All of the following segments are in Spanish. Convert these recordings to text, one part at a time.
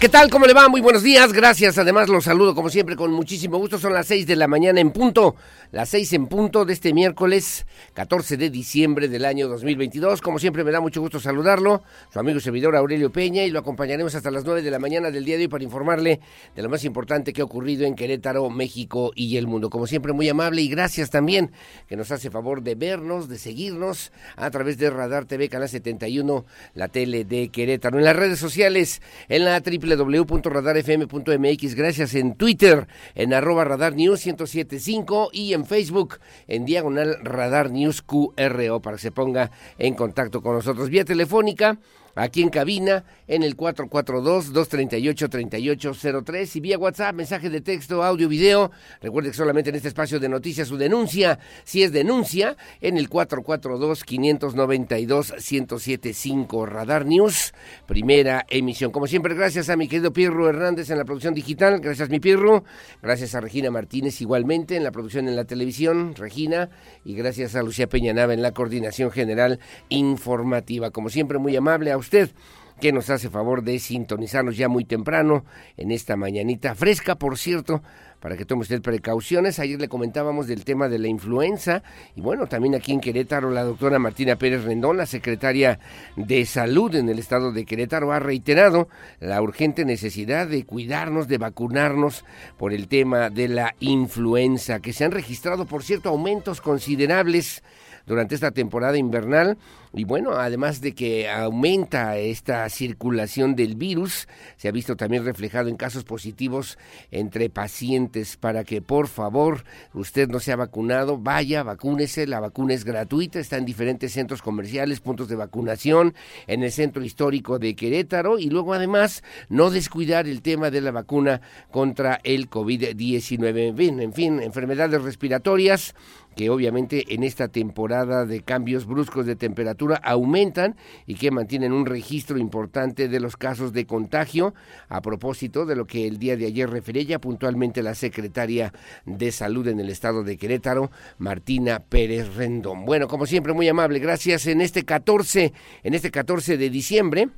¿Qué tal? ¿Cómo le va? Muy buenos días. Gracias. Además, los saludo como siempre con muchísimo gusto. Son las seis de la mañana en punto. Las seis en punto de este miércoles 14 de diciembre del año 2022. Como siempre, me da mucho gusto saludarlo. Su amigo y servidor Aurelio Peña y lo acompañaremos hasta las nueve de la mañana del día de hoy para informarle de lo más importante que ha ocurrido en Querétaro, México y el mundo. Como siempre, muy amable y gracias también que nos hace favor de vernos, de seguirnos a través de Radar TV, Canal 71, la tele de Querétaro. En las redes sociales, en la triple www.radarfm.mx, gracias en Twitter, en arroba Radar News 1075 y en Facebook, en diagonal Radar News QRO, para que se ponga en contacto con nosotros. Vía telefónica, aquí en cabina en el 442-238-3803 y vía WhatsApp, mensaje de texto, audio, video. Recuerde que solamente en este espacio de noticias su denuncia, si es denuncia, en el 442-592-1075 Radar News, primera emisión. Como siempre, gracias a mi querido Pirro Hernández en la producción digital, gracias mi Pirro, gracias a Regina Martínez igualmente en la producción en la televisión, Regina, y gracias a Lucía Peñanaba en la coordinación general informativa. Como siempre, muy amable a usted que nos hace favor de sintonizarnos ya muy temprano en esta mañanita fresca, por cierto, para que tome usted precauciones. Ayer le comentábamos del tema de la influenza y bueno, también aquí en Querétaro la doctora Martina Pérez Rendón, la secretaria de Salud en el estado de Querétaro, ha reiterado la urgente necesidad de cuidarnos, de vacunarnos por el tema de la influenza, que se han registrado, por cierto, aumentos considerables durante esta temporada invernal y bueno, además de que aumenta esta circulación del virus, se ha visto también reflejado en casos positivos entre pacientes para que por favor usted no sea vacunado, vaya, vacúnese, la vacuna es gratuita, está en diferentes centros comerciales, puntos de vacunación, en el centro histórico de Querétaro y luego además no descuidar el tema de la vacuna contra el COVID-19. En fin, en fin, enfermedades respiratorias que obviamente en esta temporada de cambios bruscos de temperatura aumentan y que mantienen un registro importante de los casos de contagio, a propósito de lo que el día de ayer refería ya puntualmente la secretaria de Salud en el estado de Querétaro, Martina Pérez Rendón. Bueno, como siempre, muy amable, gracias en este 14, en este 14 de diciembre.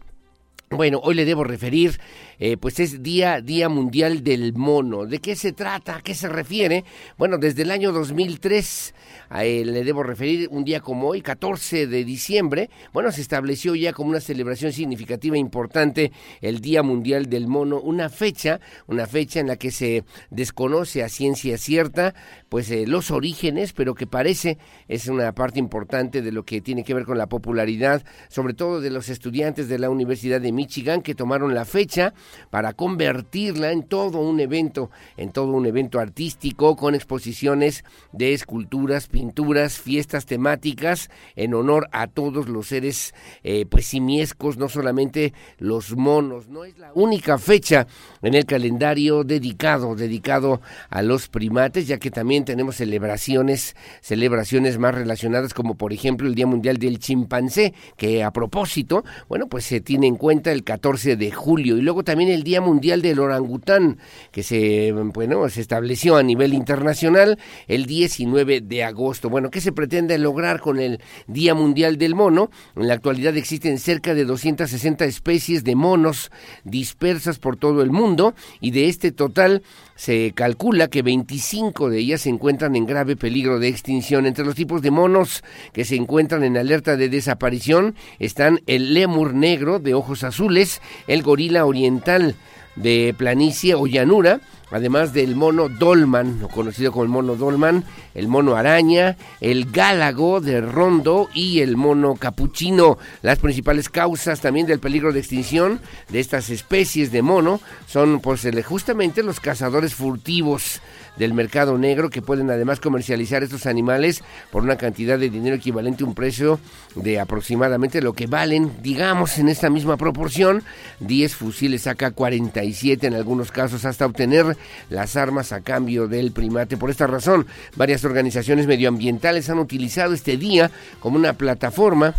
Bueno, hoy le debo referir, eh, pues es Día, Día Mundial del Mono. ¿De qué se trata? ¿A qué se refiere? Bueno, desde el año 2003 le debo referir un día como hoy, 14 de diciembre. Bueno, se estableció ya como una celebración significativa e importante el Día Mundial del Mono, una fecha, una fecha en la que se desconoce a ciencia cierta, pues eh, los orígenes, pero que parece es una parte importante de lo que tiene que ver con la popularidad, sobre todo de los estudiantes de la Universidad de Michigan que tomaron la fecha para convertirla en todo un evento, en todo un evento artístico con exposiciones de esculturas, pinturas, fiestas temáticas en honor a todos los seres eh, pues simiescos, no solamente los monos. No es la única fecha en el calendario dedicado, dedicado a los primates, ya que también tenemos celebraciones, celebraciones más relacionadas como por ejemplo el Día Mundial del Chimpancé, que a propósito, bueno, pues se tiene en cuenta el 14 de julio y luego también el Día Mundial del Orangután que se bueno, se estableció a nivel internacional el 19 de agosto. Bueno, ¿qué se pretende lograr con el Día Mundial del Mono? En la actualidad existen cerca de 260 especies de monos dispersas por todo el mundo y de este total se calcula que 25 de ellas se encuentran en grave peligro de extinción. Entre los tipos de monos que se encuentran en alerta de desaparición están el lemur negro de ojos azules, el gorila oriental de planicie o llanura, además del mono dolman, conocido como el mono dolman, el mono araña, el gálago de rondo y el mono capuchino. Las principales causas también del peligro de extinción de estas especies de mono son pues justamente los cazadores furtivos del mercado negro que pueden además comercializar estos animales por una cantidad de dinero equivalente a un precio de aproximadamente lo que valen, digamos en esta misma proporción, 10 fusiles AK-47 en algunos casos hasta obtener las armas a cambio del primate. Por esta razón, varias organizaciones medioambientales han utilizado este día como una plataforma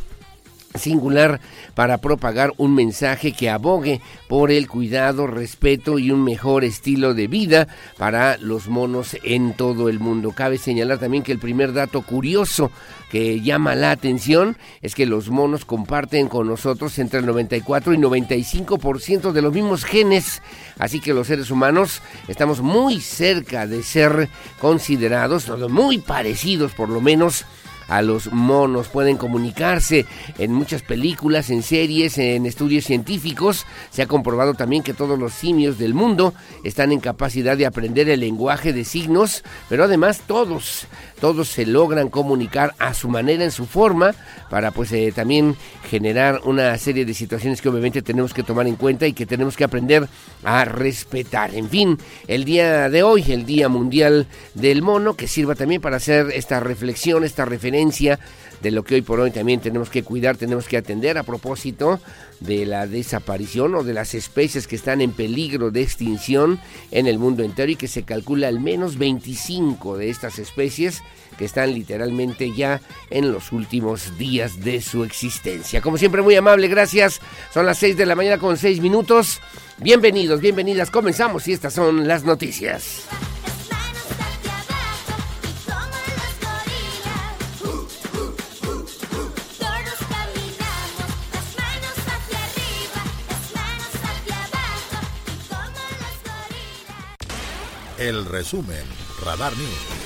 singular para propagar un mensaje que abogue por el cuidado, respeto y un mejor estilo de vida para los monos en todo el mundo. Cabe señalar también que el primer dato curioso que llama la atención es que los monos comparten con nosotros entre el 94 y 95% de los mismos genes, así que los seres humanos estamos muy cerca de ser considerados, muy parecidos por lo menos, a los monos, pueden comunicarse en muchas películas, en series, en estudios científicos. Se ha comprobado también que todos los simios del mundo están en capacidad de aprender el lenguaje de signos, pero además todos, todos se logran comunicar a su manera, en su forma, para pues eh, también generar una serie de situaciones que obviamente tenemos que tomar en cuenta y que tenemos que aprender a respetar. En fin, el día de hoy, el Día Mundial del Mono, que sirva también para hacer esta reflexión, esta referencia de lo que hoy por hoy también tenemos que cuidar, tenemos que atender a propósito de la desaparición o de las especies que están en peligro de extinción en el mundo entero y que se calcula al menos 25 de estas especies que están literalmente ya en los últimos días de su existencia. Como siempre, muy amable, gracias. Son las 6 de la mañana con 6 minutos. Bienvenidos, bienvenidas. Comenzamos y estas son las noticias. El resumen, Radar News.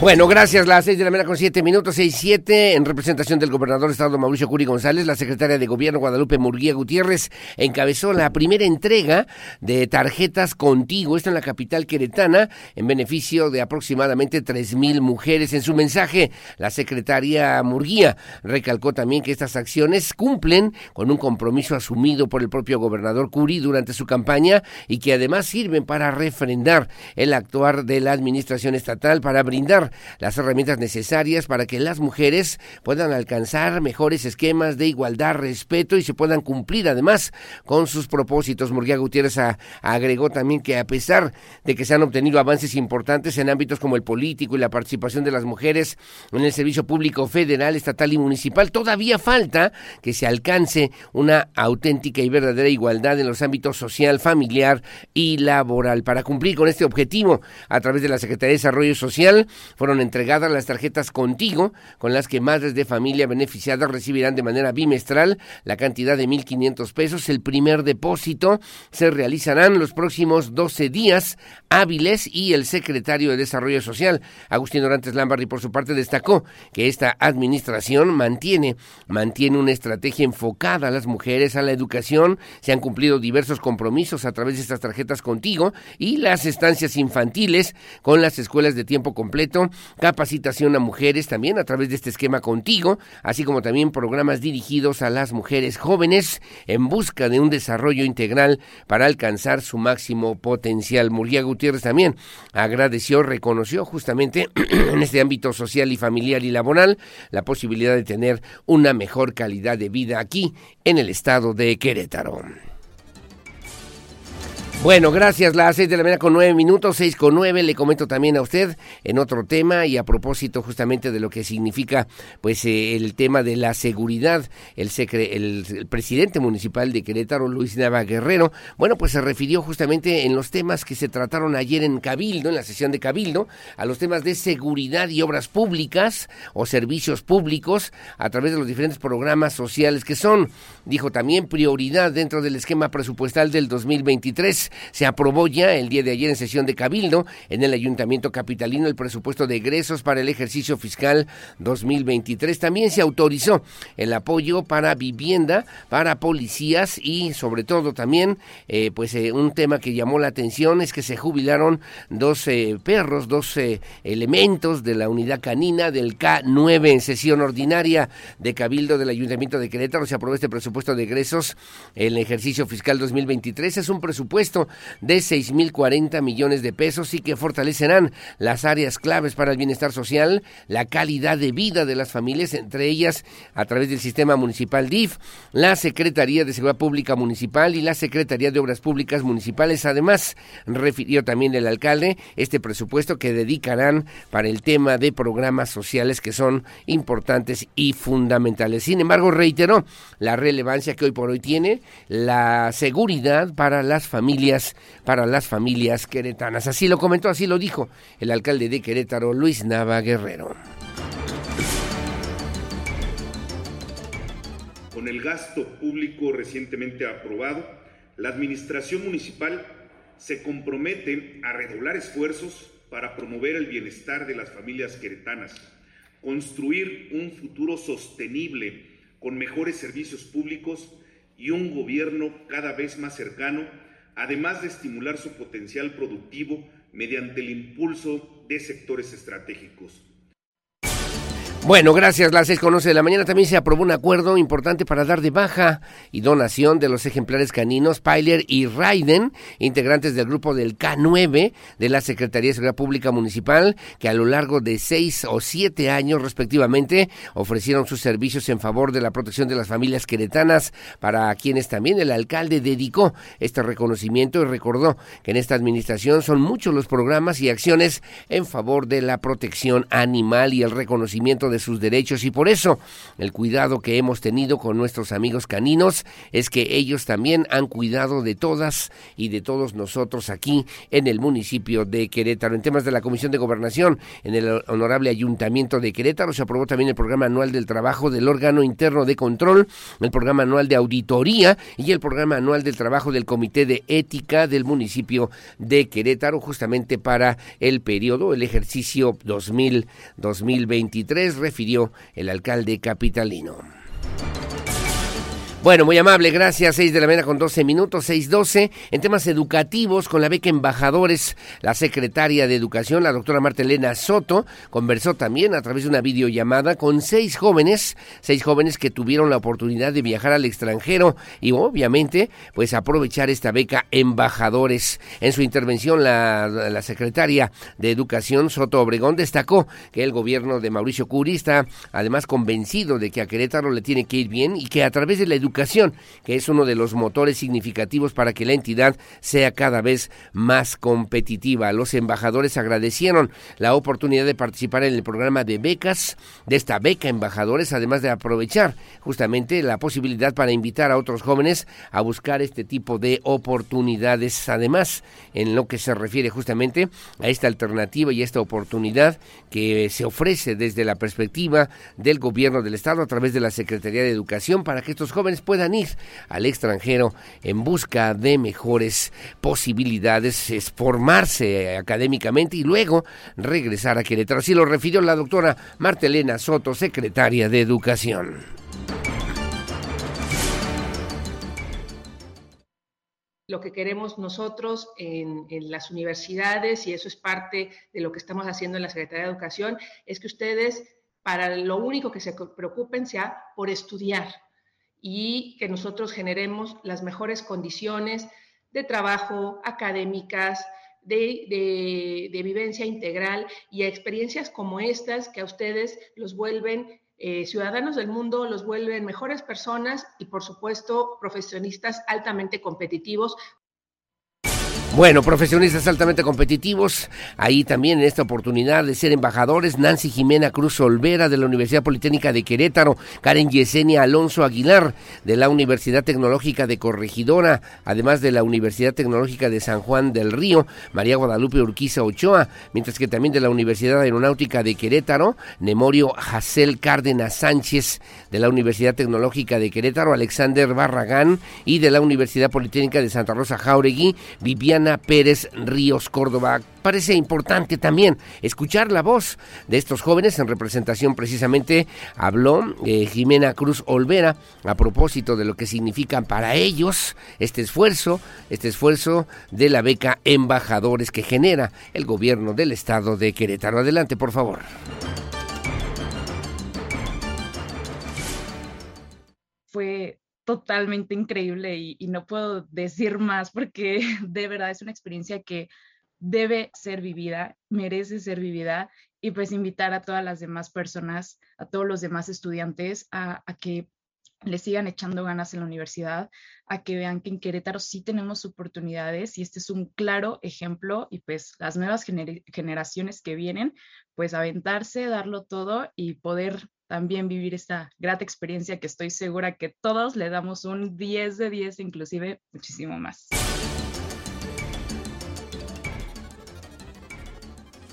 Bueno, gracias. Las seis de la mañana con siete minutos, seis siete, en representación del gobernador de Estado Mauricio Curi González, la secretaria de Gobierno Guadalupe Murguía Gutiérrez encabezó la primera entrega de tarjetas Contigo, esto en la capital queretana, en beneficio de aproximadamente tres mil mujeres. En su mensaje, la secretaria Murguía recalcó también que estas acciones cumplen con un compromiso asumido por el propio gobernador Curi durante su campaña y que además sirven para refrendar el actuar de la administración estatal para brindar las herramientas necesarias para que las mujeres puedan alcanzar mejores esquemas de igualdad, respeto y se puedan cumplir además con sus propósitos. Murguía Gutiérrez agregó también que a pesar de que se han obtenido avances importantes en ámbitos como el político y la participación de las mujeres en el servicio público federal, estatal y municipal, todavía falta que se alcance una auténtica y verdadera igualdad en los ámbitos social, familiar y laboral. Para cumplir con este objetivo, a través de la Secretaría de Desarrollo Social, fueron entregadas las tarjetas Contigo, con las que madres de familia beneficiadas recibirán de manera bimestral la cantidad de 1.500 pesos. El primer depósito se realizarán los próximos 12 días hábiles y el secretario de Desarrollo Social, Agustín Orantes Lambarri, por su parte, destacó que esta administración mantiene, mantiene una estrategia enfocada a las mujeres, a la educación. Se han cumplido diversos compromisos a través de estas tarjetas Contigo y las estancias infantiles con las escuelas de tiempo completo capacitación a mujeres también a través de este esquema contigo, así como también programas dirigidos a las mujeres jóvenes en busca de un desarrollo integral para alcanzar su máximo potencial. Murguía Gutiérrez también agradeció, reconoció justamente en este ámbito social y familiar y laboral la posibilidad de tener una mejor calidad de vida aquí en el estado de Querétaro. Bueno, gracias. Las seis de la mañana con nueve minutos, seis con nueve. Le comento también a usted en otro tema y a propósito justamente de lo que significa pues eh, el tema de la seguridad. El, el, presidente municipal de Querétaro, Luis Nava Guerrero, bueno, pues se refirió justamente en los temas que se trataron ayer en Cabildo, en la sesión de Cabildo, a los temas de seguridad y obras públicas o servicios públicos a través de los diferentes programas sociales que son, dijo también, prioridad dentro del esquema presupuestal del 2023 Se aprobó ya el día de ayer en sesión de Cabildo en el Ayuntamiento Capitalino el presupuesto de egresos para el ejercicio fiscal 2023. También se autorizó el apoyo para vivienda, para policías y sobre todo también, eh, pues eh, un tema que llamó la atención es que se jubilaron dos eh, perros, dos elementos de la unidad canina del K9 en sesión ordinaria de Cabildo del Ayuntamiento de Querétaro. Se aprobó este presupuesto de egresos en el ejercicio fiscal 2023. Es un presupuesto de 6.040 millones de pesos y que fortalecerán las áreas claves para el bienestar social, la calidad de vida de las familias, entre ellas a través del sistema municipal DIF, la Secretaría de Seguridad Pública Municipal y la Secretaría de Obras Públicas Municipales. Además, refirió también el alcalde este presupuesto que dedicarán para el tema de programas sociales que son importantes y fundamentales. Sin embargo, reiteró la relevancia que hoy por hoy tiene la seguridad para las familias, para las familias queretanas. Así lo comentó, así lo dijo el alcalde de Querétaro, Luis Nava Guerrero. Con el gasto público recientemente aprobado, la Administración Municipal se compromete a redoblar esfuerzos para promover el bienestar de las familias queretanas, construir un futuro sostenible con mejores servicios públicos y un gobierno cada vez más cercano, además de estimular su potencial productivo mediante el impulso de sectores estratégicos. Bueno, gracias. Las seis con de la mañana también se aprobó un acuerdo importante para dar de baja y donación de los ejemplares caninos Piler y Raiden, integrantes del grupo del K9 de la Secretaría de Seguridad Pública Municipal, que a lo largo de seis o siete años respectivamente ofrecieron sus servicios en favor de la protección de las familias queretanas, para quienes también el alcalde dedicó este reconocimiento y recordó que en esta administración son muchos los programas y acciones en favor de la protección animal y el reconocimiento de sus derechos y por eso el cuidado que hemos tenido con nuestros amigos caninos es que ellos también han cuidado de todas y de todos nosotros aquí en el municipio de Querétaro. En temas de la Comisión de Gobernación, en el honorable Ayuntamiento de Querétaro se aprobó también el programa anual del trabajo del órgano interno de control, el programa anual de auditoría y el programa anual del trabajo del Comité de Ética del municipio de Querétaro, justamente para el periodo, el ejercicio 2000, 2023 refirió el alcalde capitalino. Bueno, muy amable, gracias. 6 de la mañana con 12 minutos, 6.12. En temas educativos, con la beca Embajadores, la secretaria de Educación, la doctora Marta Elena Soto, conversó también a través de una videollamada con seis jóvenes, seis jóvenes que tuvieron la oportunidad de viajar al extranjero y obviamente, pues aprovechar esta beca Embajadores. En su intervención, la, secretaria de Educación, Soto Obregón, destacó que el gobierno de Mauricio Curi está además convencido de que a Querétaro le tiene que ir bien y que a través de la educación educación, que es uno de los motores significativos para que la entidad sea cada vez más competitiva. Los embajadores agradecieron la oportunidad de participar en el programa de becas, de esta beca embajadores, además de aprovechar justamente la posibilidad para invitar a otros jóvenes a buscar este tipo de oportunidades. Además, en lo que se refiere justamente a esta alternativa y esta oportunidad que se ofrece desde la perspectiva del gobierno del Estado a través de la Secretaría de Educación para que estos jóvenes puedan ir al extranjero en busca de mejores posibilidades, es formarse académicamente y luego regresar a Querétaro. Así lo refirió la doctora Martelena Soto, secretaria de Educación. lo que queremos nosotros en, en, las universidades, y eso es parte de lo que estamos haciendo en la Secretaría de Educación, es que ustedes, para lo único que se preocupen sea por estudiar, y que nosotros generemos las mejores condiciones de trabajo académicas, de, vivencia integral y a experiencias como estas que a ustedes los vuelven eh, ciudadanos del mundo, los vuelven mejores personas y por supuesto profesionistas altamente competitivos Bueno, profesionistas altamente competitivos, ahí también en esta oportunidad de ser embajadores, Nancy Jimena Cruz Olvera de la Universidad Politécnica de Querétaro, Karen Yesenia Alonso Aguilar de la Universidad Tecnológica de Corregidora, además de la Universidad Tecnológica de San Juan del Río, María Guadalupe Urquiza Ochoa, mientras que también de la Universidad Aeronáutica de Querétaro, Nemorio Jacel Cárdenas Sánchez de la Universidad Tecnológica de Querétaro, Alexander Barragán y de la Universidad Politécnica de Santa Rosa Jauregui, Viviana Pérez Ríos Córdoba. Parece importante también escuchar la voz de estos jóvenes en representación precisamente habló eh, Jimena Cruz Olvera a propósito de lo que significa para ellos este esfuerzo, este esfuerzo de la beca embajadores que genera el gobierno del estado de Querétaro. Adelante, por favor. Fue totalmente increíble y, no puedo decir más porque de verdad es una experiencia que debe ser vivida, merece ser vivida y pues invitar a todas las demás personas, a todos los demás estudiantes a, que le sigan echando ganas en la universidad, a que vean que en Querétaro sí tenemos oportunidades y este es un claro ejemplo y pues las nuevas generaciones que vienen, pues aventarse, darlo todo y poder también vivir esta grata experiencia que estoy segura que todos le damos un 10 de 10, inclusive muchísimo más.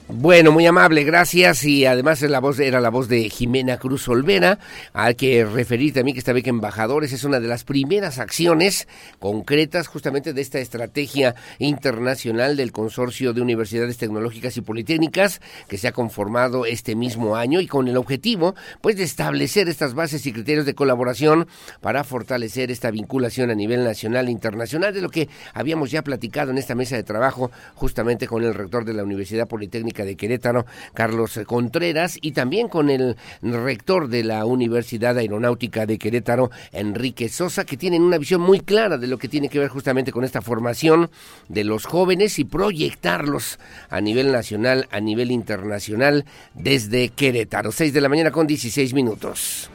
Bueno, muy amable, gracias. Y además la voz era la voz de Jimena Cruz Olvera. Hay que referir también que esta beca Embajadores es una de las primeras acciones concretas justamente de esta estrategia internacional del Consorcio de Universidades Tecnológicas y Politécnicas que se ha conformado este mismo año y con el objetivo pues de establecer estas bases y criterios de colaboración para fortalecer esta vinculación a nivel nacional e internacional de lo que habíamos ya platicado en esta mesa de trabajo justamente con el rector de la Universidad Politécnica de Querétaro, Carlos Contreras, y también con el rector de la Universidad Aeronáutica de Querétaro, Enrique Sosa, que tienen una visión muy clara de lo que tiene que ver justamente con esta formación de los jóvenes y proyectarlos a nivel nacional, a nivel internacional, desde Querétaro. 6 de la mañana con 16 minutos.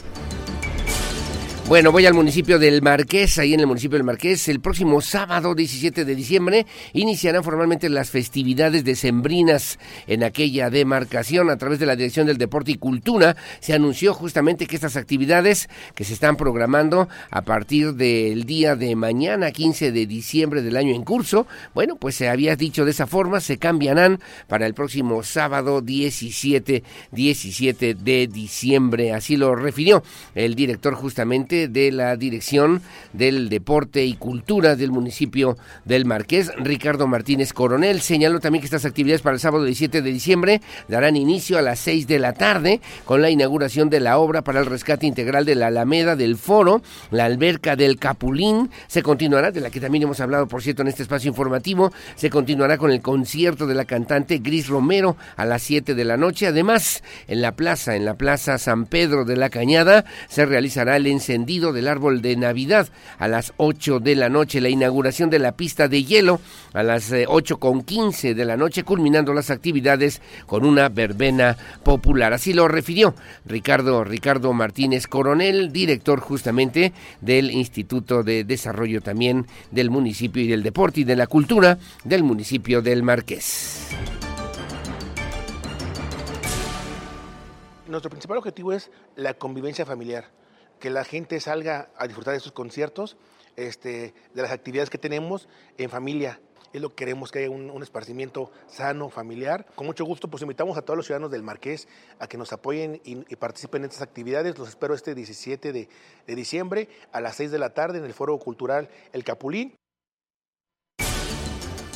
Bueno, voy al municipio del Marqués, ahí en el municipio del Marqués, el próximo sábado 17 de diciembre iniciarán formalmente las festividades decembrinas en aquella demarcación a través de la Dirección del Deporte y Cultura. Se anunció justamente que estas actividades que se están programando a partir del día de mañana, 15 de diciembre del año en curso, bueno, pues se había dicho de esa forma, se cambiarán para el próximo sábado 17, 17 de diciembre. Así lo refirió el director justamente de la Dirección del Deporte y Cultura del municipio del Marqués, Ricardo Martínez Coronel. Señaló también que estas actividades para el sábado 17 de diciembre darán inicio a las 6 de la tarde con la inauguración de la obra para el rescate integral de la Alameda del Foro, la alberca del Capulín. Se continuará, de la que también hemos hablado, por cierto, en este espacio informativo, se continuará con el concierto de la cantante Gris Romero a las 7 de la noche. Además, en la plaza, en la plaza San Pedro de la Cañada, se realizará el encendido del árbol de Navidad a las 8 de la noche, la inauguración de la pista de hielo a las 8 eh, con 15 de la noche, culminando las actividades con una verbena popular. Así lo refirió Ricardo, Ricardo Martínez Coronel, director justamente del Instituto de Desarrollo también del municipio y del deporte y de la cultura del municipio del Marqués. Nuestro principal objetivo es la convivencia familiar que la gente salga a disfrutar de sus conciertos, este, de las actividades que tenemos en familia. Es lo que queremos, que haya un, esparcimiento sano, familiar. Con mucho gusto, pues invitamos a todos los ciudadanos del Marqués a que nos apoyen y, participen en estas actividades. Los espero este 17 de, de diciembre a las 6 de la tarde en el Foro Cultural El Capulín.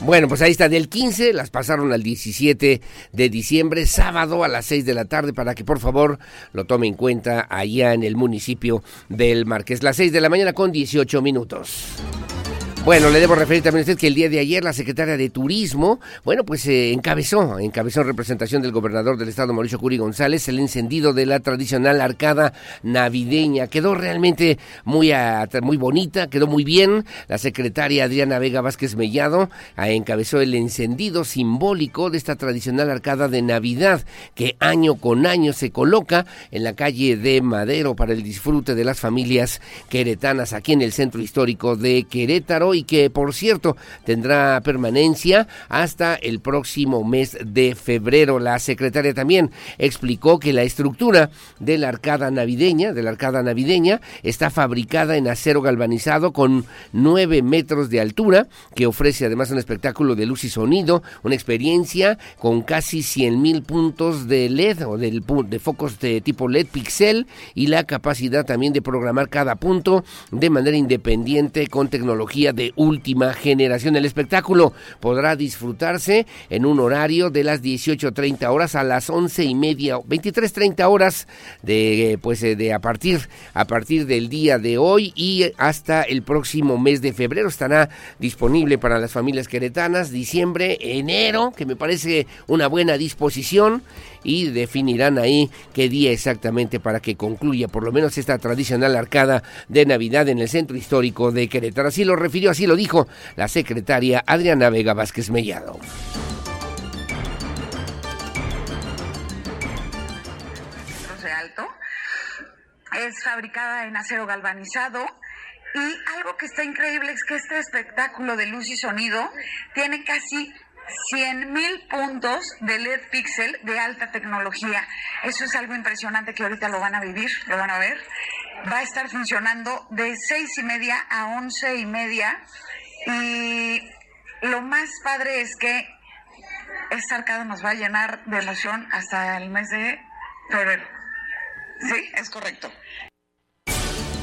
Bueno, pues ahí está, del 15 las pasaron al 17 de diciembre, sábado a las 6 de la tarde, para que por favor lo tome en cuenta allá en el municipio del Marqués. Las 6 de la mañana con 18 minutos. Bueno, le debo referir también a usted que el día de ayer la secretaria de Turismo, bueno, pues eh, encabezó, encabezó en representación del gobernador del estado, Mauricio Curi González, el encendido de la tradicional arcada navideña. Quedó realmente muy, muy bonita, quedó muy bien. La secretaria Adriana Vega Vázquez Mellado ah, encabezó el encendido simbólico de esta tradicional arcada de Navidad que año con año se coloca en la calle de Madero para el disfrute de las familias queretanas aquí en el centro histórico de Querétaro y que, por cierto, tendrá permanencia hasta el próximo mes de febrero. La secretaria también explicó que la estructura de la arcada navideña, de la arcada navideña, está fabricada en acero galvanizado con 9 metros de altura, que ofrece además un espectáculo de luz y sonido, una experiencia con casi 100 mil puntos de LED o de, de focos de tipo LED pixel y la capacidad también de programar cada punto de manera independiente con tecnología de última generación. El espectáculo podrá disfrutarse en un horario de las 18.30 horas a las 11 y media, 23.30 horas de, pues, de a partir, a partir del día de hoy y hasta el próximo mes de febrero estará disponible para las familias queretanas, diciembre, enero, que me parece una buena disposición y definirán ahí qué día exactamente para que concluya por lo menos esta tradicional arcada de Navidad en el centro histórico de Querétaro. Así lo refirió, así lo dijo la secretaria Adriana Vega Vázquez Mellado. Es fabricada en acero galvanizado y algo que está increíble es que este espectáculo de luz y sonido tiene casi 100 mil puntos de LED pixel de alta tecnología. Eso es algo impresionante que ahorita lo van a vivir, lo van a ver. Va a estar funcionando de seis y media a once y media. Y lo más padre es que esta arcada nos va a llenar de emoción hasta el mes de febrero. Sí, es correcto.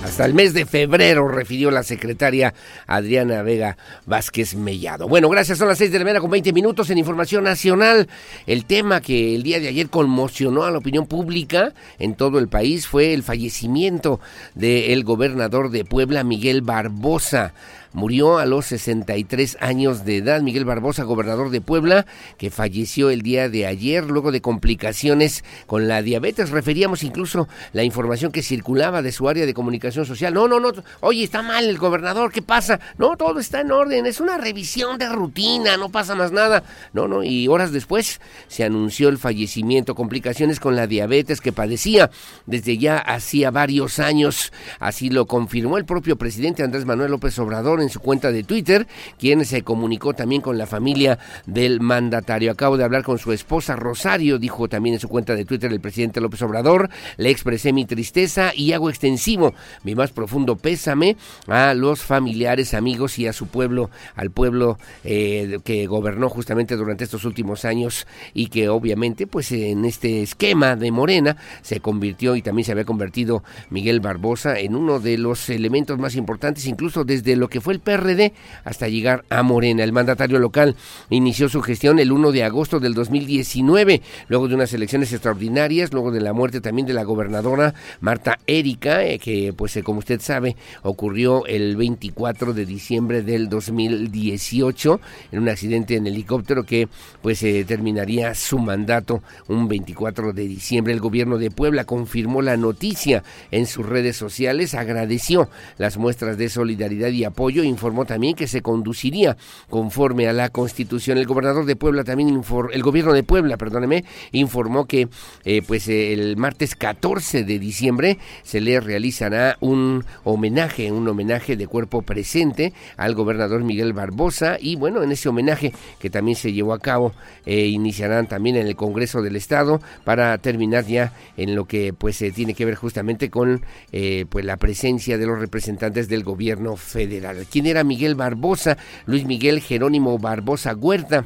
Hasta el mes de febrero, refirió la secretaria Adriana Vega Vázquez Mellado. Bueno, gracias, son las seis de la mañana con 20 minutos en Información Nacional. El tema que el día de ayer conmocionó a la opinión pública en todo el país fue el fallecimiento del gobernador de Puebla, Miguel Barbosa. Murió a los 63 años de edad Miguel Barbosa, gobernador de Puebla, que falleció el día de ayer luego de complicaciones con la diabetes. Referíamos incluso la información que circulaba de su área de comunicación social. No, no, no. Oye, está mal el gobernador, ¿qué pasa? No, todo está en orden, es una revisión de rutina, no pasa más nada. No, no, y horas después se anunció el fallecimiento, complicaciones con la diabetes que padecía desde ya hacía varios años. Así lo confirmó el propio presidente Andrés Manuel López Obrador en su cuenta de Twitter, quien se comunicó también con la familia del mandatario. Acabo de hablar con su esposa Rosario, dijo también en su cuenta de Twitter el presidente López Obrador. Le expresé mi tristeza y hago extensivo mi más profundo pésame a los familiares, amigos y a su pueblo, al pueblo eh, que gobernó justamente durante estos últimos años y que obviamente pues en este esquema de Morena se convirtió y también se había convertido Miguel Barbosa en uno de los elementos más importantes incluso desde lo que fue el PRD hasta llegar a Morena. El mandatario local inició su gestión el 1 de agosto del 2019, luego de unas elecciones extraordinarias, luego de la muerte también de la gobernadora Marta Erika, eh, que pues eh, como usted sabe ocurrió el 24 de diciembre del 2018 en un accidente en helicóptero que pues eh, terminaría su mandato un 24 de diciembre. El gobierno de Puebla confirmó la noticia en sus redes sociales, agradeció las muestras de solidaridad y apoyo informó también que se conduciría conforme a la Constitución. El gobernador de Puebla también informó, el gobierno de Puebla, perdóneme, informó que eh, pues el martes 14 de diciembre se le realizará un homenaje, un homenaje de cuerpo presente al gobernador Miguel Barbosa y bueno, en ese homenaje que también se llevó a cabo eh, iniciarán también en el Congreso del Estado para terminar ya en lo que pues se tiene que ver justamente con eh, pues la presencia de los representantes del gobierno federal. ¿Quién era Miguel Barbosa? Luis Miguel Jerónimo Barbosa Huerta.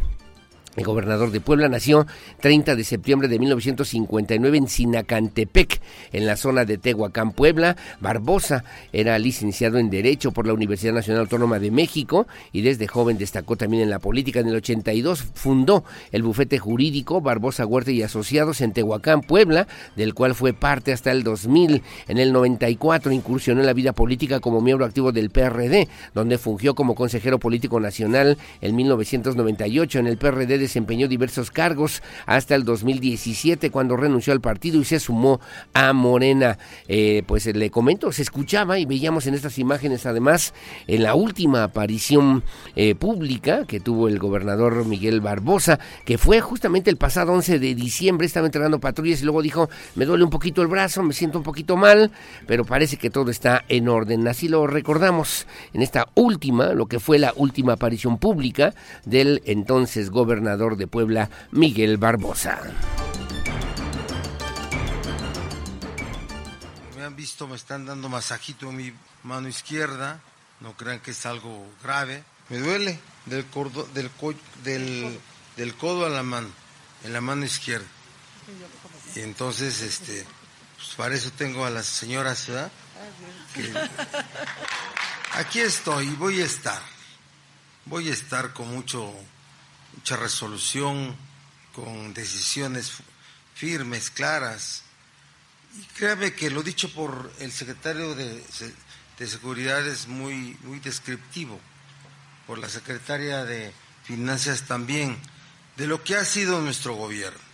El gobernador de Puebla nació 30 de septiembre de 1959 en Sinacantepec, en la zona de Tehuacán, Puebla. Barbosa era licenciado en Derecho por la Universidad Nacional Autónoma de México y desde joven destacó también en la política. En el 82 fundó el bufete jurídico Barbosa Huerta y Asociados en Tehuacán, Puebla, del cual fue parte hasta el 2000. En el 94 incursionó en la vida política como miembro activo del PRD, donde fungió como consejero político nacional en 1998 en el PRD de desempeñó diversos cargos hasta el 2017 cuando renunció al partido y se sumó a Morena. Eh, pues le comento, se escuchaba y veíamos en estas imágenes además en la última aparición eh, pública que tuvo el gobernador Miguel Barbosa, que fue justamente el pasado 11 de diciembre, estaba entregando patrullas y luego dijo, me duele un poquito el brazo, me siento un poquito mal, pero parece que todo está en orden. Así lo recordamos en esta última, lo que fue la última aparición pública del entonces gobernador de Puebla, Miguel Barbosa. Me han visto, me están dando masajito en mi mano izquierda, no crean que es algo grave. Me duele del, del, del, del codo a la mano, en la mano izquierda. Y entonces, este, pues para eso tengo a las señoras, ¿verdad? aquí estoy, voy a estar. Voy a estar con mucho, mucha resolución, con decisiones firmes, claras. Y créame que lo dicho por el secretario de, de Seguridad es muy, muy descriptivo, por la secretaria de Finanzas también, de lo que ha sido nuestro gobierno.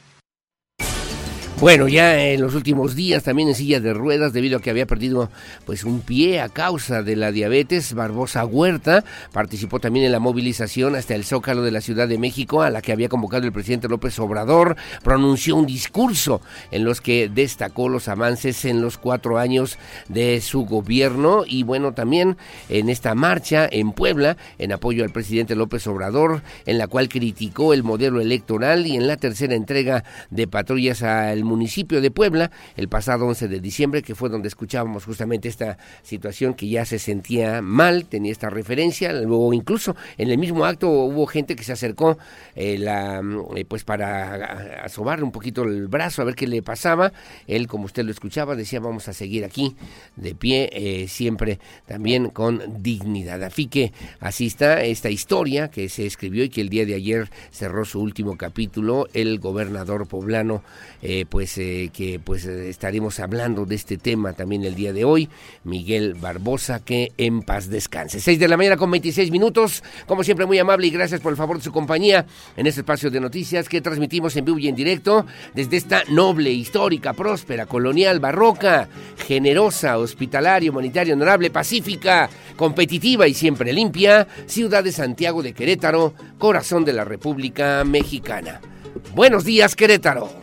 Bueno, ya en los últimos días también en silla de ruedas debido a que había perdido pues un pie a causa de la diabetes, Barbosa Huerta participó también en la movilización hasta el Zócalo de la Ciudad de México a la que había convocado el presidente López Obrador, pronunció un discurso en los que destacó los avances en los cuatro años de su gobierno y bueno también en esta marcha en Puebla en apoyo al presidente López Obrador en la cual criticó el modelo electoral y en la tercera entrega de patrullas al de Puebla el pasado 11 de diciembre, que fue donde escuchábamos justamente esta situación que ya se sentía mal, tenía esta referencia, luego incluso en el mismo acto hubo gente que se acercó eh, la, eh, pues para asomarle un poquito el brazo a ver qué le pasaba, él como usted lo escuchaba decía vamos a seguir aquí de pie, eh, siempre también con dignidad. Así que así está esta historia que se escribió y que el día de ayer cerró su último capítulo, el gobernador poblano pues eh, que pues eh, estaremos hablando de este tema también el día de hoy. Miguel Barbosa, que en paz descanse. 6 de la mañana con 26 minutos. Como siempre, muy amable y gracias por el favor de su compañía en este espacio de noticias que transmitimos en vivo y en directo desde esta noble, histórica, próspera, colonial, barroca, generosa, hospitalaria, humanitaria, honorable, pacífica, competitiva y siempre limpia, ciudad de Santiago de Querétaro, corazón de la República Mexicana. Buenos días, Querétaro.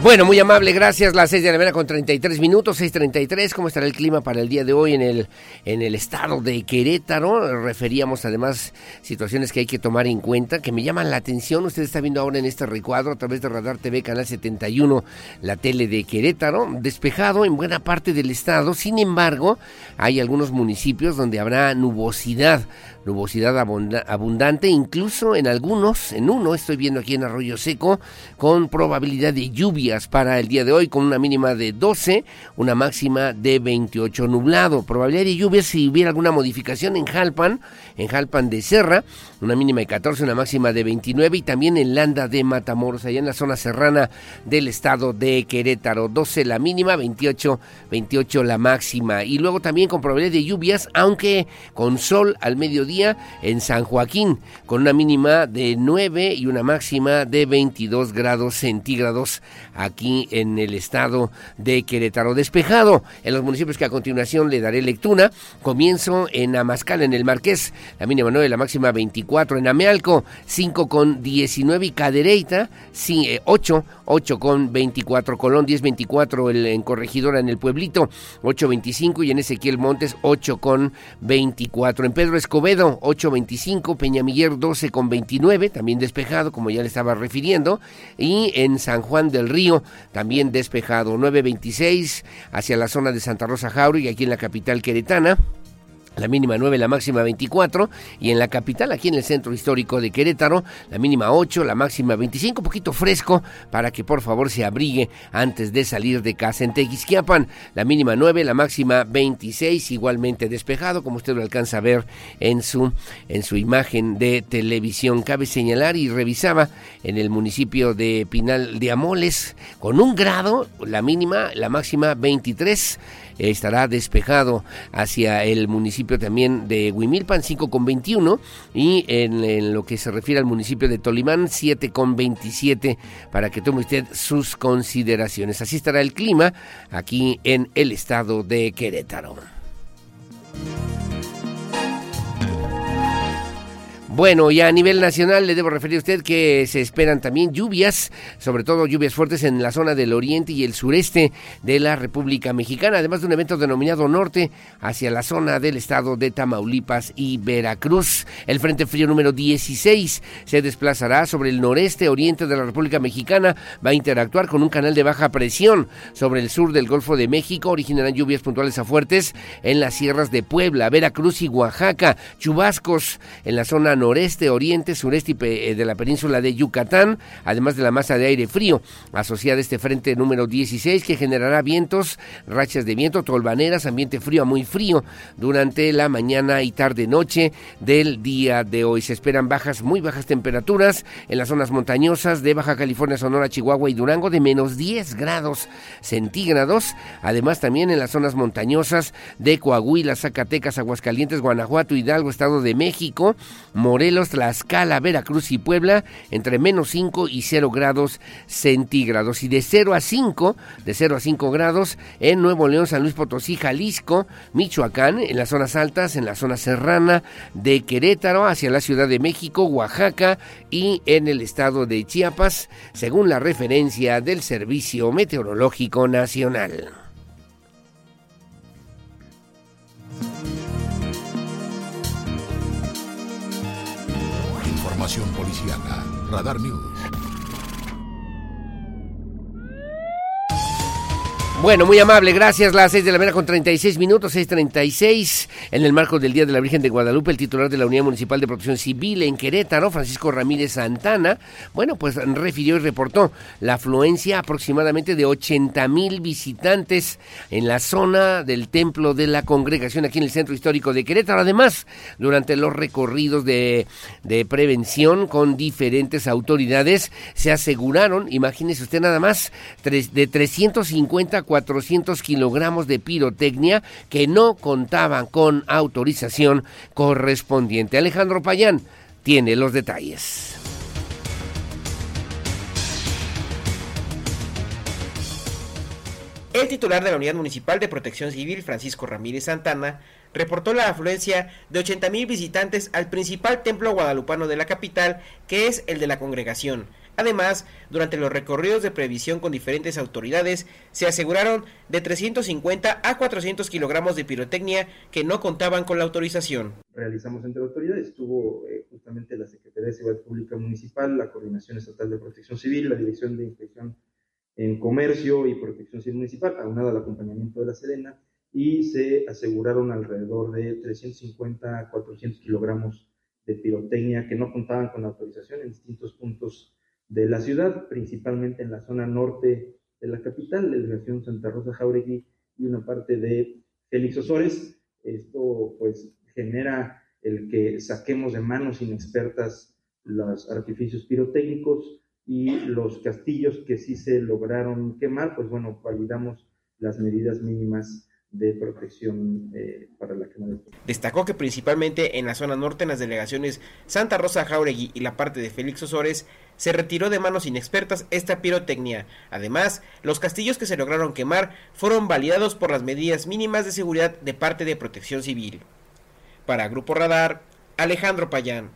Bueno, muy amable, gracias. Las 6 de la mañana con 33 minutos, 6.33. ¿Cómo estará el clima para el día de hoy en el, en el estado de Querétaro? Referíamos además situaciones que hay que tomar en cuenta, que me llaman la atención. Usted está viendo ahora en este recuadro a través de Radar TV, Canal 71, la tele de Querétaro, despejado en buena parte del estado. Sin embargo, hay algunos municipios donde habrá nubosidad nubosidad abundante, incluso en algunos, en uno estoy viendo aquí en Arroyo Seco, con probabilidad de lluvias para el día de hoy, con una mínima de 12, una máxima de 28 nublado. Probabilidad de lluvias si hubiera alguna modificación en Jalpan, en Jalpan de Serra, una mínima de 14, una máxima de 29 y también en Landa de Matamoros, allá en la zona serrana del estado de Querétaro, 12 la mínima, 28, 28 la máxima y luego también con probabilidad de lluvias, aunque con sol al mediodía en San Joaquín, con una mínima de 9 y una máxima de 22 grados centígrados aquí en el estado de Querétaro. Despejado en los municipios que a continuación le daré lectura, comienzo en Amascal, en el Marqués, la mínima 9, la máxima 24 en Amealco, 5 con 19 y Cadereyta, 8, 8 con 24 Colón, 10 24 el, en Corregidora en el Pueblito, 8 25 y en Ezequiel Montes 8 con 24. En Pedro Escobedo 8 25, Peñamiller 12 con 29, también despejado como ya le estaba refiriendo, y en San Juan del Río también despejado 9 26 hacia la zona de Santa Rosa Jauro y aquí en la capital queretana. La mínima 9, la máxima 24, y en la capital, aquí en el centro histórico de Querétaro, la mínima 8, la máxima 25, un poquito fresco, para que por favor se abrigue antes de salir de casa. En Tequisquiapan, la mínima 9, la máxima 26, igualmente despejado, como usted lo alcanza a ver en su, en su imagen de televisión. Cabe señalar y revisaba en el municipio de Pinal de Amoles, con un grado, la mínima, la máxima 23, estará despejado hacia el municipio también de Huimilpan, 5 con 21, y en, lo que se refiere al municipio de Tolimán, 7 con 27, para que tome usted sus consideraciones. Así estará el clima aquí en el estado de Querétaro. Bueno, ya a nivel nacional le debo referir a usted que se esperan también lluvias, sobre todo lluvias fuertes en la zona del oriente y el sureste de la República Mexicana, además de un evento denominado Norte hacia la zona del estado de Tamaulipas y Veracruz. El Frente Frío número 16 se desplazará sobre el noreste oriente de la República Mexicana, va a interactuar con un canal de baja presión sobre el sur del Golfo de México, originarán lluvias puntuales a fuertes en las sierras de Puebla, Veracruz y Oaxaca, chubascos en la zona noreste noreste, oriente, sureste eh, de la península de Yucatán, además de la masa de aire frío asociada a este frente número 16 que generará vientos, rachas de viento, tolvaneras, ambiente frío a muy frío durante la mañana y tarde noche del día de hoy. Se esperan bajas, muy bajas temperaturas en las zonas montañosas de Baja California, Sonora, Chihuahua y Durango de menos 10 grados centígrados. Además también en las zonas montañosas de Coahuila, Zacatecas, Aguascalientes, Guanajuato, Hidalgo, Estado de México, Morelos, Tlaxcala, Veracruz y Puebla entre menos 5 y 0 grados centígrados. Y de 0 a 5, de 0 a 5 grados en Nuevo León, San Luis Potosí, Jalisco, Michoacán, en las zonas altas, en la zona serrana de Querétaro, hacia la Ciudad de México, Oaxaca y en el estado de Chiapas, según la referencia del Servicio Meteorológico Nacional. Información policiaca. Radar News. Bueno, muy amable, gracias. Las 6 de la mañana con 36 minutos, 6.36. En el marco del Día de la Virgen de Guadalupe, el titular de la Unidad Municipal de Protección Civil en Querétaro, Francisco Ramírez Santana, bueno, pues refirió y reportó la afluencia aproximadamente de 80 mil visitantes en la zona del Templo de la Congregación aquí en el Centro Histórico de Querétaro. Además, durante los recorridos de, de prevención con diferentes autoridades, se aseguraron, imagínese usted nada más, de 350 400 kilogramos de pirotecnia que no contaban con autorización correspondiente. Alejandro Payán tiene los detalles. El titular de la Unidad Municipal de Protección Civil, Francisco Ramírez Santana, reportó la afluencia de 80.000 visitantes al principal templo guadalupano de la capital, que es el de la congregación, Además, durante los recorridos de previsión con diferentes autoridades, se aseguraron de 350 a 400 kilogramos de pirotecnia que no contaban con la autorización. Realizamos entre autoridades, estuvo eh, justamente la Secretaría de Seguridad Pública Municipal, la Coordinación Estatal de Protección Civil, la Dirección de Inspección en Comercio y Protección Civil Municipal, aunado al acompañamiento de la Sedena, y se aseguraron alrededor de 350 a 400 kilogramos de pirotecnia que no contaban con la autorización en distintos puntos de la ciudad, principalmente en la zona norte de la capital, la delegación Santa Rosa Jauregui y una parte de Félix Osores. Esto pues genera el que saquemos de manos inexpertas los artificios pirotécnicos y los castillos que sí se lograron quemar, pues bueno, validamos las medidas mínimas de protección eh, para la Destacó que principalmente en la zona norte, en las delegaciones Santa Rosa Jauregui y la parte de Félix Osores, se retiró de manos inexpertas esta pirotecnia. Además, los castillos que se lograron quemar fueron validados por las medidas mínimas de seguridad de parte de Protección Civil. Para Grupo Radar, Alejandro Payán.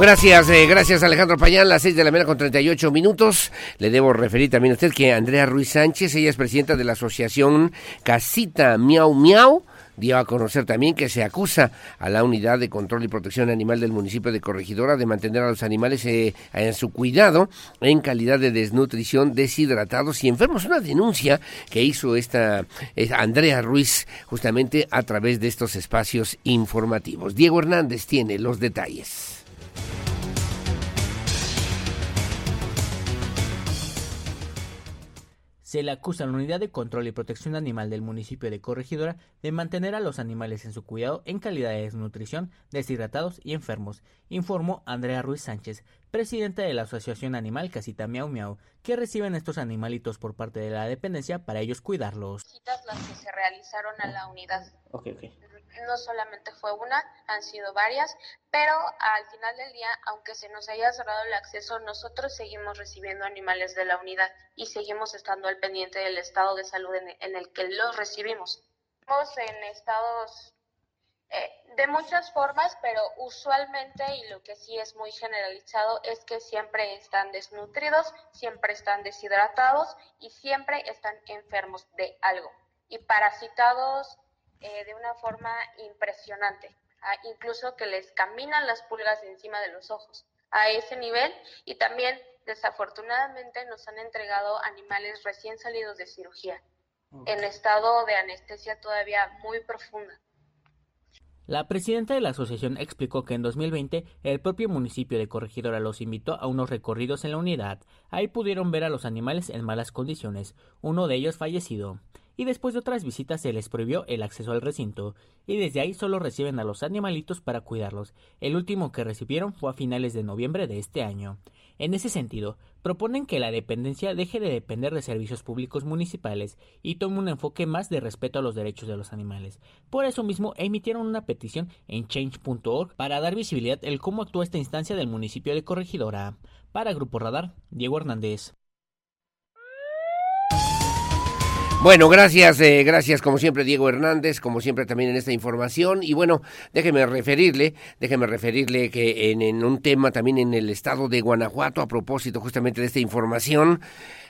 Gracias, eh, gracias Alejandro Payán, las 6 de la mañana con 38 minutos. Le debo referir también a usted que Andrea Ruiz Sánchez, ella es presidenta de la asociación Casita Miau Miau dio a conocer también que se acusa a la Unidad de Control y Protección Animal del municipio de Corregidora de mantener a los animales eh, en su cuidado en calidad de desnutrición, deshidratados y enfermos. Una denuncia que hizo esta Andrea Ruiz justamente a través de estos espacios informativos. Diego Hernández tiene los detalles. Se le acusa a la Unidad de Control y Protección Animal del municipio de Corregidora de mantener a los animales en su cuidado en calidad de desnutrición, deshidratados y enfermos, informó Andrea Ruiz Sánchez, presidenta de la Asociación Animal Casita Miau Miau, que reciben estos animalitos por parte de la dependencia para ellos cuidarlos. Las que se realizaron a la unidad no solamente fue una, han sido varias, pero al final del día, aunque se nos haya cerrado el acceso, nosotros seguimos recibiendo animales de la unidad y seguimos estando al pendiente del estado de salud en, el que los recibimos. Estamos en estados eh, de muchas formas, pero usualmente, y lo que sí es muy generalizado, es que siempre están desnutridos, siempre están deshidratados y siempre están enfermos de algo. Y parasitados eh, de una forma impresionante, ah, incluso que les caminan las pulgas encima de los ojos a ese nivel y también desafortunadamente nos han entregado animales recién salidos de cirugía en estado de anestesia todavía muy profunda. La presidenta de la asociación explicó que en 2020 el propio municipio de Corregidora los invitó a unos recorridos en la unidad. Ahí pudieron ver a los animales en malas condiciones, uno de ellos fallecido y después de otras visitas se les prohibió el acceso al recinto, y desde ahí solo reciben a los animalitos para cuidarlos. El último que recibieron fue a finales de noviembre de este año. En ese sentido, proponen que la dependencia deje de depender de servicios públicos municipales y tome un enfoque más de respeto a los derechos de los animales. Por eso mismo emitieron una petición en change.org para dar visibilidad el cómo actúa esta instancia del municipio de Corregidora. Para Grupo Radar, Diego Hernández. Bueno, gracias, eh, gracias como siempre Diego Hernández, como siempre también en esta información. Y bueno, déjeme referirle, déjeme referirle que en, en un tema también en el estado de Guanajuato, a propósito justamente de esta información,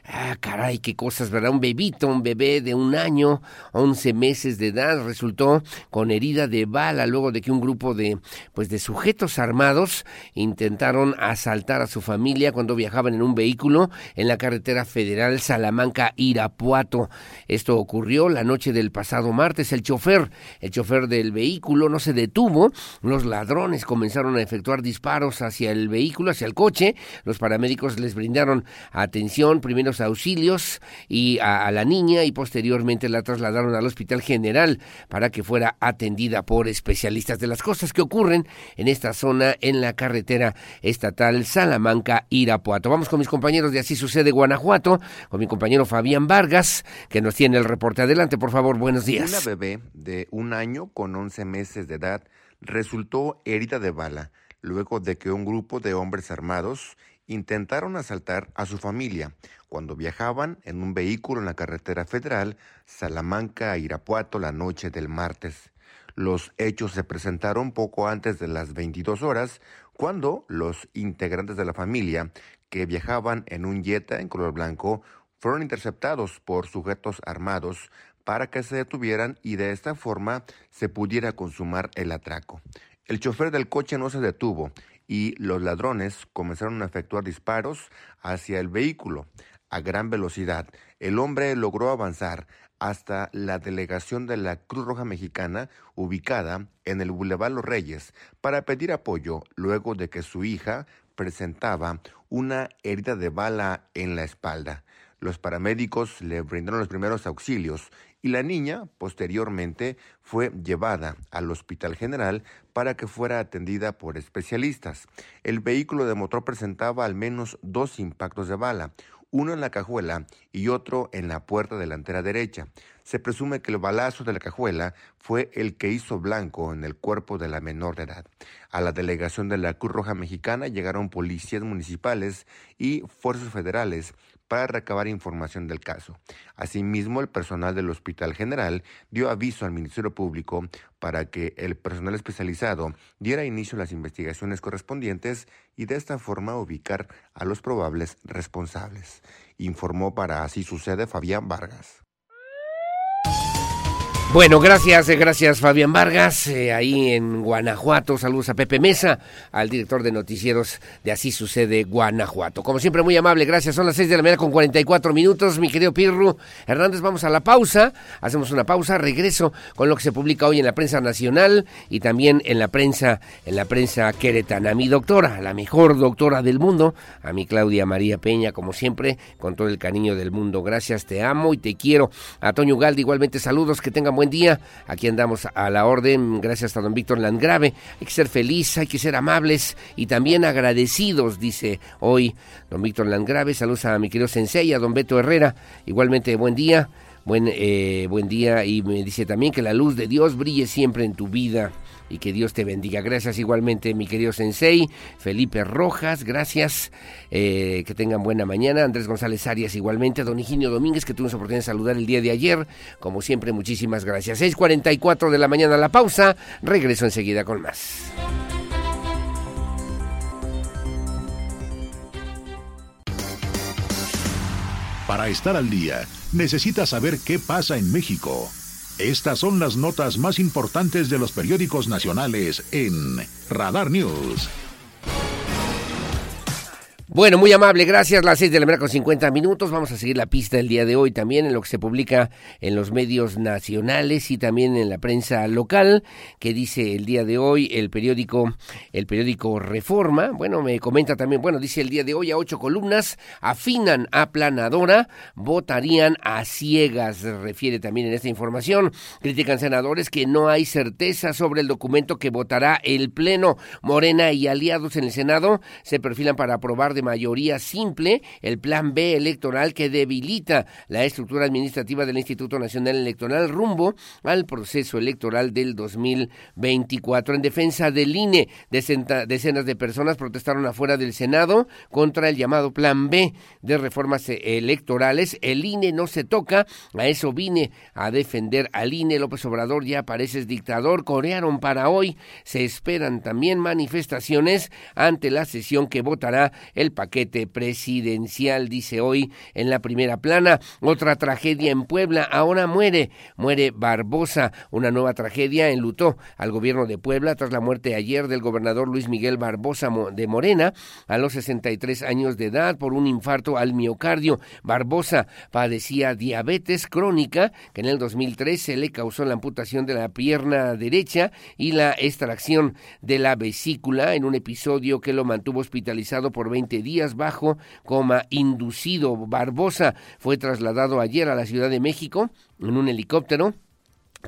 Ah, caray, qué cosas, ¿verdad? Un bebito, un bebé de un año, once meses de edad, resultó con herida de bala luego de que un grupo de, pues, de sujetos armados intentaron asaltar a su familia cuando viajaban en un vehículo en la carretera federal Salamanca-Irapuato. Esto ocurrió la noche del pasado martes. El chofer, el chofer del vehículo no se detuvo. Los ladrones comenzaron a efectuar disparos hacia el vehículo, hacia el coche. Los paramédicos les brindaron atención, primero auxilios y a, la niña y posteriormente la trasladaron al Hospital General para que fuera atendida por especialistas de las cosas que ocurren en esta zona en la carretera estatal Salamanca-Irapuato. Vamos con mis compañeros de Así Sucede Guanajuato, con mi compañero Fabián Vargas, que nos tiene el reporte. Adelante, por favor, buenos días. Una bebé de un año con 11 meses de edad resultó herida de bala luego de que un grupo de hombres armados intentaron asaltar a su familia cuando viajaban en un vehículo en la carretera federal Salamanca-Irapuato la noche del martes. Los hechos se presentaron poco antes de las 22 horas, cuando los integrantes de la familia que viajaban en un Jetta en color blanco fueron interceptados por sujetos armados para que se detuvieran y de esta forma se pudiera consumar el atraco. El chofer del coche no se detuvo y los ladrones comenzaron a efectuar disparos hacia el vehículo a gran velocidad. El hombre logró avanzar hasta la delegación de la Cruz Roja Mexicana ubicada en el Boulevard Los Reyes para pedir apoyo luego de que su hija presentaba una herida de bala en la espalda. Los paramédicos le brindaron los primeros auxilios y la niña posteriormente fue llevada al Hospital General para que fuera atendida por especialistas. El vehículo de motor presentaba al menos dos impactos de bala, uno en la cajuela y otro en la puerta delantera derecha. Se presume que el balazo de la cajuela fue el que hizo blanco en el cuerpo de la menor de edad. A la delegación de la Cruz Roja Mexicana llegaron policías municipales y fuerzas federales para recabar información del caso. Asimismo, el personal del Hospital General dio aviso al Ministerio Público para que el personal especializado diera inicio a las investigaciones correspondientes y de esta forma ubicar a los probables responsables. Informó para Así Sucede Fabián Vargas. Bueno, gracias, eh, gracias Fabián Vargas, eh, ahí en Guanajuato. Saludos a Pepe Mesa, al director de noticieros de Así Sucede Guanajuato. Como siempre, muy amable, gracias. Son las 6 de la mañana con 44 minutos, mi querido Pirru Hernández. Vamos a la pausa, hacemos una pausa, regreso con lo que se publica hoy en la prensa nacional y también en la prensa, en la prensa queretana. Mi doctora, la mejor doctora del mundo, a mi Claudia María Peña, como siempre, con todo el cariño del mundo. Gracias, te amo y te quiero. A Toño Galdi, igualmente saludos, que tengan buen buen día. Aquí andamos a la orden, gracias a don Víctor Landgrave. Hay que ser feliz, hay que ser amables y también agradecidos, dice hoy don Víctor Landgrave. Saludos a mi querido Sensei, a don Beto Herrera. Igualmente, buen día. Buen, eh, buen día y me dice también que la luz de Dios brille siempre en tu vida y que Dios te bendiga. Gracias igualmente, mi querido Sensei, Felipe Rojas, gracias, eh, que tengan buena mañana. Andrés González Arias igualmente, don Higinio Domínguez, que tuvimos oportunidad de saludar el día de ayer. Como siempre, muchísimas gracias. 6.44 de la mañana la pausa, regreso enseguida con más. Para estar al día, necesita saber qué pasa en México. Estas son las notas más importantes de los periódicos nacionales en Radar News. Bueno, muy amable, gracias. Las seis de la mañana con 50 minutos. Vamos a seguir la pista el día de hoy también en lo que se publica en los medios nacionales y también en la prensa local, que dice el día de hoy el periódico, el periódico Reforma. Bueno, me comenta también, bueno, dice el día de hoy a ocho columnas, afinan a planadora, votarían a ciegas, refiere también en esta información. Critican senadores que no hay certeza sobre el documento que votará el Pleno. Morena y aliados en el Senado se perfilan para aprobar de mayoría simple el plan B electoral que debilita la estructura administrativa del Instituto Nacional Electoral rumbo al proceso electoral del 2024. En defensa del INE, decenas de personas protestaron afuera del Senado contra el llamado plan B de reformas electorales. El INE no se toca, a eso vine a defender al INE. López Obrador ya parece dictador. Corearon para hoy. Se esperan también manifestaciones ante la sesión que votará el paquete presidencial, dice hoy en la primera plana. Otra tragedia en Puebla, ahora muere, muere Barbosa, una nueva tragedia enlutó al gobierno de Puebla tras la muerte ayer del gobernador Luis Miguel Barbosa de Morena a los 63 años de edad por un infarto al miocardio. Barbosa padecía diabetes crónica que en el 2013 le causó la amputación de la pierna derecha y la extracción de la vesícula en un episodio que lo mantuvo hospitalizado por 20 días bajo coma inducido. Barbosa fue trasladado ayer a la Ciudad de México en un helicóptero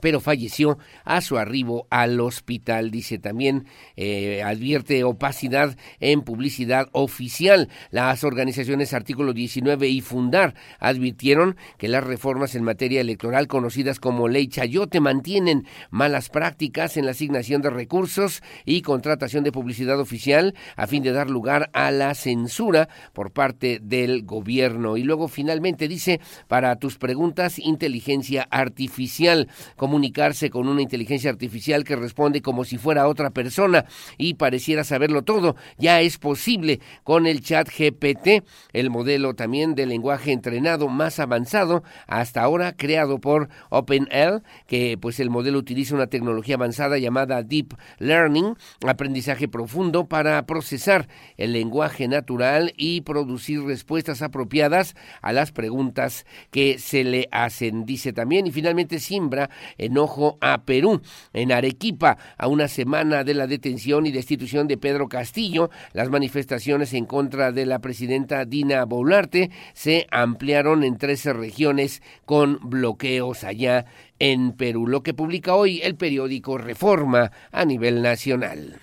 pero falleció a su arribo al hospital. Dice también, eh, advierte opacidad en publicidad oficial. Las organizaciones Artículo 19 y Fundar advirtieron que las reformas en materia electoral conocidas como Ley Chayote mantienen malas prácticas en la asignación de recursos y contratación de publicidad oficial a fin de dar lugar a la censura por parte del gobierno. Y luego finalmente dice, para tus preguntas, inteligencia artificial comunicarse con una inteligencia artificial que responde como si fuera otra persona y pareciera saberlo todo. Ya es posible con el chat GPT, el modelo también de lenguaje entrenado más avanzado hasta ahora creado por OpenAI, que pues el modelo utiliza una tecnología avanzada llamada Deep Learning, aprendizaje profundo para procesar el lenguaje natural y producir respuestas apropiadas a las preguntas que se le hacen. Dice también y finalmente Simbra enojo a Perú. En Arequipa, a una semana de la detención y destitución de Pedro Castillo, las manifestaciones en contra de la presidenta Dina Boluarte se ampliaron en 13 regiones con bloqueos allá en Perú, lo que publica hoy el periódico Reforma a nivel nacional.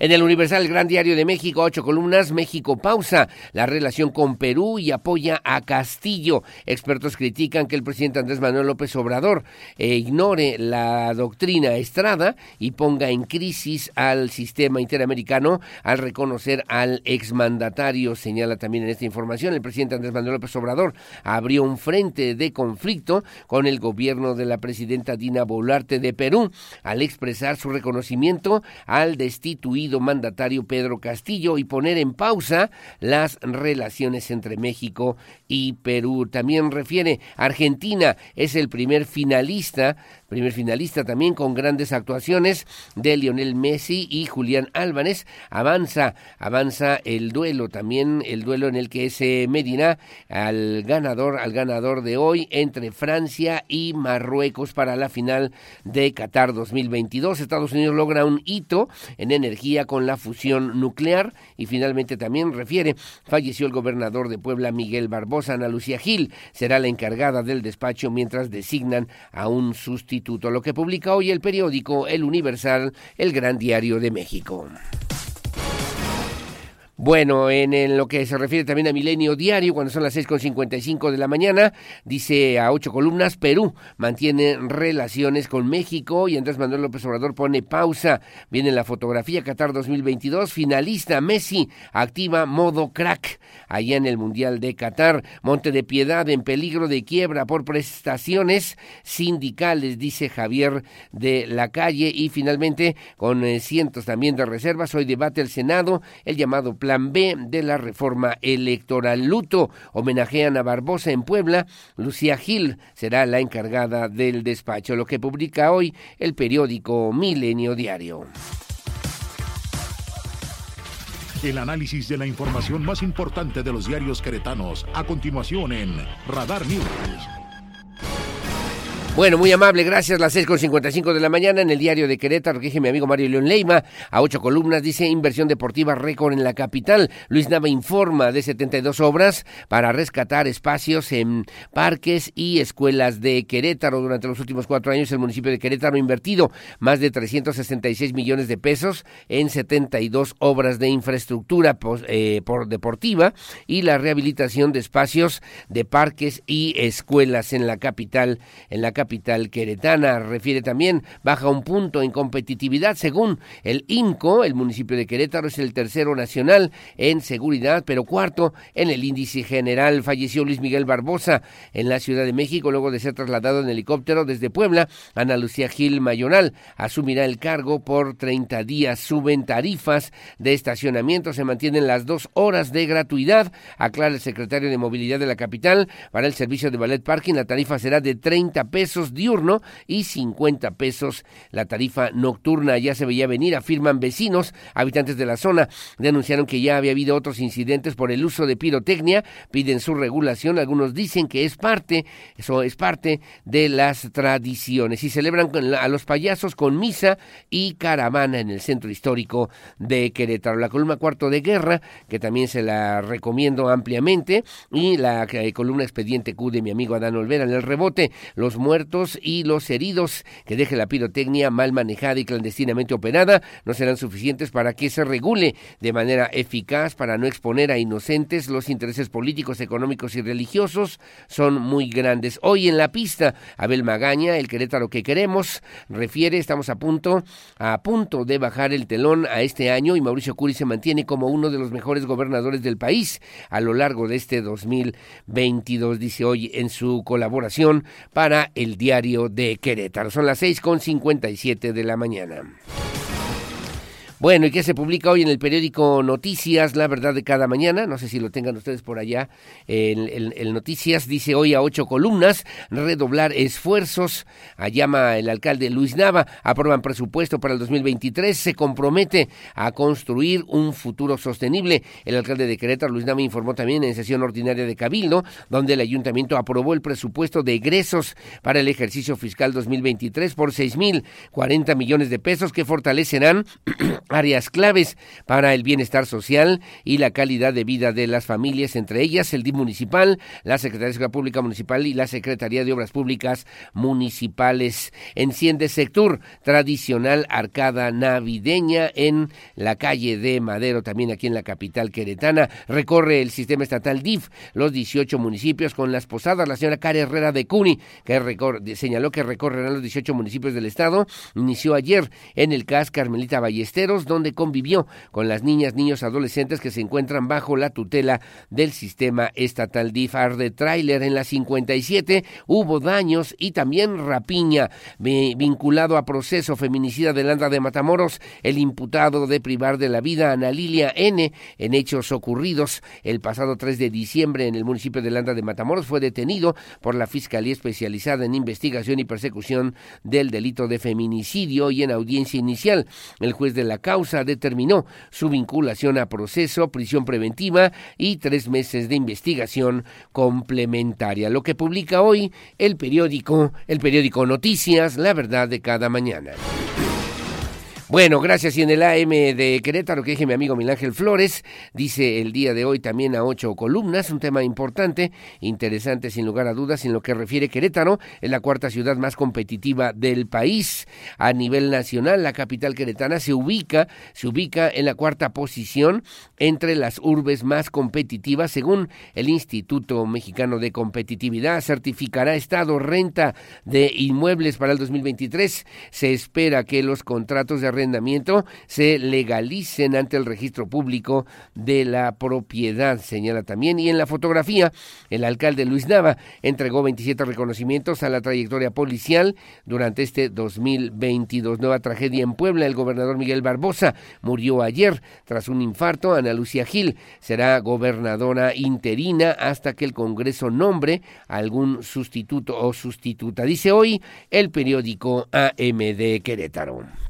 En el Universal, el Gran Diario de México, ocho columnas, México pausa la relación con Perú y apoya a Castillo. Expertos critican que el presidente Andrés Manuel López Obrador eh, ignore la doctrina Estrada y ponga en crisis al sistema interamericano al reconocer al exmandatario. Señala también en esta información, el presidente Andrés Manuel López Obrador abrió un frente de conflicto con el gobierno de la presidenta Dina Boluarte de Perú al expresar su reconocimiento al destituido mandatario Pedro Castillo y poner en pausa las relaciones entre México y Perú. También refiere, Argentina es el primer finalista primer finalista también con grandes actuaciones de Lionel Messi y Julián Álvarez. Avanza, avanza el duelo también, el duelo en el que se medirá al ganador, al ganador de hoy entre Francia y Marruecos para la final de Qatar 2022. Estados Unidos logra un hito en energía con la fusión nuclear y finalmente también refiere, falleció el gobernador de Puebla Miguel Barbosa, Ana Lucía Gil, será la encargada del despacho mientras designan a un sustituto lo que publica hoy el periódico El Universal, el Gran Diario de México. Bueno, en, lo que se refiere también a Milenio Diario, cuando son las 6.55 de la mañana, dice a ocho columnas, Perú mantiene relaciones con México y Andrés Manuel López Obrador pone pausa. Viene la fotografía Qatar 2022, finalista Messi activa modo crack allá en el Mundial de Qatar. Monte de Piedad en peligro de quiebra por prestaciones sindicales, dice Javier de la Calle. Y finalmente, con eh, cientos también de reservas, hoy debate el Senado el llamado plan B de la reforma electoral. Luto homenajean a Barbosa en Puebla. Lucía Gil será la encargada del despacho, lo que publica hoy el periódico Milenio Diario. El análisis de la información más importante de los diarios queretanos, a continuación en Radar News. Bueno, muy amable, gracias. Las 6.55 de la mañana en el diario de Querétaro, que dije mi amigo Mario León Leima, a ocho columnas, dice inversión deportiva récord en la capital. Luis Nava informa de 72 obras para rescatar espacios en parques y escuelas de Querétaro. Durante los últimos cuatro años, el municipio de Querétaro ha invertido más de 366 millones de pesos en 72 obras de infraestructura eh, por deportiva y la rehabilitación de espacios de parques y escuelas en la capital, en la capital capital queretana. Refiere también, baja un punto en competitividad según el INCO. El municipio de Querétaro es el tercero nacional en seguridad, pero cuarto en el índice general. Falleció Luis Miguel Barbosa en la Ciudad de México luego de ser trasladado en helicóptero desde Puebla. Ana Lucía Gil Mayonal asumirá el cargo por 30 días. Suben tarifas de estacionamiento, se mantienen las dos horas de gratuidad. Aclara el secretario de Movilidad de la capital. Para el servicio de ballet parking, la tarifa será de 30 pesos diurno y 50 pesos la tarifa nocturna. Ya se veía venir, afirman vecinos, habitantes de la zona. Denunciaron que ya había habido otros incidentes por el uso de pirotecnia, piden su regulación. Algunos dicen que es parte, eso es parte de las tradiciones. Y celebran a los payasos con misa y caravana en el centro histórico de Querétaro. La columna cuarto de guerra, que también se la recomiendo ampliamente, y la eh, columna expediente Q de mi amigo Adán Olvera en el rebote, los muertos y los heridos que deje la pirotecnia mal manejada y clandestinamente operada no serán suficientes para que se regule de manera eficaz para no exponer a inocentes. Los intereses políticos, económicos y religiosos son muy grandes. Hoy en la pista, Abel Magaña, el Querétaro que queremos, refiere, estamos a punto, a punto de bajar el telón a este año y Mauricio Curi se mantiene como uno de los mejores gobernadores del país a lo largo de este 2022, dice hoy en su colaboración para el diario de Querétaro. Son las seis con cincuenta y siete de la mañana. Bueno, ¿y qué se publica hoy en el periódico Noticias, La Verdad de cada mañana? No sé si lo tengan ustedes por allá. El, el, Noticias dice hoy a ocho columnas, redoblar esfuerzos. Llama el alcalde Luis Nava, aprueban presupuesto para el 2023, se compromete a construir un futuro sostenible. El alcalde de Querétaro, Luis Nava, informó también en sesión ordinaria de Cabildo, donde el ayuntamiento aprobó el presupuesto de egresos para el ejercicio fiscal 2023 por seis mil cuarenta millones de pesos que fortalecerán áreas claves para el bienestar social y la calidad de vida de las familias, entre ellas el DIF municipal, la Secretaría de Seguridad Pública Municipal y la Secretaría de Obras Públicas Municipales. Enciende sector tradicional arcada navideña en la calle de Madero, también aquí en la capital queretana. Recorre el sistema estatal DIF los 18 municipios con las posadas. La señora Cara Herrera de Cuni, que señaló que recorrerán los 18 municipios del estado, inició ayer en el CAS Carmelita Ballesteros Donde convivió con las niñas, niños, adolescentes que se encuentran bajo la tutela del sistema estatal. DIFAR de tráiler. En la 57 hubo daños y también rapiña vinculado a proceso feminicida de Landa de Matamoros, el imputado de privar de la vida a Ana Lilia N en hechos ocurridos el pasado 3 de diciembre en el municipio de Landa de Matamoros. Fue detenido por la Fiscalía Especializada en Investigación y Persecución del Delito de Feminicidio y en audiencia inicial. El juez de la causa determinó su vinculación a proceso, prisión preventiva y tres meses de investigación complementaria. Lo que publica hoy el periódico, el periódico Noticias, la verdad de cada mañana. Bueno, gracias. Y en el AM de Querétaro, que dije mi amigo Ángel Flores, dice el día de hoy también a ocho columnas, un tema importante, interesante sin lugar a dudas, en lo que refiere Querétaro, es la cuarta ciudad más competitiva del país. A nivel nacional, la capital queretana se ubica, se ubica en la cuarta posición entre las urbes más competitivas, según el Instituto Mexicano de Competitividad. Certificará Estado renta de inmuebles para el 2023. Se espera que los contratos de arrendamiento se legalicen ante el registro público de la propiedad, señala también. Y en la fotografía, el alcalde Luis Nava entregó 27 reconocimientos a la trayectoria policial durante este 2022. Nueva tragedia en Puebla. El gobernador Miguel Barbosa murió ayer tras un infarto. Ana Lucía Gil será gobernadora interina hasta que el Congreso nombre algún sustituto o sustituta. Dice hoy el periódico AM de Querétaro.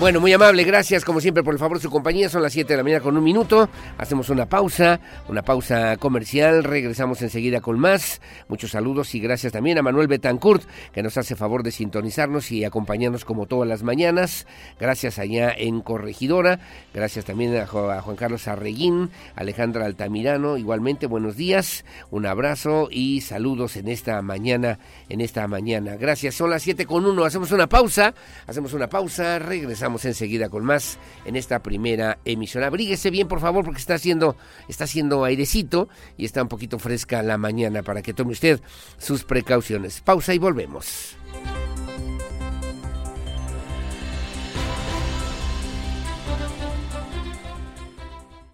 Bueno, muy amable, gracias como siempre por el favor de su compañía. Son las 7 de la mañana con un minuto. Hacemos una pausa, una pausa comercial. Regresamos enseguida con más. Muchos saludos y gracias también a Manuel Betancourt, que nos hace favor de sintonizarnos y acompañarnos como todas las mañanas. Gracias allá en Corregidora. Gracias también a Juan Carlos Arreguín, Alejandra Altamirano. Igualmente, buenos días, un abrazo y saludos en esta mañana, en esta mañana. Gracias, son las 7 con 1. Hacemos una pausa, hacemos una pausa, regresamos enseguida con más en esta primera emisión. Abríguese bien, por favor, porque está haciendo, está haciendo airecito y está un poquito fresca la mañana para que tome usted sus precauciones. Pausa y volvemos.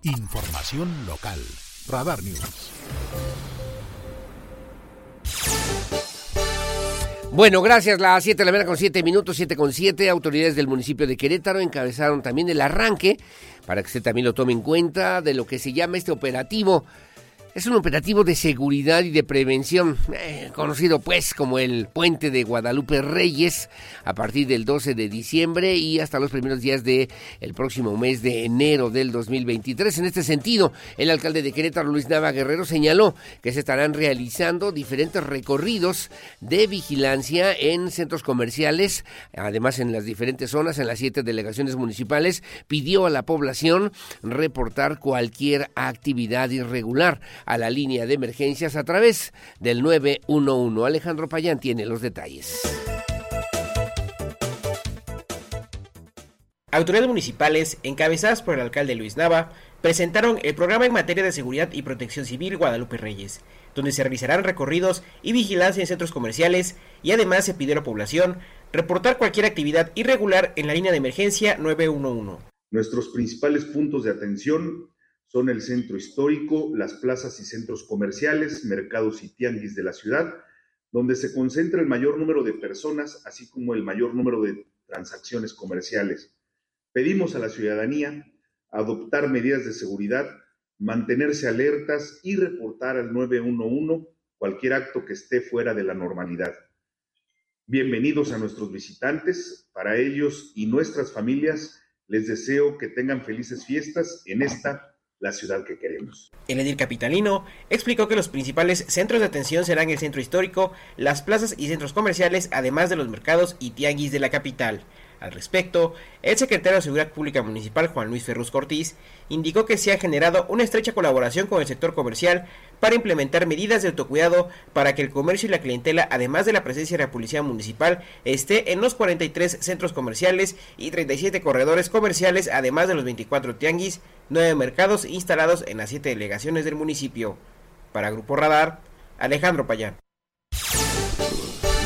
Información local. Radar News. Bueno, gracias. Las 7 de la mañana con 7 minutos, 7 con 7. Autoridades del municipio de Querétaro encabezaron también el arranque, para que usted también lo tome en cuenta, de lo que se llama este operativo es un operativo de seguridad y de prevención, eh, conocido pues como el Puente de Guadalupe Reyes, a partir del 12 de diciembre y hasta los primeros días del el próximo mes de enero del 2023. En este sentido, el alcalde de Querétaro, Luis Nava Guerrero, señaló que se estarán realizando diferentes recorridos de vigilancia en centros comerciales, además en las diferentes zonas, en las siete delegaciones municipales, pidió a la población reportar cualquier actividad irregular a la línea de emergencias a través del 911. Alejandro Payán tiene los detalles. Autoridades municipales, encabezadas por el alcalde Luis Nava, presentaron el programa en materia de seguridad y protección civil Guadalupe Reyes, donde se realizarán recorridos y vigilancia en centros comerciales y además se pidió a la población reportar cualquier actividad irregular en la línea de emergencia 911. Nuestros principales puntos de atención son el centro histórico, las plazas y centros comerciales, mercados y tianguis de la ciudad, donde se concentra el mayor número de personas, así como el mayor número de transacciones comerciales. Pedimos a la ciudadanía adoptar medidas de seguridad, mantenerse alertas y reportar al 911 cualquier acto que esté fuera de la normalidad. Bienvenidos a nuestros visitantes, para ellos y nuestras familias les deseo que tengan felices fiestas en esta la ciudad que queremos. El edil capitalino explicó que los principales centros de atención serán el centro histórico, las plazas y centros comerciales, además de los mercados y tianguis de la capital. Al respecto, el secretario de Seguridad Pública Municipal, Juan Luis Ferrus Cortiz, indicó que se ha generado una estrecha colaboración con el sector comercial para implementar medidas de autocuidado para que el comercio y la clientela, además de la presencia de la Policía Municipal, esté en los 43 centros comerciales y 37 corredores comerciales, además de los 24 tianguis, 9 mercados instalados en las 7 delegaciones del municipio. Para Grupo Radar, Alejandro Payán.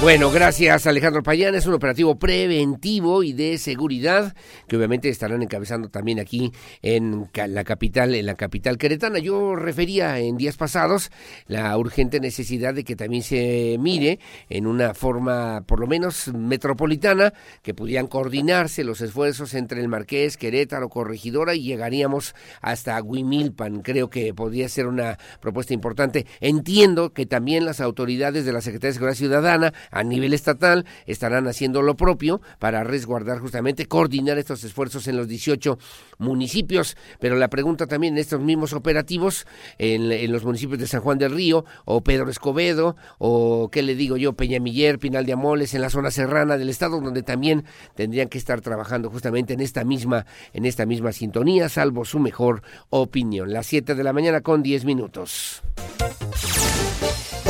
Bueno, gracias Alejandro Payán. Es un operativo preventivo y de seguridad que obviamente estarán encabezando también aquí en la capital, en la capital queretana. Yo refería en días pasados la urgente necesidad de que también se mire en una forma por lo menos metropolitana que pudieran coordinarse los esfuerzos entre el Marqués, Querétaro, Corregidora y llegaríamos hasta Huimilpan. Creo que podría ser una propuesta importante. Entiendo que también las autoridades de la Secretaría de Seguridad Ciudadana a nivel estatal estarán haciendo lo propio para resguardar justamente, coordinar estos esfuerzos en los 18 municipios. Pero la pregunta también en estos mismos operativos, en, los municipios de San Juan del Río, o Pedro Escobedo, o qué le digo yo, Peñamiller, Pinal de Amoles, en la zona serrana del estado, donde también tendrían que estar trabajando justamente en esta misma, en esta misma sintonía, salvo su mejor opinión. Las 7 de la mañana con 10 minutos.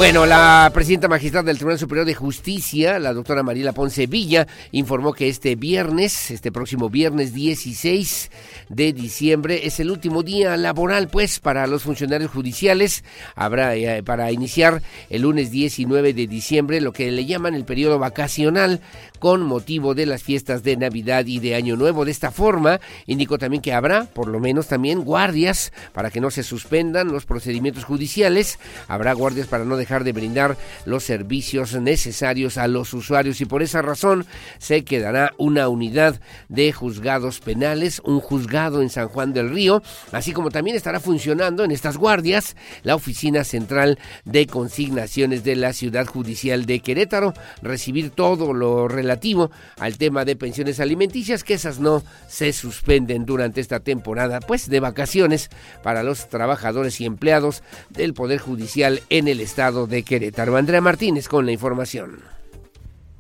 Bueno, la presidenta magistrada del Tribunal Superior de Justicia, la doctora Mariela Ponce Villa, informó que este viernes, este próximo viernes 16 de diciembre, es el último día laboral, pues, para los funcionarios judiciales. Habrá eh, para iniciar el lunes 19 de diciembre lo que le llaman el periodo vacacional con motivo de las fiestas de Navidad y de Año Nuevo. De esta forma, indicó también que habrá, por lo menos también, guardias para que no se suspendan los procedimientos judiciales. Habrá guardias para no dejar de brindar los servicios necesarios a los usuarios y por esa razón se quedará una unidad de juzgados penales, un juzgado en San Juan del Río, así como también estará funcionando en estas guardias la oficina central de consignaciones de la ciudad judicial de Querétaro, recibir todo lo relativo al tema de pensiones alimenticias, que esas no se suspenden durante esta temporada, pues de vacaciones para los trabajadores y empleados del Poder Judicial en el estado de Querétaro. Andrea Martínez con la información.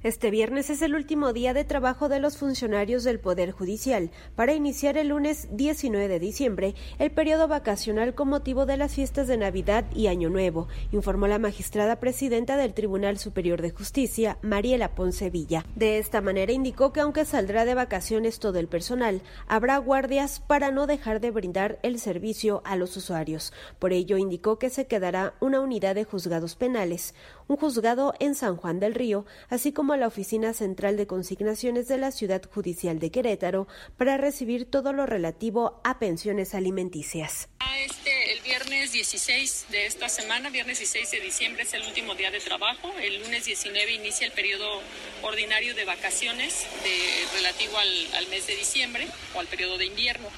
Este viernes es el último día de trabajo de los funcionarios del Poder Judicial para iniciar el lunes 19 de diciembre el periodo vacacional con motivo de las fiestas de Navidad y Año Nuevo, informó la magistrada presidenta del Tribunal Superior de Justicia, Mariela Ponce Villa. De esta manera indicó que aunque saldrá de vacaciones todo el personal, habrá guardias para no dejar de brindar el servicio a los usuarios. Por ello indicó que se quedará una unidad de juzgados penales, un juzgado en San Juan del Río, así como la Oficina Central de Consignaciones de la Ciudad Judicial de Querétaro para recibir todo lo relativo a pensiones alimenticias. Este, el viernes 16 de esta semana, viernes 16 de diciembre, es el último día de trabajo. El lunes 19 inicia el periodo ordinario de vacaciones relativo al, al mes de diciembre o al periodo de invierno.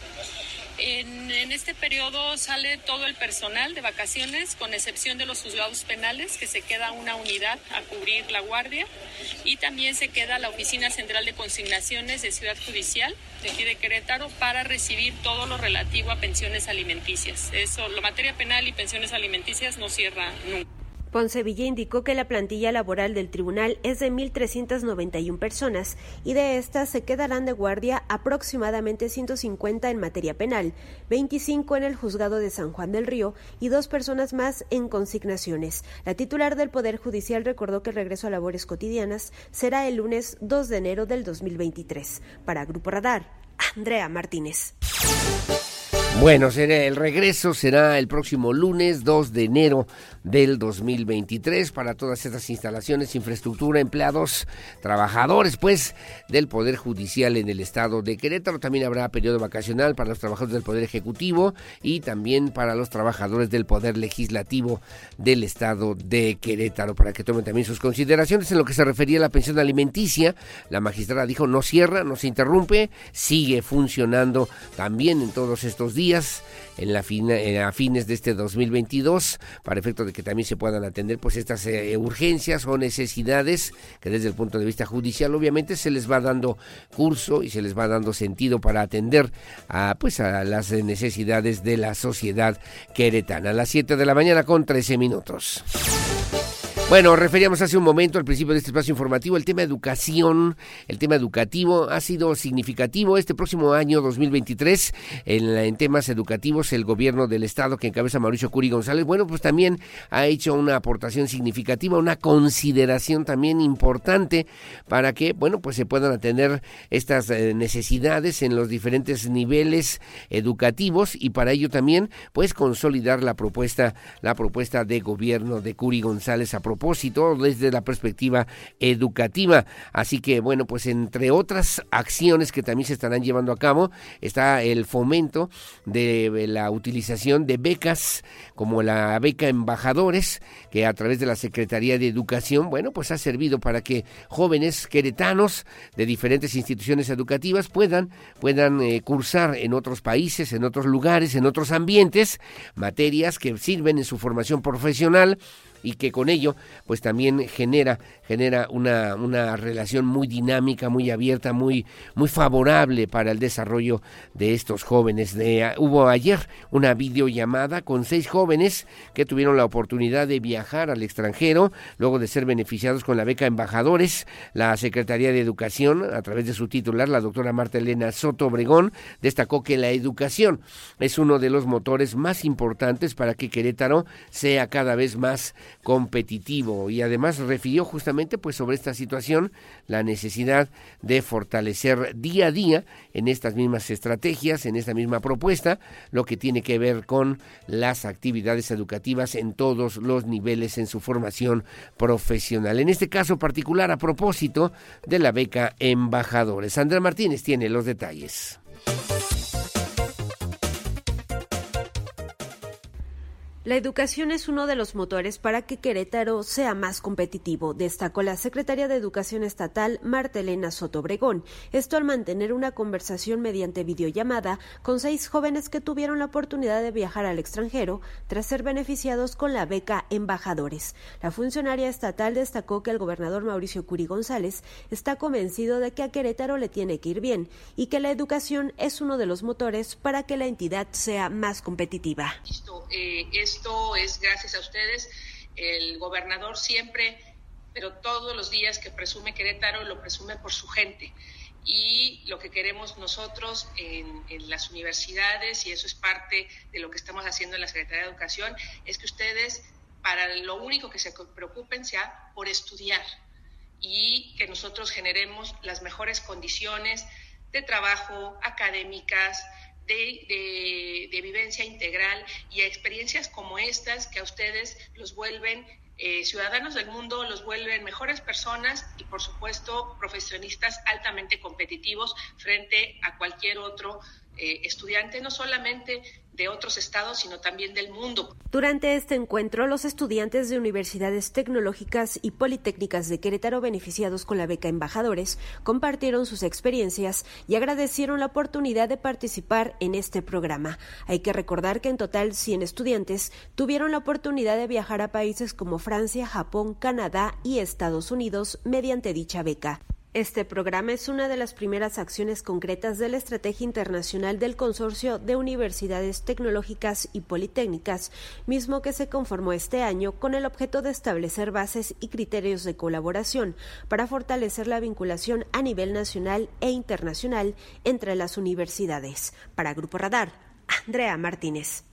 En, este periodo sale todo el personal de vacaciones, con excepción de los juzgados penales, que se queda una unidad a cubrir la guardia, y también se queda la Oficina Central de Consignaciones de Ciudad Judicial, de aquí de Querétaro, para recibir todo lo relativo a pensiones alimenticias. Eso, la materia penal y pensiones alimenticias no cierra nunca. Poncevilla indicó que la plantilla laboral del tribunal es de 1.391 personas y de estas se quedarán de guardia aproximadamente 150 en materia penal, 25 en el juzgado de San Juan del Río y dos personas más en consignaciones. La titular del Poder Judicial recordó que el regreso a labores cotidianas será el lunes 2 de enero del 2023. Para Grupo Radar, Andrea Martínez. Bueno, será, el regreso será el próximo lunes 2 de enero del 2023 para todas estas instalaciones, infraestructura, empleados, trabajadores, pues, del Poder Judicial en el estado de Querétaro. También habrá periodo vacacional para los trabajadores del Poder Ejecutivo y también para los trabajadores del Poder Legislativo del estado de Querétaro, para que tomen también sus consideraciones en lo que se refería a la pensión alimenticia. La magistrada dijo no cierra, no se interrumpe, sigue funcionando también en todos estos días en la a fines de este 2022 para efecto de que también se puedan atender pues estas eh, urgencias o necesidades que desde el punto de vista judicial obviamente se les va dando curso y se les va dando sentido para atender a pues a las necesidades de la sociedad queretana. A las 7 de la mañana con 13 minutos. Bueno, referíamos hace un momento al principio de este espacio informativo, el tema educación, el tema educativo ha sido significativo este próximo año 2023 en, en temas educativos el gobierno del estado que encabeza Mauricio Curi González, bueno, pues también ha hecho una aportación significativa, una consideración también importante para que, bueno, pues se puedan atender estas eh, necesidades en los diferentes niveles educativos y para ello también pues consolidar la propuesta la propuesta de gobierno de Curi González propósito desde la perspectiva educativa. Así que bueno, pues entre otras acciones que también se estarán llevando a cabo está el fomento de la utilización de becas como la beca embajadores que a través de la Secretaría de Educación, bueno, pues ha servido para que jóvenes queretanos de diferentes instituciones educativas puedan puedan eh, cursar en otros países, en otros lugares, en otros ambientes materias que sirven en su formación profesional y que con ello pues también genera genera una, una relación muy dinámica, muy abierta, muy, muy favorable para el desarrollo de estos jóvenes. De, hubo ayer una videollamada con seis jóvenes que tuvieron la oportunidad de viajar al extranjero, luego de ser beneficiados con la beca Embajadores. La Secretaría de Educación, a través de su titular, la doctora Marta Elena Soto Obregón, destacó que la educación es uno de los motores más importantes para que Querétaro sea cada vez más competitivo y además refirió justamente pues sobre esta situación la necesidad de fortalecer día a día en estas mismas estrategias, en esta misma propuesta, lo que tiene que ver con las actividades educativas en todos los niveles en su formación profesional. En este caso particular a propósito de la beca Embajadores. Andrea Martínez tiene los detalles. La educación es uno de los motores para que Querétaro sea más competitivo, destacó la secretaria de Educación Estatal Martelena Soto Obregón. Esto al mantener una conversación mediante videollamada con seis jóvenes que tuvieron la oportunidad de viajar al extranjero tras ser beneficiados con la beca Embajadores. La funcionaria estatal destacó que el gobernador Mauricio Curi González está convencido de que a Querétaro le tiene que ir bien y que la educación es uno de los motores para que la entidad sea más competitiva. Eh, esto es gracias a ustedes. El gobernador siempre, pero todos los días que presume Querétaro, lo presume por su gente. Y lo que queremos nosotros en, las universidades, y eso es parte de lo que estamos haciendo en la Secretaría de Educación, es que ustedes, para lo único que se preocupen sea por estudiar y que nosotros generemos las mejores condiciones de trabajo académicas, de, vivencia integral y a experiencias como estas que a ustedes los vuelven eh, ciudadanos del mundo, los vuelven mejores personas y por supuesto profesionistas altamente competitivos frente a cualquier otro eh, estudiante, no solamente de otros estados, sino también del mundo. Durante este encuentro, los estudiantes de universidades tecnológicas y politécnicas de Querétaro beneficiados con la beca Embajadores compartieron sus experiencias y agradecieron la oportunidad de participar en este programa. Hay que recordar que en total 100 estudiantes tuvieron la oportunidad de viajar a países como Francia, Japón, Canadá y Estados Unidos mediante dicha beca. Este programa es una de las primeras acciones concretas de la Estrategia Internacional del Consorcio de Universidades Tecnológicas y Politécnicas, mismo que se conformó este año con el objeto de establecer bases y criterios de colaboración para fortalecer la vinculación a nivel nacional e internacional entre las universidades. Para Grupo Radar, Andrea Martínez.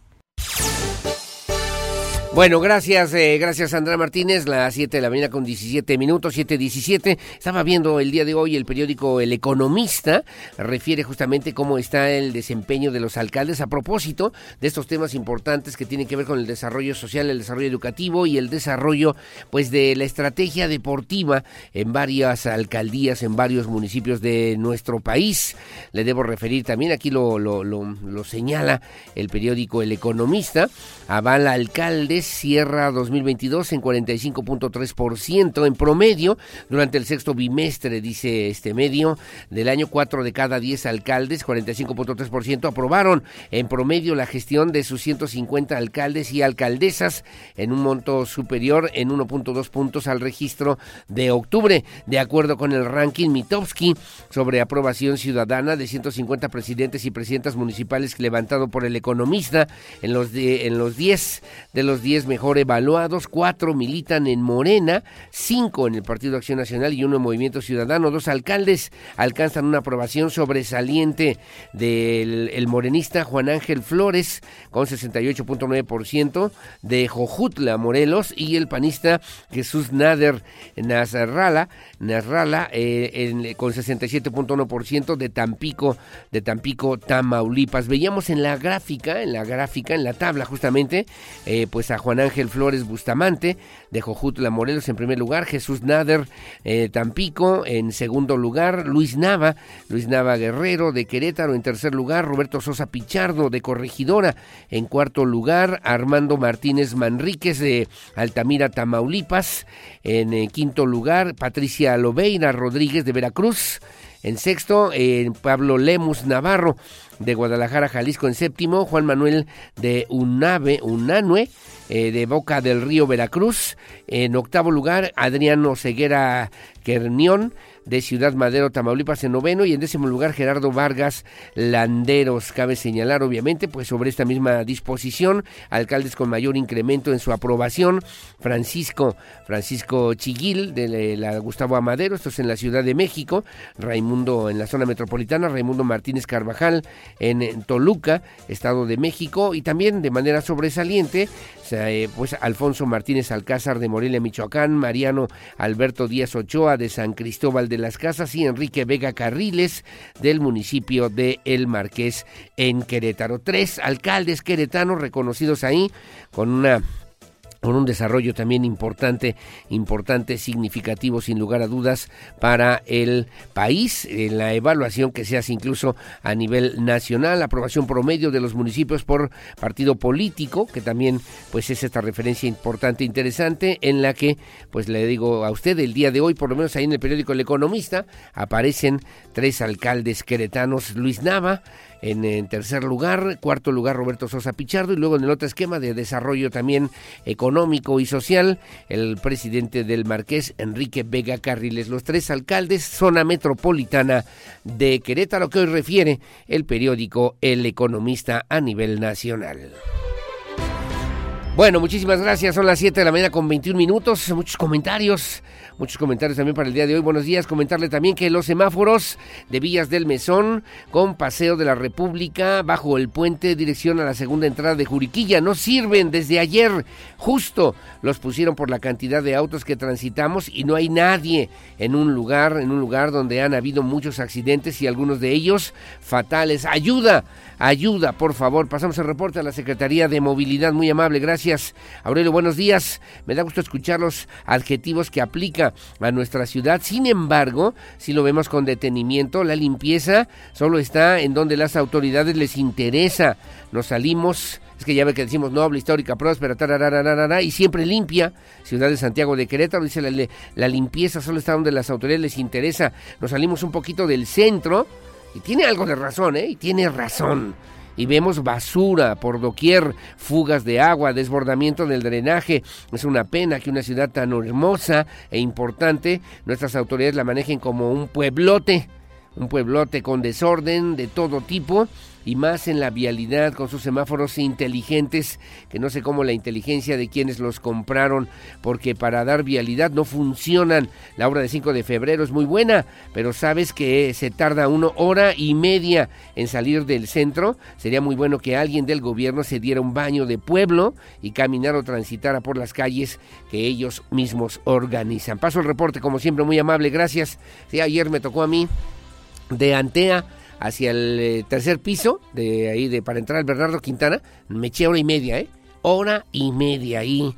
Bueno, gracias, eh, gracias Andrea Martínez, las 7 de la mañana con 17 minutos, 7.17. Estaba viendo el día de hoy el periódico El Economista, refiere justamente cómo está el desempeño de los alcaldes a propósito de estos temas importantes que tienen que ver con el desarrollo social, el desarrollo educativo y el desarrollo pues de la estrategia deportiva en varias alcaldías, en varios municipios de nuestro país. Le debo referir también, aquí lo, lo, lo, lo señala el periódico El Economista, avala alcalde cierra 2022 en 45.3% en promedio durante el sexto bimestre, dice este medio, del año 4 de cada 10 alcaldes, 45.3% aprobaron en promedio la gestión de sus 150 alcaldes y alcaldesas en un monto superior en 1.2 puntos al registro de octubre, de acuerdo con el ranking Mitowski sobre aprobación ciudadana de 150 presidentes y presidentas municipales levantado por el economista en los de, en los 10 de los 10 mejor evaluados, cuatro militan en Morena, cinco en el Partido Acción Nacional y uno en Movimiento Ciudadano. Dos alcaldes alcanzan una aprobación sobresaliente del el morenista Juan Ángel Flores con 68.9% de Jojutla, Morelos, y el panista Jesús Nader Nazarrala, Nazrala eh, con 67.1% de Tampico, de Tampico, Tamaulipas. Veíamos en la gráfica, en la gráfica, en la tabla justamente, eh, pues a Juan Ángel Flores Bustamante de Jojutla Morelos en primer lugar, Jesús Nader eh, Tampico en segundo lugar, Luis Nava, Luis Nava Guerrero de Querétaro en tercer lugar, Roberto Sosa Pichardo de Corregidora en cuarto lugar, Armando Martínez Manríquez de Altamira, Tamaulipas en eh, quinto lugar, Patricia Lobeira Rodríguez de Veracruz en sexto, eh, Pablo Lemus Navarro de Guadalajara, Jalisco en séptimo, Juan Manuel de Unave, Unanue eh, de Boca del Río, Veracruz. En octavo lugar, Adriano Ceguera Kernión de Ciudad Madero, Tamaulipas en noveno y en décimo lugar Gerardo Vargas Landeros. Cabe señalar, obviamente, pues sobre esta misma disposición, alcaldes con mayor incremento en su aprobación, Francisco, Francisco Chiguil de la Gustavo Amadero, esto es en la Ciudad de México, Raimundo en la zona metropolitana, Raimundo Martínez Carvajal en Toluca, Estado de México, y también de manera sobresaliente, eh, pues Alfonso Martínez Alcázar de Morelia, Michoacán, Mariano Alberto Díaz Ochoa de San Cristóbal de las Casas y Enrique Vega Carriles del municipio de El Marqués en Querétaro. Tres alcaldes queretanos reconocidos ahí con una con un desarrollo también importante, importante, significativo, sin lugar a dudas, para el país, en la evaluación que se hace incluso a nivel nacional, aprobación promedio de los municipios por partido político, que también pues es esta referencia importante, interesante, en la que, pues le digo a usted, el día de hoy, por lo menos ahí en el periódico El Economista, aparecen tres alcaldes queretanos, Luis Nava, en, tercer lugar, cuarto lugar Roberto Sosa Pichardo y luego en el otro esquema de desarrollo también económico y social, el presidente del Marqués, Enrique Vega Carriles. Los tres alcaldes, zona metropolitana de Querétaro, que hoy refiere el periódico El Economista a nivel nacional. Bueno, muchísimas gracias. Son las 7 de la mañana con 21 minutos. Muchos comentarios Muchos comentarios también para el día de hoy. Buenos días. Comentarle también que los semáforos de Villas del Mesón con Paseo de la República bajo el puente dirección a la segunda entrada de Juriquilla no sirven desde ayer. Justo los pusieron por la cantidad de autos que transitamos y no hay nadie en un lugar, en un lugar donde han habido muchos accidentes y algunos de ellos fatales. Ayuda, ayuda, por favor. Pasamos el reporte a la Secretaría de Movilidad. Muy amable, gracias. Aurelio, buenos días. Me da gusto escuchar los adjetivos que aplica a nuestra ciudad. Sin embargo, si lo vemos con detenimiento, la limpieza solo está en donde las autoridades les interesa. Nos salimos es que ya ve que decimos noble, histórica, próspera, tararararara, y siempre limpia. Ciudad de Santiago de Querétaro dice la, la, limpieza solo está donde las autoridades les interesa. Nos salimos un poquito del centro y tiene algo de razón, ¿eh? Y tiene razón y vemos basura por doquier, fugas de agua, desbordamiento del drenaje. Es una pena que una ciudad tan hermosa e importante, nuestras autoridades la manejen como un pueblote, un pueblote con desorden de todo tipo y más en la vialidad con sus semáforos inteligentes, que no sé cómo la inteligencia de quienes los compraron, porque para dar vialidad no funcionan. La obra de 5 de febrero es muy buena, pero sabes que se tarda una hora y media en salir del centro. Sería muy bueno que alguien del gobierno se diera un baño de pueblo y caminara o transitara por las calles que ellos mismos organizan. Paso el reporte, como siempre, muy amable, gracias. Sí, ayer me tocó a mí de Antea hacia el eh, tercer piso, de ahí de para entrar al Bernardo Quintana, me eché hora y media, ¿eh? Hora y media ahí.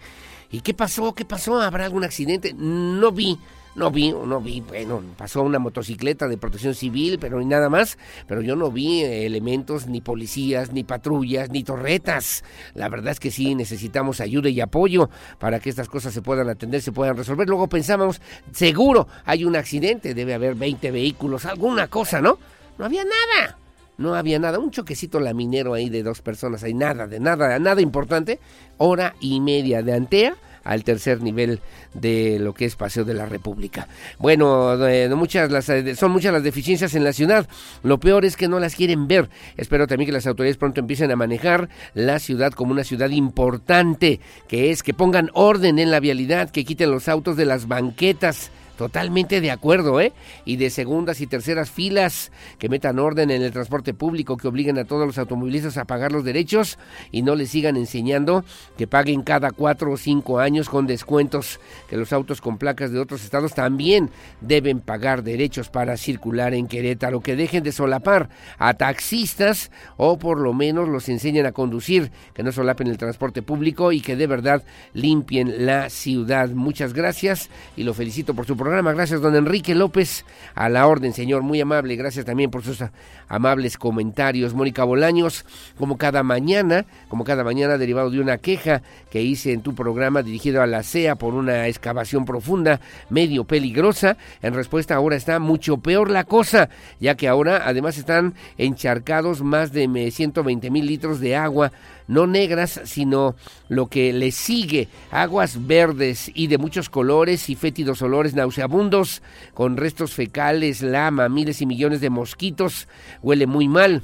¿Y qué pasó? ¿Qué pasó? ¿Habrá algún accidente? No vi, no vi, no vi, bueno, pasó una motocicleta de protección civil, pero ni nada más, pero yo no vi elementos, ni policías, ni patrullas, ni torretas. La verdad es que sí, necesitamos ayuda y apoyo para que estas cosas se puedan atender, se puedan resolver. Luego pensábamos, seguro hay un accidente, debe haber 20 vehículos, alguna cosa, ¿no? No había nada. No había nada. Un choquecito laminero ahí de dos personas. Hay nada, de nada, nada importante. Hora y media de Antea al tercer nivel de lo que es Paseo de la República. Bueno, muchas las, eh, son muchas las deficiencias en la ciudad. Lo peor es que no las quieren ver. Espero también que las autoridades pronto empiecen a manejar la ciudad como una ciudad importante, que es que pongan orden en la vialidad, que quiten los autos de las banquetas Totalmente de acuerdo, ¿eh? Y de segundas y terceras filas que metan orden en el transporte público, que obliguen a todos los automovilistas a pagar los derechos y no les sigan enseñando que paguen cada cuatro o cinco años con descuentos, que los autos con placas de otros estados también deben pagar derechos para circular en Querétaro, que dejen de solapar a taxistas o por lo menos los enseñen a conducir, que no solapen el transporte público y que de verdad limpien la ciudad. Muchas gracias y lo felicito por su Gracias, don Enrique López. A la orden, señor. Muy amable. Gracias también por sus amables comentarios. Mónica Bolaños, como cada mañana, como cada mañana, derivado de una queja que hice en tu programa dirigido a la CEA por una excavación profunda, medio peligrosa. En respuesta, ahora está mucho peor la cosa, ya que ahora además están encharcados más de 120 mil litros de agua no negras, sino lo que le sigue, aguas verdes y de muchos colores y fétidos olores nauseabundos, con restos fecales, lama, miles y millones de mosquitos, huele muy mal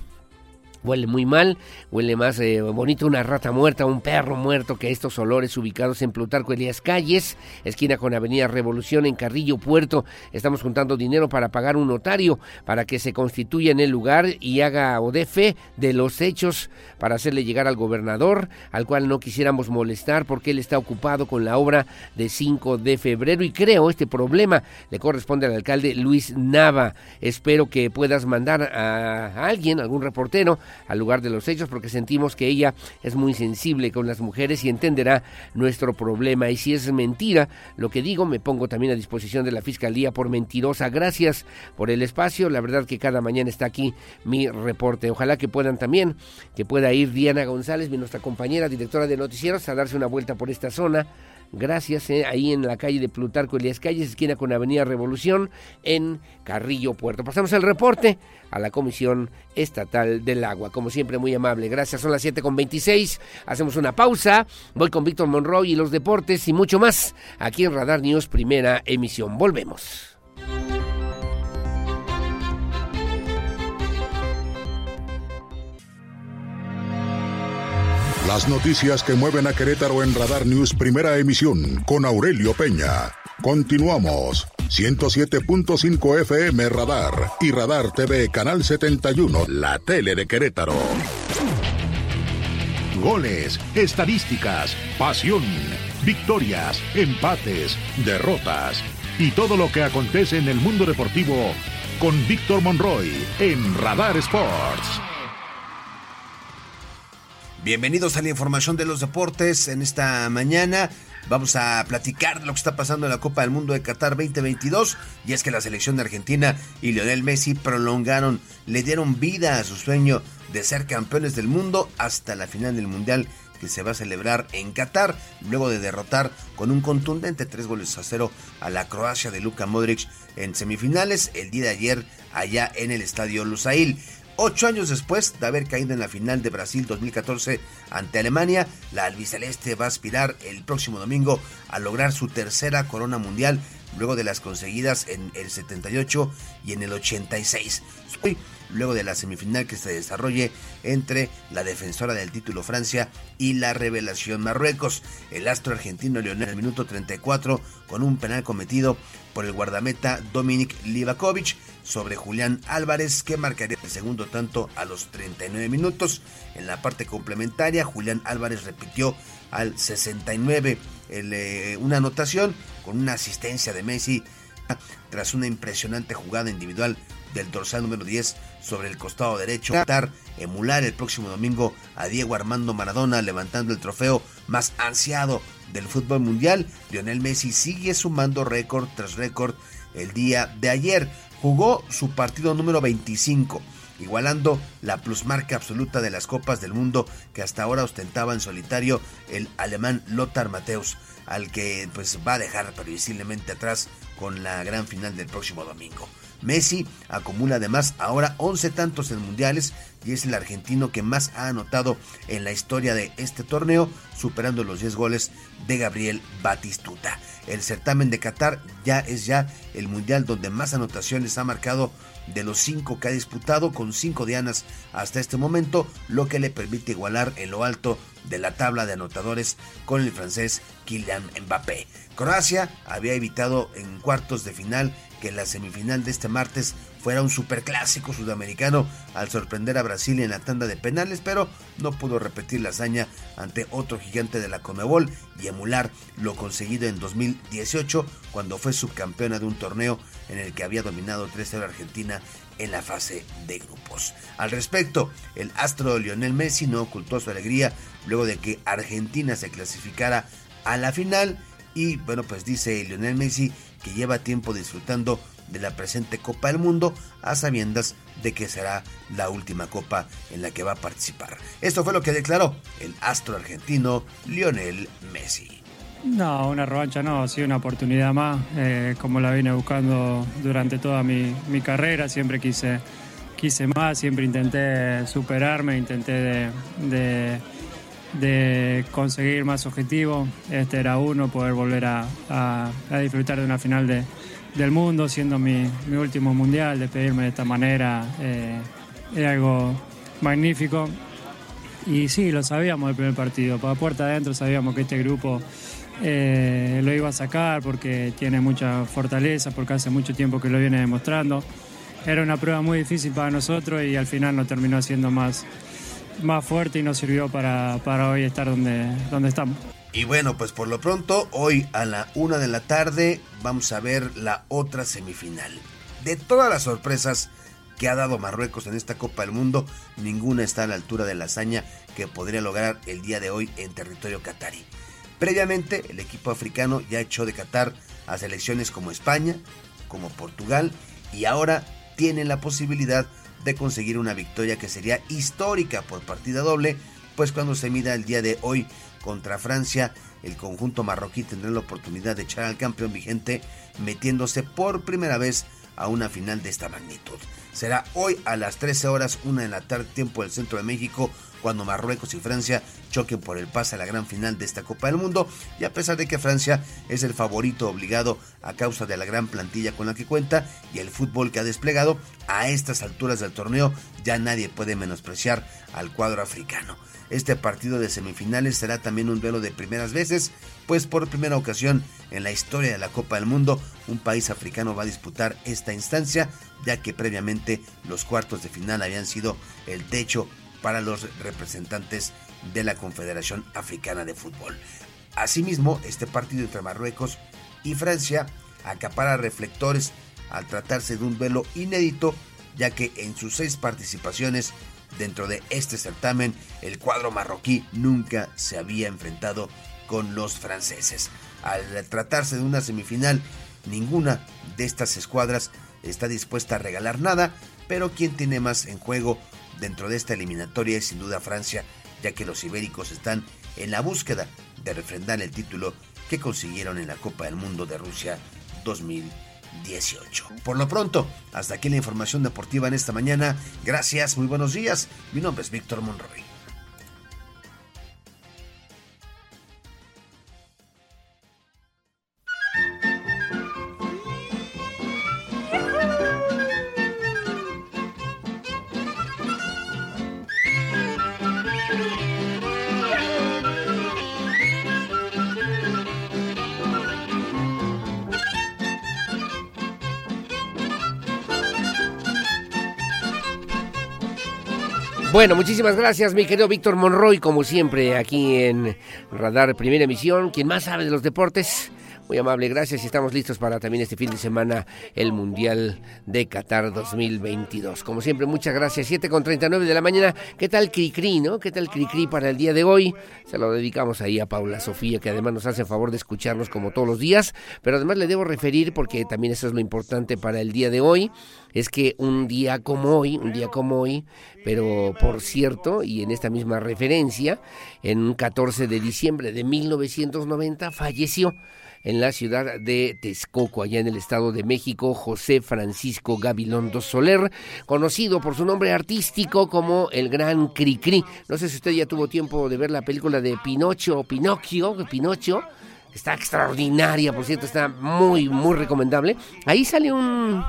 huele muy mal, huele más eh, bonito una rata muerta, un perro muerto que estos olores ubicados en Plutarco Elías Calles, esquina con Avenida Revolución en Carrillo Puerto. Estamos juntando dinero para pagar un notario para que se constituya en el lugar y haga o dé fe de los hechos para hacerle llegar al gobernador, al cual no quisiéramos molestar porque él está ocupado con la obra de 5 de febrero y creo este problema le corresponde al alcalde Luis Nava. Espero que puedas mandar a alguien, algún reportero, al lugar de los hechos porque sentimos que ella es muy sensible con las mujeres y entenderá nuestro problema. Y si es mentira lo que digo, me pongo también a disposición de la Fiscalía por mentirosa. Gracias por el espacio. La verdad que cada mañana está aquí mi reporte. Ojalá que puedan también, que pueda ir Diana González, nuestra compañera directora de noticieros, a darse una vuelta por esta zona Gracias, eh, ahí en la calle de Plutarco Elías Calles, esquina con Avenida Revolución, en Carrillo Puerto. Pasamos el reporte a la Comisión Estatal del Agua. Como siempre, muy amable. Gracias, son las 7 con 26. Hacemos una pausa. Voy con Víctor Monroy y los deportes y mucho más aquí en Radar News, primera emisión. Volvemos. Las noticias que mueven a Querétaro en Radar News Primera Emisión con Aurelio Peña. Continuamos. 107.5 FM Radar y Radar TV Canal 71, la tele de Querétaro. Goles, estadísticas, pasión, victorias, empates, derrotas y todo lo que acontece en el mundo deportivo con Víctor Monroy en Radar Sports. Bienvenidos a la información de los deportes en esta mañana. Vamos a platicar de lo que está pasando en la Copa del Mundo de Qatar 2022 y es que la selección de Argentina y Lionel Messi prolongaron, le dieron vida a su sueño de ser campeones del mundo hasta la final del Mundial que se va a celebrar en Qatar luego de derrotar con un contundente tres goles a cero a la Croacia de Luka Modric en semifinales el día de ayer allá en el estadio Lusail. Ocho años después de haber caído en la final de Brasil 2014 ante Alemania, la albiceleste va a aspirar el próximo domingo a lograr su tercera corona mundial luego de las conseguidas en el 78 y en el 86. Hoy, luego de la semifinal que se desarrolle entre la defensora del título Francia y la revelación Marruecos. El astro argentino Leonel en el minuto 34 con un penal cometido por el guardameta Dominik Livakovic sobre Julián Álvarez, que marcaría el segundo tanto a los 39 minutos. En la parte complementaria, Julián Álvarez repitió al 69 eh, una anotación con una asistencia de Messi tras una impresionante jugada individual del dorsal número 10 sobre el costado derecho. Qatar emular el próximo domingo a Diego Armando Maradona levantando el trofeo más ansiado del fútbol mundial. Lionel Messi sigue sumando récord tras récord el día de ayer jugó su partido número 25, igualando la plusmarca absoluta de las Copas del Mundo que hasta ahora ostentaba en solitario el alemán Lothar Mateus, al que pues va a dejar previsiblemente atrás con la gran final del próximo domingo. Messi acumula además ahora 11 tantos en mundiales y es el argentino que más ha anotado en la historia de este torneo, superando los 10 goles de Gabriel Batistuta. El certamen de Qatar ya es ya el mundial donde más anotaciones ha marcado de los cinco que ha disputado, con cinco dianas hasta este momento, lo que le permite igualar en lo alto de la tabla de anotadores con el francés Kylian Mbappé. Croacia había evitado en cuartos de final que la semifinal de este martes fuera un superclásico sudamericano al sorprender a Brasil en la tanda de penales, pero no pudo repetir la hazaña ante otro gigante de la Conmebol y emular lo conseguido en 2018 cuando fue subcampeona de un torneo en el que había dominado 3-0 Argentina en la fase de grupos. Al respecto, el astro Lionel Messi no ocultó su alegría luego de que Argentina se clasificara a la final y bueno, pues dice Lionel Messi que lleva tiempo disfrutando de la presente Copa del Mundo a sabiendas de que será la última copa en la que va a participar. Esto fue lo que declaró el astro argentino Lionel Messi. No, una revancha no, sido una oportunidad más, eh, como la vine buscando durante toda mi, carrera, siempre quise, quise más, siempre intenté superarme, intenté de, conseguir más objetivos, este era uno, poder volver a, a disfrutar de una final de, del mundo, siendo mi, último mundial, despedirme de esta manera, eh, es algo magnífico. Y sí, lo sabíamos del primer partido, para puerta adentro sabíamos que este grupo eh, lo iba a sacar porque tiene mucha fortaleza, porque hace mucho tiempo que lo viene demostrando. Era una prueba muy difícil para nosotros y al final nos terminó siendo más, más fuerte y nos sirvió para, para hoy estar donde, donde estamos. Y bueno, pues por lo pronto, hoy a la una de la tarde vamos a ver la otra semifinal. De todas las sorpresas que ha dado Marruecos en esta Copa del Mundo, ninguna está a la altura de la hazaña que podría lograr el día de hoy en territorio catarí. Previamente, el equipo africano ya echó de Qatar a selecciones como España, como Portugal, y ahora tienen la posibilidad de conseguir una victoria que sería histórica por partida doble, pues cuando se mida el día de hoy contra Francia, el conjunto marroquí tendrá la oportunidad de echar al campeón vigente metiéndose por primera vez a una final de esta magnitud. Será hoy a las 13 horas, una de la tarde, tiempo del centro de México, cuando Marruecos y Francia choquen por el pase a la gran final de esta Copa del Mundo. Y a pesar de que Francia es el favorito obligado a causa de la gran plantilla con la que cuenta y el fútbol que ha desplegado, a estas alturas del torneo ya nadie puede menospreciar al cuadro africano. Este partido de semifinales será también un duelo de primeras veces, pues por primera ocasión en la historia de la Copa del Mundo, un país africano va a disputar esta instancia, ya que previamente los cuartos de final habían sido el techo para los representantes de la Confederación Africana de Fútbol. Asimismo, este partido entre Marruecos y Francia acapara reflectores al tratarse de un duelo inédito, ya que en sus seis participaciones Dentro de este certamen, el cuadro marroquí nunca se había enfrentado con los franceses. Al tratarse de una semifinal, ninguna de estas escuadras está dispuesta a regalar nada, pero quien tiene más en juego dentro de esta eliminatoria es sin duda Francia, ya que los ibéricos están en la búsqueda de refrendar el título que consiguieron en la Copa del Mundo de Rusia 2020. 18. Por lo pronto, hasta aquí la información deportiva en esta mañana. Gracias, muy buenos días. Mi nombre es Víctor Monroy. Bueno, muchísimas gracias, mi querido Víctor Monroy, como siempre, aquí en Radar Primera Emisión. Quien más sabe de los deportes, muy amable, gracias. Y estamos listos para también este fin de semana el Mundial de Qatar 2022. Como siempre, muchas gracias. 7 con 39 de la mañana. ¿Qué tal Cricri, no? ¿Qué tal Cricri para el día de hoy? Se lo dedicamos ahí a Paula Sofía, que además nos hace el favor de escucharnos como todos los días. Pero además le debo referir, porque también eso es lo importante para el día de hoy es que un día como hoy, un día como hoy, pero por cierto, y en esta misma referencia, en un 14 de diciembre de 1990 falleció en la ciudad de Texcoco, allá en el Estado de México, José Francisco Gabilondo Soler, conocido por su nombre artístico como el Gran Cricri. No sé si usted ya tuvo tiempo de ver la película de Pinocho o Pinocchio, Pinocho. Está extraordinaria, por cierto, está muy, muy recomendable. Ahí sale un,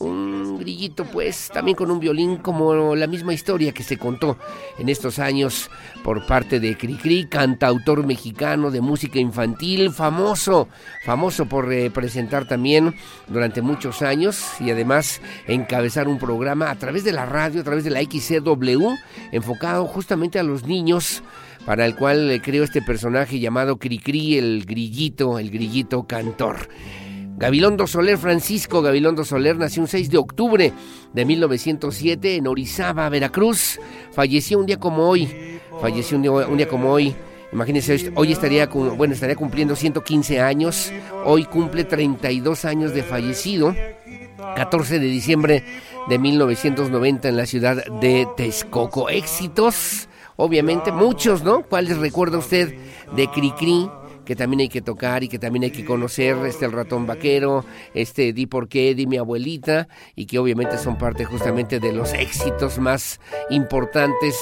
un grillito pues también con un violín como la misma historia que se contó en estos años por parte de Cricri, cantautor mexicano de música infantil, famoso, famoso por representar también durante muchos años y además encabezar un programa a través de la radio, a través de la XCW, enfocado justamente a los niños para el cual creó este personaje llamado Cricri, el grillito, el grillito cantor. Gabilondo Soler, Francisco Gabilondo Soler, nació un 6 de octubre de 1907 en Orizaba, Veracruz. Falleció un día como hoy. Falleció un día, como hoy. Imagínense, hoy estaría, bueno, estaría cumpliendo 115 años. Hoy cumple 32 años de fallecido. 14 de diciembre de 1990 en la ciudad de Texcoco. Éxitos, obviamente, muchos, ¿no? ¿Cuáles recuerda usted de Cricri? Que también hay que tocar y que también hay que conocer, este el ratón vaquero, este Di por qué, Di mi abuelita, y que obviamente son parte justamente de los éxitos más importantes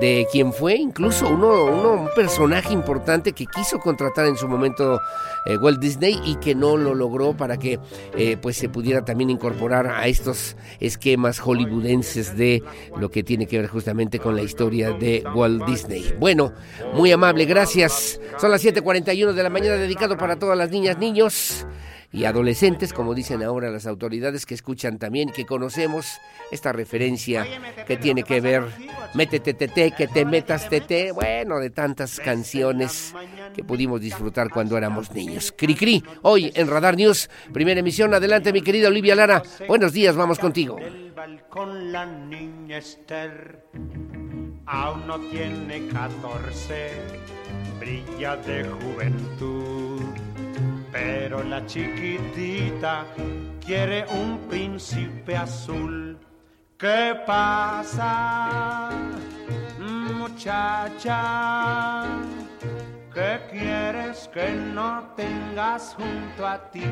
de quien fue, incluso uno, uno un personaje importante que quiso contratar en su momento eh, Walt Disney y que no lo logró para que eh, pues se pudiera también incorporar a estos esquemas hollywoodenses de lo que tiene que ver justamente con la historia de Walt Disney. Bueno, muy amable, gracias. Son las 7:41 de la mañana dedicado para todas las niñas, niños y adolescentes, como dicen ahora las autoridades que escuchan también, que conocemos esta referencia que tiene que ver, métete tete, que te metas tete, bueno, de tantas canciones que pudimos disfrutar cuando éramos niños. Cri hoy en Radar News, primera emisión, adelante mi querida Olivia Lara, buenos días, vamos contigo. Con la niña Esther, aún no tiene 14, brilla de juventud pero la chiquitita quiere un príncipe azul. ¿Qué pasa, muchacha? ¿Qué quieres que no tengas junto a ti?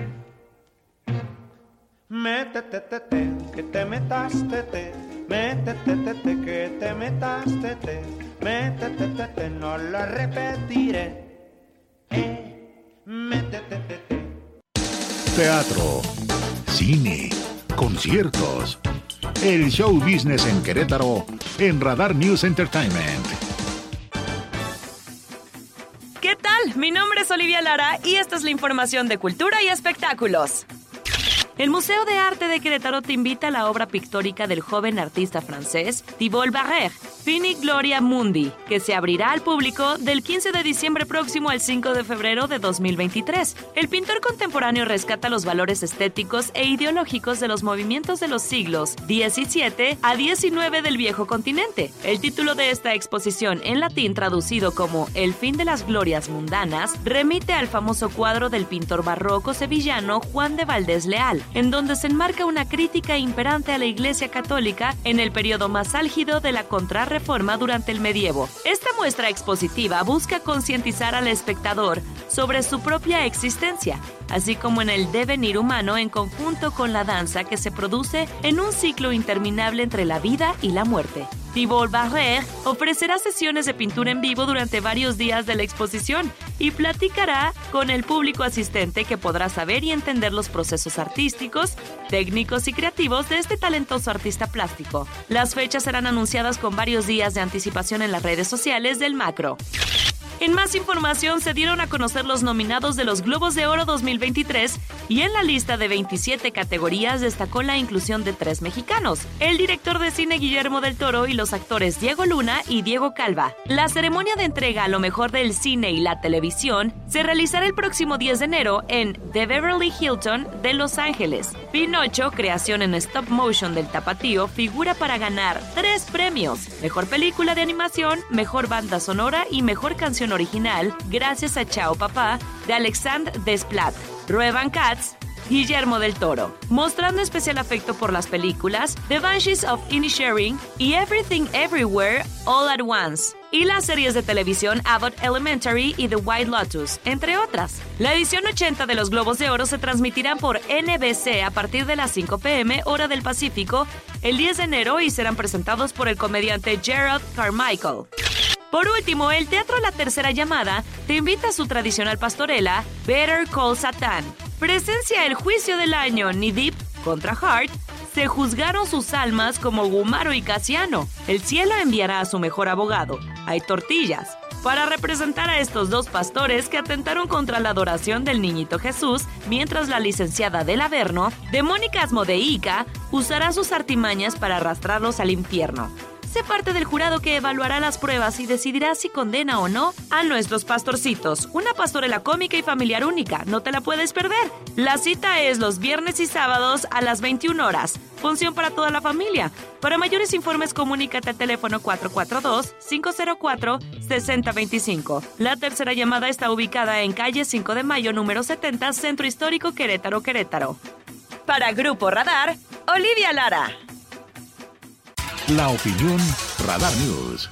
Métete, tete, que te metas, tete. Métete, tete, que te metas, tete. Métete, tete, no lo repetiré. Eh. Teatro, cine, conciertos. El show business en Querétaro en Radar News Entertainment. ¿Qué tal? Mi nombre es Olivia Lara y esta es la información de cultura y espectáculos. El Museo de Arte de Querétaro te invita a la obra pictórica del joven artista francés Thibault Barrère, Fini Gloria Mundi, que se abrirá al público del 15 de diciembre próximo al 5 de febrero de 2023. El pintor contemporáneo rescata los valores estéticos e ideológicos de los movimientos de los siglos XVII a XIX del viejo continente. El título de esta exposición, en latín traducido como El fin de las glorias mundanas, remite al famoso cuadro del pintor barroco sevillano Juan de Valdés Leal, en donde se enmarca una crítica imperante a la Iglesia Católica en el periodo más álgido de la contrarreforma reforma durante el medievo. Esta muestra expositiva busca concientizar al espectador sobre su propia existencia, así como en el devenir humano en conjunto con la danza que se produce en un ciclo interminable entre la vida y la muerte. Thibault Barrère ofrecerá sesiones de pintura en vivo durante varios días de la exposición y platicará con el público asistente que podrá saber y entender los procesos artísticos, técnicos y creativos de este talentoso artista plástico. Las fechas serán anunciadas con varios días de anticipación en las redes sociales del Macro. En más información se dieron a conocer los nominados de los Globos de Oro 2023 y en la lista de 27 categorías destacó la inclusión de tres mexicanos, el director de cine Guillermo del Toro y los actores Diego Luna y Diego Calva. La ceremonia de entrega a lo mejor del cine y la televisión se realizará el próximo 10 de enero en The Beverly Hilton de Los Ángeles. Pinocho, creación en stop motion del Tapatío, figura para ganar tres premios: Mejor película de animación, Mejor banda sonora y Mejor canción original gracias a Chao Papá de Alexandre Desplat, Ruevan Katz, Guillermo del Toro, mostrando especial afecto por las películas The Banshees of Inisherin y Everything Everywhere All at Once, y las series de televisión Abbott Elementary y The White Lotus, entre otras. La edición 80 de los Globos de Oro se transmitirán por NBC a partir de las 5 pm hora del Pacífico el 10 de enero y serán presentados por el comediante Gerald Carmichael. Por último, el Teatro La Tercera Llamada te invita a su tradicional pastorela, Better Call Satan. Presencia el juicio del año Nidip contra Hart, se juzgaron sus almas como Gumaro y Casiano. El cielo enviará a su mejor abogado. Hay tortillas. Para representar a estos dos pastores que atentaron contra la adoración del niñito Jesús, mientras la licenciada del Averno, de Mónica usará sus artimañas para arrastrarlos al infierno. Sé parte del jurado que evaluará las pruebas y decidirá si condena o no a nuestros pastorcitos. Una pastorela cómica y familiar única, no te la puedes perder. La cita es los viernes y sábados a las 21 horas. Función para toda la familia. Para mayores informes comunícate al teléfono 442-504-6025. La tercera llamada está ubicada en calle 5 de Mayo número 70, Centro Histórico Querétaro, Querétaro. Para Grupo Radar, Olivia Lara. La opinión Radar News.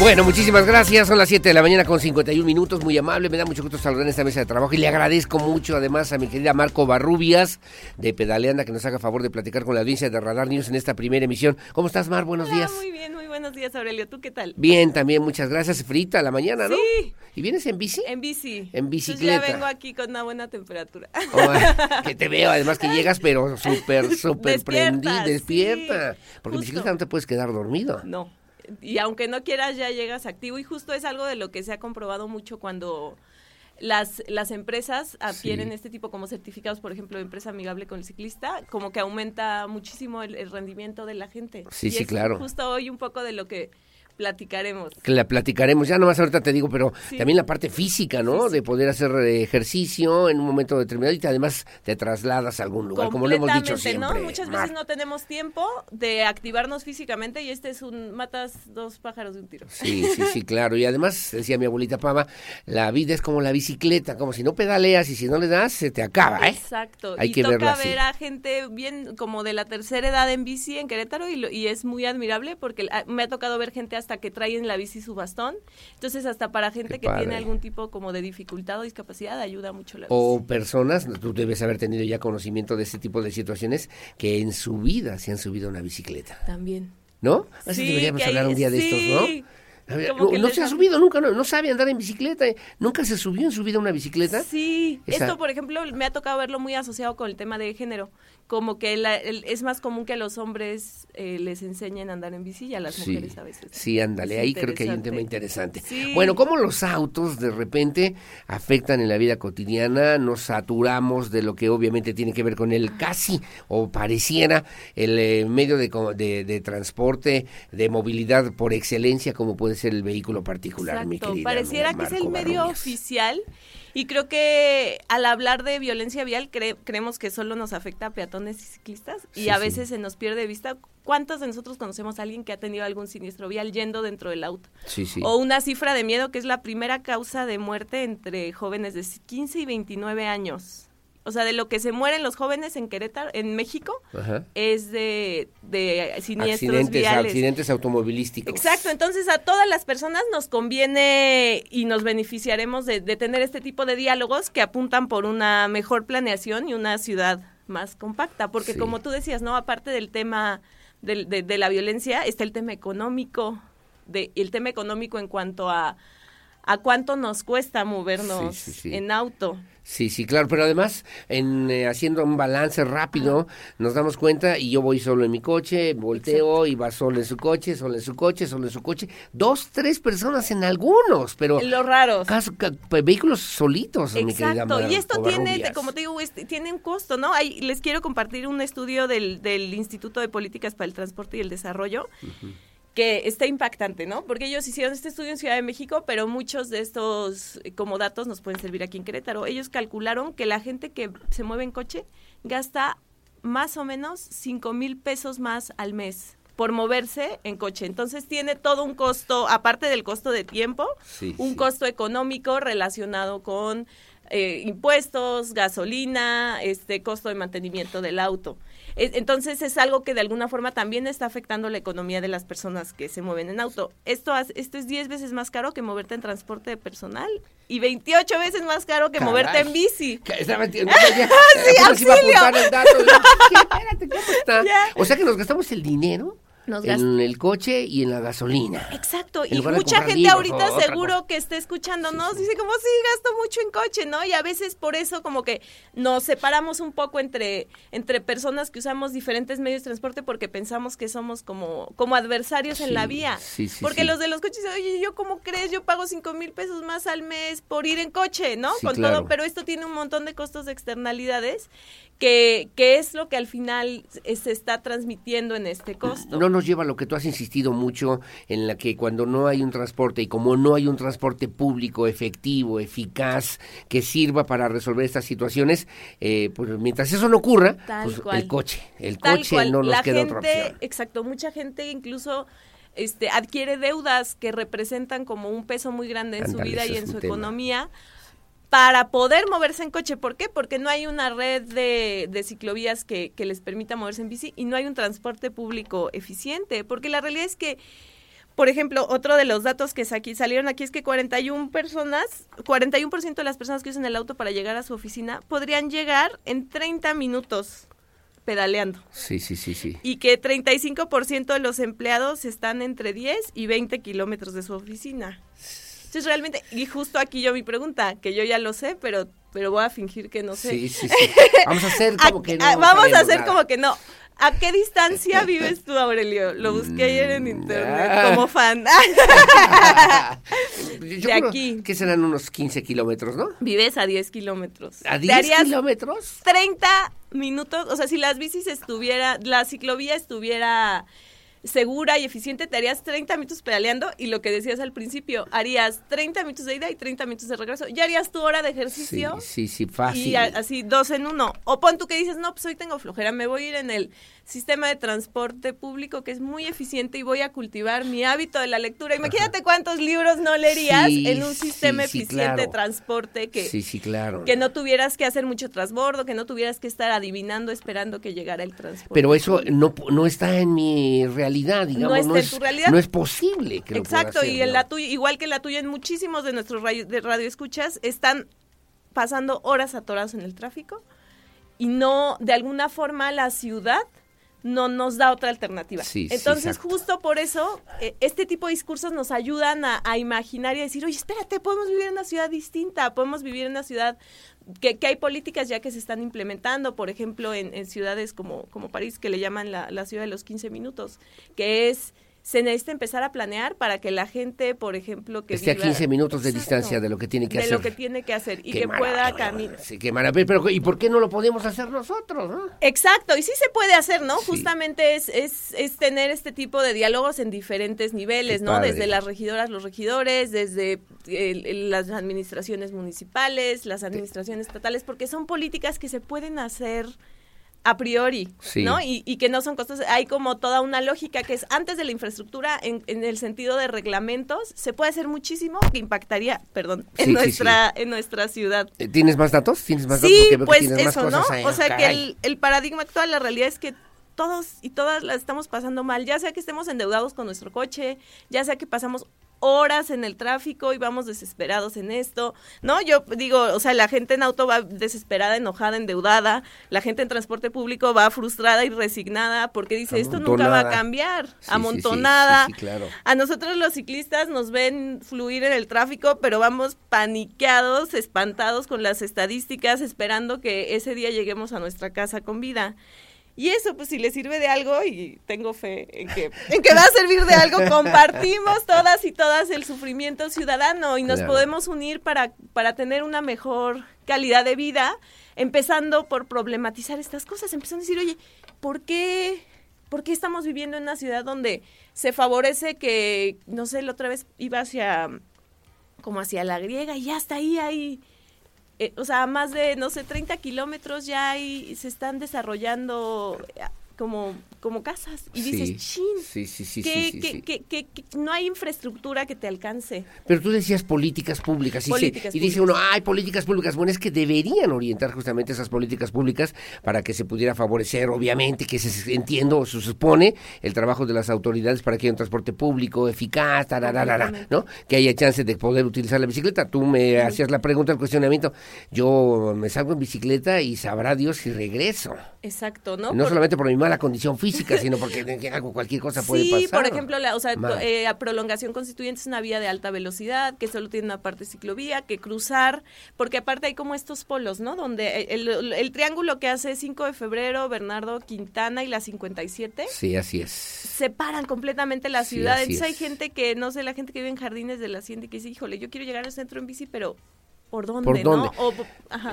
Bueno, muchísimas gracias. Son las 7 de la mañana con 51 minutos. Muy amable. Me da mucho gusto saludar en esta mesa de trabajo y le agradezco mucho además a mi querida Marco Barrubias de Pedaleanda que nos haga favor de platicar con la audiencia de Radar News en esta primera emisión. ¿Cómo estás, Mar? Buenos días. Muy bien, muy buenos días, Aurelio. ¿Tú qué tal? Bien, también, muchas gracias. Frita a la mañana, ¿no? Sí. ¿Y vienes en bici? En bici. En bicicleta. Entonces ya vengo aquí con una buena temperatura. Oh, que te veo, además que llegas, pero súper, súper prendida, despierta. sí, Porque en justo. bicicleta no te puedes quedar dormido. No. Y aunque no quieras, ya llegas activo. Y justo es algo de lo que se ha comprobado mucho cuando las, las empresas adquieren Sí. este tipo como certificados, por ejemplo, de empresa amigable con el ciclista, como que aumenta muchísimo el, el rendimiento de la gente. Sí, Y sí, es claro. Justo hoy un poco de lo que platicaremos. Que la platicaremos, ya nomás ahorita te digo, pero Sí. también la parte física, ¿no? De poder hacer eh, ejercicio en un momento determinado y te- además te trasladas a algún lugar, como lo hemos dicho siempre. ¿no? Muchas Mar. veces no tenemos tiempo de activarnos físicamente y este es un matas dos pájaros de un tiro. Sí, sí, sí, claro. Y además, decía mi abuelita Pava, la vida es como la bicicleta, como si no pedaleas y si no le das, se te acaba, ¿eh? Exacto. Hay y que toca así. ver a gente bien como de la tercera edad en bici en Querétaro y, lo- y es muy admirable porque ah, me ha tocado ver gente hasta que trae en la bici su bastón. Entonces, hasta para gente Qué que tiene algún tipo como de dificultad o discapacidad, ayuda mucho la bici. O personas, tú debes haber tenido ya conocimiento de este tipo de situaciones, que en su vida se han subido a una bicicleta, También. ¿no? Así Sí, deberíamos que hablar un día de estos, ¿no? Ver, no se ha subido nunca, no, no sabe andar en bicicleta, eh. nunca se subió en su vida una bicicleta. Sí, Esa- esto por ejemplo me ha tocado verlo muy asociado con el tema de género, como que la- el- es más común que a los hombres eh, les enseñen a andar en bici y a las Sí, mujeres a veces. sí, ándale, ahí creo que hay un tema interesante. Sí. Bueno, ¿cómo los autos de repente afectan en la vida cotidiana? Nos saturamos de lo que obviamente tiene que ver con el casi o pareciera el eh, medio de, de- de transporte, de movilidad por excelencia como puede el vehículo particular, mi Exacto, querida pareciera que es el medio oficial y creo que al hablar de violencia vial cre- creemos que solo nos afecta a peatones y ciclistas y Sí, a sí. veces se nos pierde de vista cuántos de nosotros conocemos a alguien que ha tenido algún siniestro vial yendo dentro del auto. Sí, sí. O una cifra de miedo que es la primera causa de muerte entre jóvenes de 15 y 29 años. O sea, de lo que se mueren los jóvenes en Querétaro, en México, Ajá. es de, de siniestros Accidentes, viales. accidentes automovilísticos. Exacto, entonces a todas las personas nos conviene y nos beneficiaremos de, de tener este tipo de diálogos que apuntan por una mejor planeación y una ciudad más compacta, porque Sí. como tú decías, ¿no? Aparte del tema del- de, de la violencia, está el tema económico, de, el tema económico en cuanto a, a cuánto nos cuesta movernos Sí, sí, sí. en auto. Sí, sí, claro, pero además, en, eh, haciendo un balance rápido, nos damos cuenta, y yo voy solo en mi coche, volteo y va solo en su coche, solo en su coche, solo en su coche, dos, tres personas en algunos, pero... Los raros. caso- ca- pues, vehículos solitos, mi querida Exacto, Mar- y esto tiene, como te digo, este, tiene un costo, ¿no? Ahí les quiero compartir un estudio del, del Instituto de Políticas para el Transporte y el Desarrollo que está impactante, ¿no? Porque ellos hicieron este estudio en Ciudad de México, pero muchos de estos eh, como datos nos pueden servir aquí en Querétaro. Ellos calcularon que la gente que se mueve en coche gasta más o menos 5 mil pesos más al mes por moverse en coche. Entonces tiene todo un costo, aparte del costo de tiempo, Sí, un sí. costo económico relacionado con eh, impuestos, gasolina, este costo de mantenimiento del auto. Es- Entonces es algo que de alguna forma también está afectando la economía de las personas que se mueven en auto. Esto, esto es 10 veces más caro que moverte en transporte personal y 28 veces más caro que Caray. moverte en bici. Espérate, ¿cómo está? Ya. O sea que nos gastamos el dinero en el coche y en la gasolina. Exacto, y mucha gente ahorita seguro que está escuchando, ¿no? Dice como, sí, gasto mucho en coche, ¿no? Y a veces por eso como que nos separamos un poco entre, entre personas que usamos diferentes medios de transporte porque pensamos que somos como, como adversarios en la vía. porque los de los coches, oye, ¿yo cómo crees? Yo pago cinco mil pesos más al mes por ir en coche, ¿no? Con todo, pero esto tiene un montón de costos de externalidades que, es lo que al final se está transmitiendo en este costo. No nos lleva a lo que tú has insistido mucho, en la que cuando no hay un transporte y como no hay un transporte público efectivo, eficaz, que sirva para resolver estas situaciones, eh, pues mientras eso no ocurra, pues el coche, el coche no nos queda otra opción. Exacto, mucha gente incluso... Este, adquiere deudas que representan como un peso muy grande en su vida y en su economía para poder moverse en coche. ¿Por qué? Porque no hay una red de, de ciclovías que, que, les permita moverse en bici y no hay un transporte público eficiente. Porque la realidad es que, por ejemplo, otro de los datos que aquí, salieron aquí es que 41 personas, 41% de las personas que usan el auto para llegar a su oficina podrían llegar en 30 minutos pedaleando. Sí, sí, sí, sí. Y que 35% de los empleados están entre 10 y 20 kilómetros de su oficina. Entonces realmente, y justo aquí yo mi pregunta, que yo ya lo sé, pero, pero voy a fingir que no sé. Sí, sí, sí. Vamos a hacer como que no. vamos a hacer como que no. ¿A qué distancia vives tú, Aurelio? Lo busqué ayer en internet mm, como fan. de aquí. Que serán unos 15 kilómetros, ¿no? Vives a 10 kilómetros. ¿A 10 kilómetros? 30 minutos. O sea, si las bicis estuviera, la ciclovía estuviera segura y eficiente, te harías 30 minutos pedaleando y lo que decías al principio, harías 30 minutos de ida y 30 minutos de regreso. Ya harías tu hora de ejercicio. Sí, sí, fácil. Y así dos en uno. O pon tú que dices, no, pues hoy tengo flojera, me voy a ir en el sistema de transporte público que es muy eficiente y voy a cultivar mi hábito de la lectura. Imagínate cuántos libros no leerías en un sistema eficiente de transporte que, sí, sí, claro. que no tuvieras que hacer mucho transbordo, que no tuvieras que estar adivinando esperando que llegara el transporte. Pero eso no, no está en mi realidad, digamos. No, es, tu realidad. No es posible que Exacto, y en la tuya, igual que la tuya, en muchísimos de nuestros radio, de radioescuchas están pasando horas atorados en el tráfico y no, de alguna forma, la ciudad no nos da otra alternativa. Entonces, justo por eso, eh, este tipo de discursos nos ayudan a, imaginar y a decir, oye, espérate, podemos vivir en una ciudad distinta, podemos vivir en una ciudad que, que hay políticas ya que se están implementando, por ejemplo, en, ciudades como, como París, que le llaman la, la ciudad de los 15 minutos, que es se necesita empezar a planear para que la gente, por ejemplo, que esté a 15 minutos de distancia de lo que tiene que hacer. De lo que tiene que hacer y que pueda caminar. Sí, qué maravilla. Pero ¿y por qué no lo podemos hacer nosotros? Exacto, y sí se puede hacer, ¿no? Justamente es, es, es, tener este tipo de diálogos en diferentes niveles, ¿no? Desde las regidoras, los regidores, desde las administraciones municipales, las administraciones estatales, porque son políticas que se pueden hacer a priori, ¿no? Y, que no son costos, hay como toda una lógica que es antes de la infraestructura, en, el sentido de reglamentos, se puede hacer muchísimo que impactaría, perdón, en nuestra en nuestra ciudad. Eh, ¿Tienes más datos? ¿Tienes más datos? Sí, pues eso, ¿no? o sea que el, el paradigma actual, la realidad es que todos y todas las estamos pasando mal, ya sea que estemos endeudados con nuestro coche, ya sea que pasamos horas en el tráfico y vamos desesperados en esto, ¿no? Yo digo, o sea, la gente en auto va desesperada, enojada, endeudada, la gente en transporte público va frustrada y resignada porque dice, esto nunca va a cambiar, amontonada. claro. A nosotros los ciclistas nos ven fluir en el tráfico, pero vamos paniqueados, espantados con las estadísticas, esperando que ese día lleguemos a nuestra casa con vida. Y eso, pues si le sirve de algo, y tengo fe en que, en que va a servir de algo, compartimos todas y todas el sufrimiento ciudadano y nos podemos unir para, para tener una mejor calidad de vida, empezando por problematizar estas cosas, empezando a decir, oye, ¿por qué, ¿por qué estamos viviendo en una ciudad donde se favorece que, no sé, la otra vez iba hacia, como hacia la griega y ya está ahí, ahí eh, o sea, más de, no sé, 30 kilómetros ya hay, se están desarrollando eh, como como casas y dices, chin, sí, sí, sí, que, que, que, no hay infraestructura que te alcance. Pero tú decías políticas públicas, y, y dice uno, hay políticas públicas, bueno, es que deberían orientar justamente esas políticas públicas para que se pudiera favorecer, obviamente, que se entiendo, se supone, el trabajo de las autoridades para que haya un transporte público eficaz, ¿no? Que haya chance de poder utilizar la bicicleta. Tú me hacías la pregunta, el cuestionamiento, yo me salgo en bicicleta y sabrá Dios si regreso. Exacto, ¿no? No solamente por mi mala condición física, sino porque cualquier cosa puede pasar. Sí, por ejemplo, la, o sea, eh, prolongación constituyente es una vía de alta velocidad, que solo tiene una parte ciclovía, que cruzar, porque aparte hay como estos polos, ¿no? Donde el, triángulo que hace 5 de febrero, Bernardo Quintana y la 57. Sí, así es. Separan completamente la ciudad. Entonces hay gente que, no sé, la gente que vive en jardines de la hacienda y que dice, híjole, yo quiero llegar al centro en bici, pero ¿Por dónde? ¿no?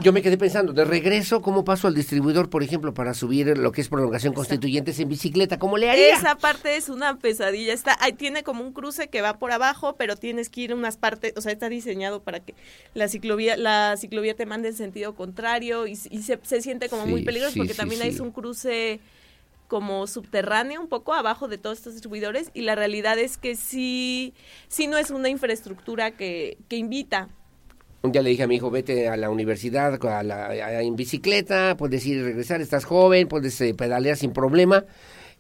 Yo me quedé pensando, de regreso, ¿cómo paso al distribuidor, por ejemplo, para subir lo que es prolongación constituyentes en bicicleta? ¿Cómo le haría? Esa parte es una pesadilla. Está, ahí tiene como un cruce que va por abajo, pero tienes que ir unas partes, o sea, está diseñado para que la ciclovía, la ciclovía te mande en sentido contrario y, se, siente como muy peligroso porque también hay un cruce como subterráneo un poco abajo de todos estos distribuidores y la realidad es que sí, sí no es una infraestructura que, que invita un día le dije a mi hijo, vete a la universidad a la, en bicicleta, puedes ir y regresar, estás joven, puedes eh, pedalear sin problema.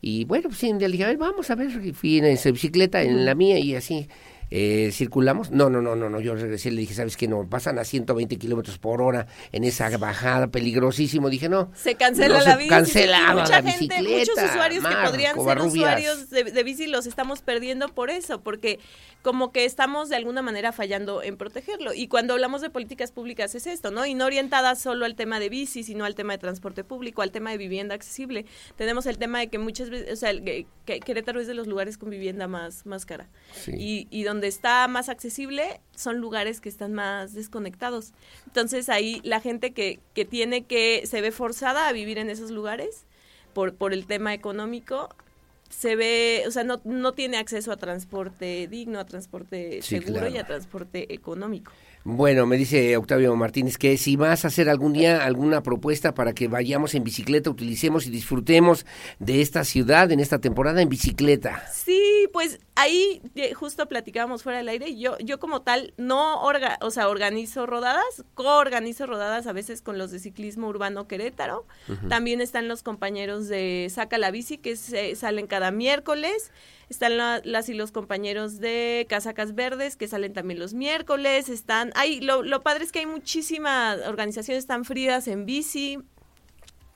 Y bueno, pues sí, un día le dije, a ver, vamos a ver, fui en esa bicicleta, en la mía, y así eh, circulamos. No, no, no, no, no, yo regresé y le dije, ¿sabes qué? No, pasan a 120 kilómetros por hora en esa bajada, peligrosísimo. Dije, no. Se cancela la bici. Cancelaba mucha la gente, Muchos usuarios que podrían ser usuarios de, de, bici los estamos perdiendo por eso, porque como que estamos de alguna manera fallando en protegerlo. Y cuando hablamos de políticas públicas es esto, ¿no? Y no orientadas solo al tema de bici, sino al tema de transporte público, al tema de vivienda accesible. Tenemos el tema de que muchas veces, o sea, que, Querétaro es de los lugares con vivienda más, más cara. Y, y donde está más accesible son lugares que están más desconectados. Entonces ahí la gente que, que tiene que, se ve forzada a vivir en esos lugares por, por el tema económico, se ve, o sea, no, no tiene acceso a transporte digno, a transporte seguro y a transporte económico. Bueno, me dice Octavio Martínez que si vas a hacer algún día alguna propuesta para que vayamos en bicicleta, utilicemos y disfrutemos de esta ciudad en esta temporada en bicicleta. Sí, pues ahí justo platicábamos fuera del aire. Yo, yo como tal no orga, o sea, organizo rodadas, coorganizo rodadas a veces con los de ciclismo urbano Querétaro. También están los compañeros de Saca la bici que se, salen cada miércoles. Están las y los compañeros de Casacas Verdes que salen también los miércoles. Están, hay, lo, lo padre es que hay muchísimas organizaciones tan frías en bici.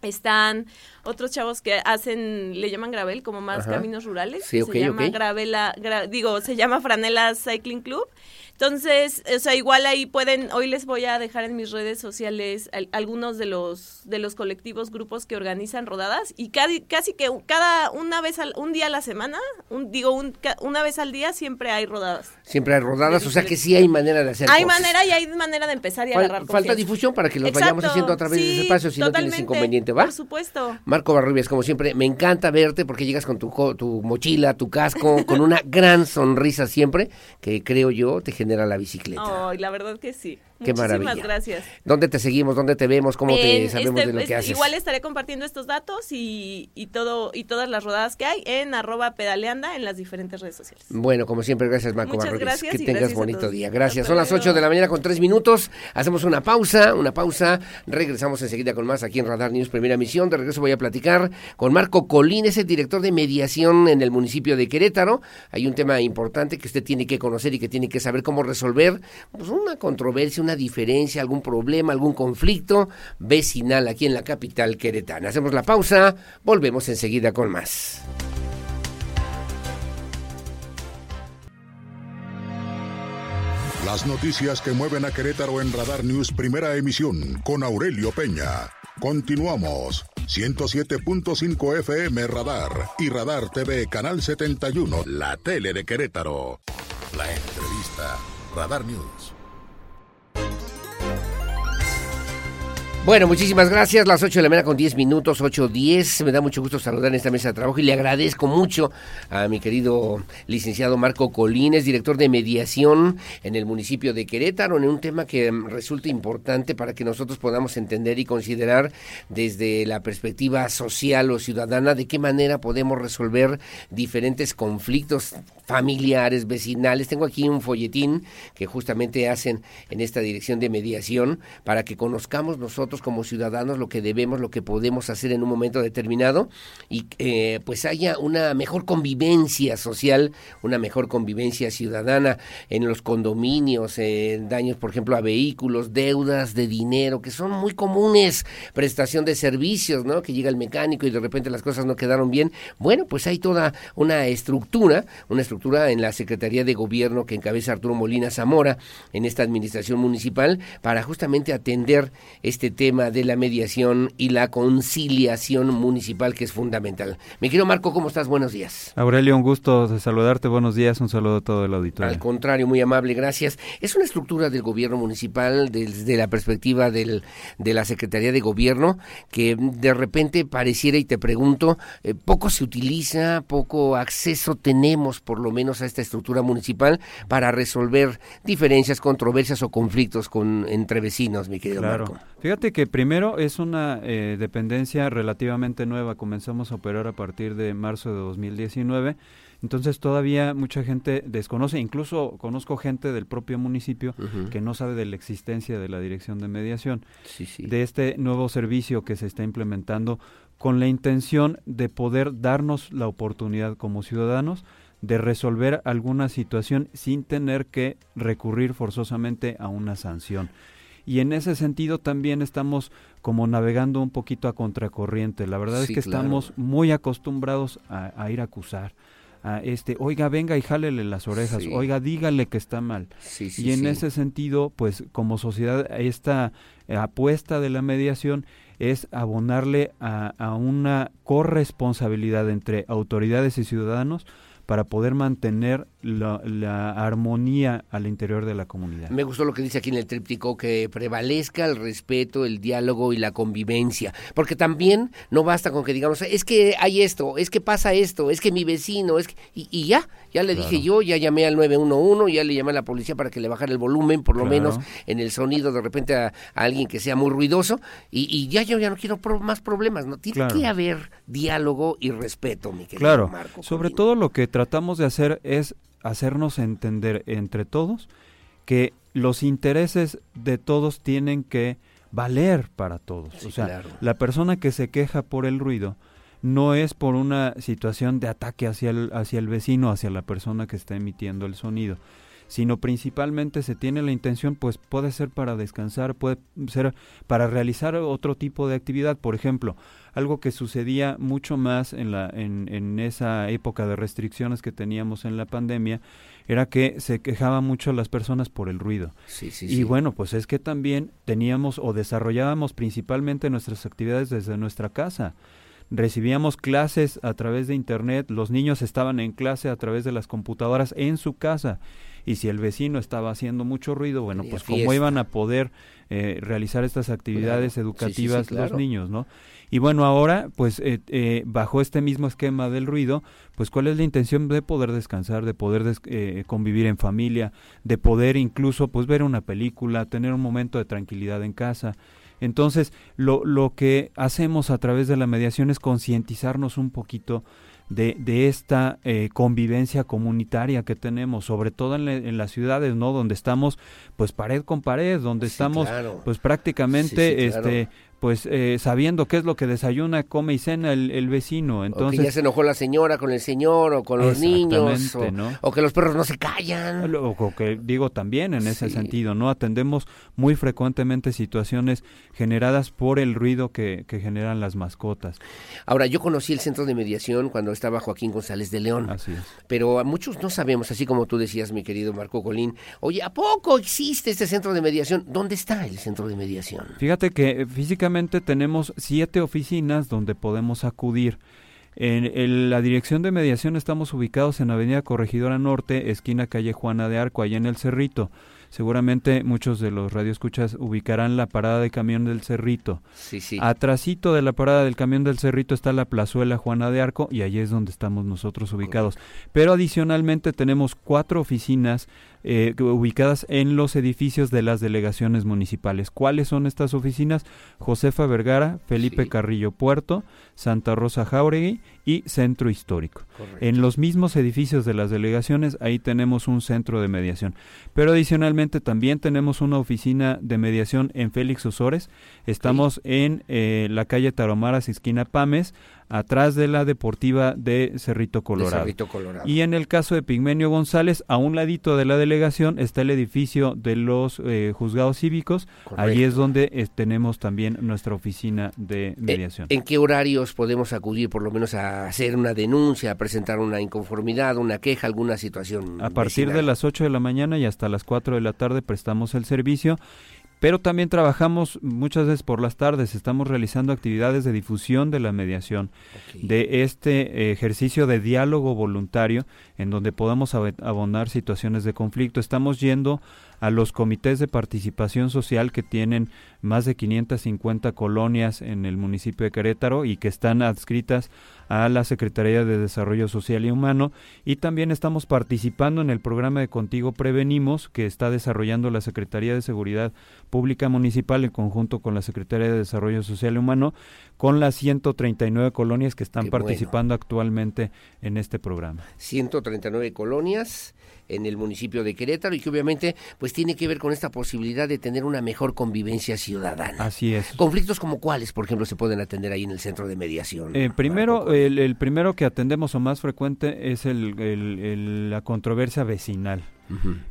Están otros chavos que hacen, le llaman gravel, como más caminos rurales. se llama Gravela, digo, se llama Franela Cycling Club. Entonces, o sea, igual ahí pueden, hoy les voy a dejar en mis redes sociales algunos de los de los colectivos, grupos que organizan rodadas y casi, casi que cada una vez al, un día a la semana, un, digo un, una vez al día siempre hay rodadas. Siempre hay rodadas, o sea que sí hay manera de hacer. Hay manera y hay manera de empezar y agarrar. Falta difusión para que los vayamos haciendo a través de ese espacio si no tienes inconveniente, ¿va? Por supuesto. Marco Barrubias, como siempre, me encanta verte porque llegas con tu, tu mochila, tu casco, con una gran sonrisa siempre que creo yo te genera la bicicleta. Ay, la verdad que sí. Qué Muchísimas gracias. ¿Dónde te seguimos? ¿Dónde te vemos? ¿Cómo te sabemos este, de lo que haces? Igual estaré compartiendo estos datos y, todo y todas las rodadas que hay en arroba pedaleanda en las diferentes redes sociales. Bueno, como siempre, gracias Marco Muchas gracias Que tengas bonito día. Gracias. Son las 8 de la mañana con 3 minutos. Hacemos una pausa, una pausa. Regresamos enseguida con más aquí en Radar News Primera Misión. De regreso voy a platicar con Marco Colín, es el director de mediación en el municipio de Querétaro. Hay un tema importante que usted tiene que conocer y que tiene que saber cómo resolver pues, una controversia, una diferencia, algún problema, algún conflicto vecinal aquí en la capital queretana. Hacemos la pausa, volvemos enseguida con más. Las noticias que mueven a Querétaro en Radar News Primera Emisión con Aurelio Peña. Continuamos. 107.5 FM Radar y Radar TV Canal 71, la tele de Querétaro. La entrevista. Radar News. Bueno, muchísimas gracias. Las 8 de la mañana con 10 minutos, 8.10. Me da mucho gusto saludar en esta mesa de trabajo y le agradezco mucho a mi querido licenciado Marco Colines, director de mediación en el municipio de Querétaro, en un tema que resulta importante para que nosotros podamos entender y considerar desde la perspectiva social o ciudadana de qué manera podemos resolver diferentes conflictos familiares, vecinales. Tengo aquí un folletín que justamente hacen en esta dirección de mediación para que conozcamos nosotros como ciudadanos lo que debemos, lo que podemos hacer en un momento determinado y eh, pues haya una mejor convivencia social, una mejor convivencia ciudadana en los condominios, en daños, por ejemplo, a vehículos, deudas de dinero, que son muy comunes, prestación de servicios, ¿no? Que llega el mecánico y de repente las cosas no quedaron bien. Bueno, pues hay toda una estructura, una estructura en la Secretaría de Gobierno que encabeza Arturo Molina Zamora en esta administración municipal para justamente atender este tema de la mediación y la conciliación municipal que es fundamental. Mi querido Marco, ¿cómo estás? Buenos días. Aurelio, un gusto de saludarte. Buenos días. Un saludo a todo el auditorio. Al contrario, muy amable, gracias. Es una estructura del gobierno municipal desde la perspectiva del, de la Secretaría de Gobierno que de repente pareciera, y te pregunto, eh, poco se utiliza, poco acceso tenemos por lo menos a esta estructura municipal para resolver diferencias, controversias o conflictos con entre vecinos, mi querido claro. Marco. Fíjate que primero es una eh, dependencia relativamente nueva, comenzamos a operar a partir de marzo de 2019. Entonces todavía mucha gente desconoce, incluso conozco gente del propio municipio que no sabe de la existencia de la dirección de mediación, Sí, sí. de este nuevo servicio que se está implementando con la intención de poder darnos la oportunidad como ciudadanos de resolver alguna situación sin tener que recurrir forzosamente a una sanción. Y en ese sentido también estamos como navegando un poquito a contracorriente. La verdad Sí, es que claro. estamos muy acostumbrados a, a ir a acusar. A este, oiga, venga y jálele las orejas, Sí. oiga, dígale que está mal. Sí, sí, y en ese sentido, pues como sociedad, esta apuesta de la mediación es abonarle a, a una corresponsabilidad entre autoridades y ciudadanos para poder mantener la, la armonía al interior de la comunidad. Me gustó lo que dice aquí en el tríptico, que prevalezca el respeto, el diálogo y la convivencia. Porque también no basta con que digamos, es que hay esto, es que pasa esto, es que mi vecino, es que... Y, y ya, ya le dije yo, ya llamé al 911, ya le llamé a la policía para que le bajara el volumen, por lo Claro. menos en el sonido de repente a, a alguien que sea muy ruidoso. Y, y ya yo ya no quiero pro- más problemas, ¿no? Tiene Claro. que haber diálogo y respeto, mi querido Claro, Marco. sobre todo lo que tratamos de hacer es hacernos entender entre todos que los intereses de todos tienen que valer para todos. Sí, o sea, claro. la persona que se queja por el ruido no es por una situación de ataque hacia el, hacia el vecino, hacia la persona que está emitiendo el sonido, sino principalmente se tiene la intención, pues puede ser para descansar, puede ser para realizar otro tipo de actividad, por ejemplo, algo que sucedía mucho más en, la, en, en esa época de restricciones que teníamos en la pandemia, era que se quejaban mucho las personas por el ruido. Sí, sí, y sí. bueno, pues es que también teníamos o desarrollábamos principalmente nuestras actividades desde nuestra casa. Recibíamos clases a través de internet, los niños estaban en clase a través de las computadoras en su casa. Y si el vecino estaba haciendo mucho ruido, bueno, pues fiesta. cómo iban a poder eh, realizar estas actividades Claro. Educativas claro. los niños, ¿no? Y bueno, ahora, pues eh, eh, bajo este mismo esquema del ruido, pues cuál es la intención de poder descansar, de poder des- eh, convivir en familia, de poder incluso pues ver una película, tener un momento de tranquilidad en casa. Entonces, lo, lo que hacemos a través de la mediación es concientizarnos un poquito de, de esta eh, convivencia comunitaria que tenemos, sobre todo en, la- en las ciudades, ¿no? Donde estamos, pues pared con pared, donde Sí, estamos, claro. pues prácticamente, Sí, sí, claro. este, pues eh, sabiendo qué es lo que desayuna, come y cena el, el vecino. o que Entonces, ya se enojó la señora con el señor o con los niños. O, ¿no? o que los perros no se callan. O que digo también en ese sentido, ¿no? Atendemos muy frecuentemente situaciones generadas por el ruido que, que generan las mascotas. Ahora, yo conocí el centro de mediación cuando estaba Joaquín González de León. Así es. Pero a muchos no sabemos, así como tú decías, mi querido Marco Colín. Oye, ¿a poco existe este centro de mediación? ¿Dónde está el centro de mediación? Fíjate que eh, tenemos siete oficinas donde podemos acudir. En, en la dirección de mediación estamos ubicados en Avenida Corregidora Norte, esquina calle Juana de Arco, allá en el Cerrito. Seguramente muchos de los radioescuchas ubicarán la parada de camión del Cerrito. Sí, sí. Atrasito de la parada del camión del Cerrito está la plazuela Juana de Arco y allí es donde estamos nosotros ubicados. Pero adicionalmente tenemos cuatro oficinas eh, ubicadas en los edificios de las delegaciones municipales. ¿Cuáles son estas oficinas? Josefa Vergara, Felipe Carrillo Puerto, Santa Rosa Jauregui y Centro Histórico. En los mismos edificios de las delegaciones, ahí tenemos un centro de mediación. Pero adicionalmente también tenemos una oficina de mediación en Félix Osores. Estamos en eh, la calle Taromaras, esquina Pames, atrás de la deportiva de Cerrito Colorado. Y en el caso de Pigmenio González, a un ladito de la delegación está el edificio de los eh, juzgados cívicos. Ahí es donde eh, tenemos también nuestra oficina de mediación. ¿En qué horarios podemos acudir por lo menos a hacer una denuncia, a presentar una inconformidad, una queja, alguna situación? A partir de las 8 de la mañana y hasta las 4 de la tarde prestamos el servicio pero también trabajamos muchas veces por las tardes, estamos realizando actividades de difusión de la mediación, de este ejercicio de diálogo voluntario en donde podamos abonar situaciones de conflicto. Estamos yendo a los comités de participación social que tienen más de 550 colonias en el municipio de Querétaro y que están adscritas a la Secretaría de Desarrollo Social y Humano. Y también estamos participando en el programa de Contigo Prevenimos que está desarrollando la Secretaría de Seguridad Pública Municipal en conjunto con la Secretaría de Desarrollo Social y Humano con las 139 colonias que están participando actualmente en este programa. 139 colonias en el municipio de Querétaro y que obviamente pues tiene que ver con esta posibilidad de tener una mejor convivencia ciudadana. Así es. Conflictos como cuáles, por ejemplo, se pueden atender ahí en el centro de mediación. Eh, primero, el, primero que atendemos o más frecuente es el, la controversia vecinal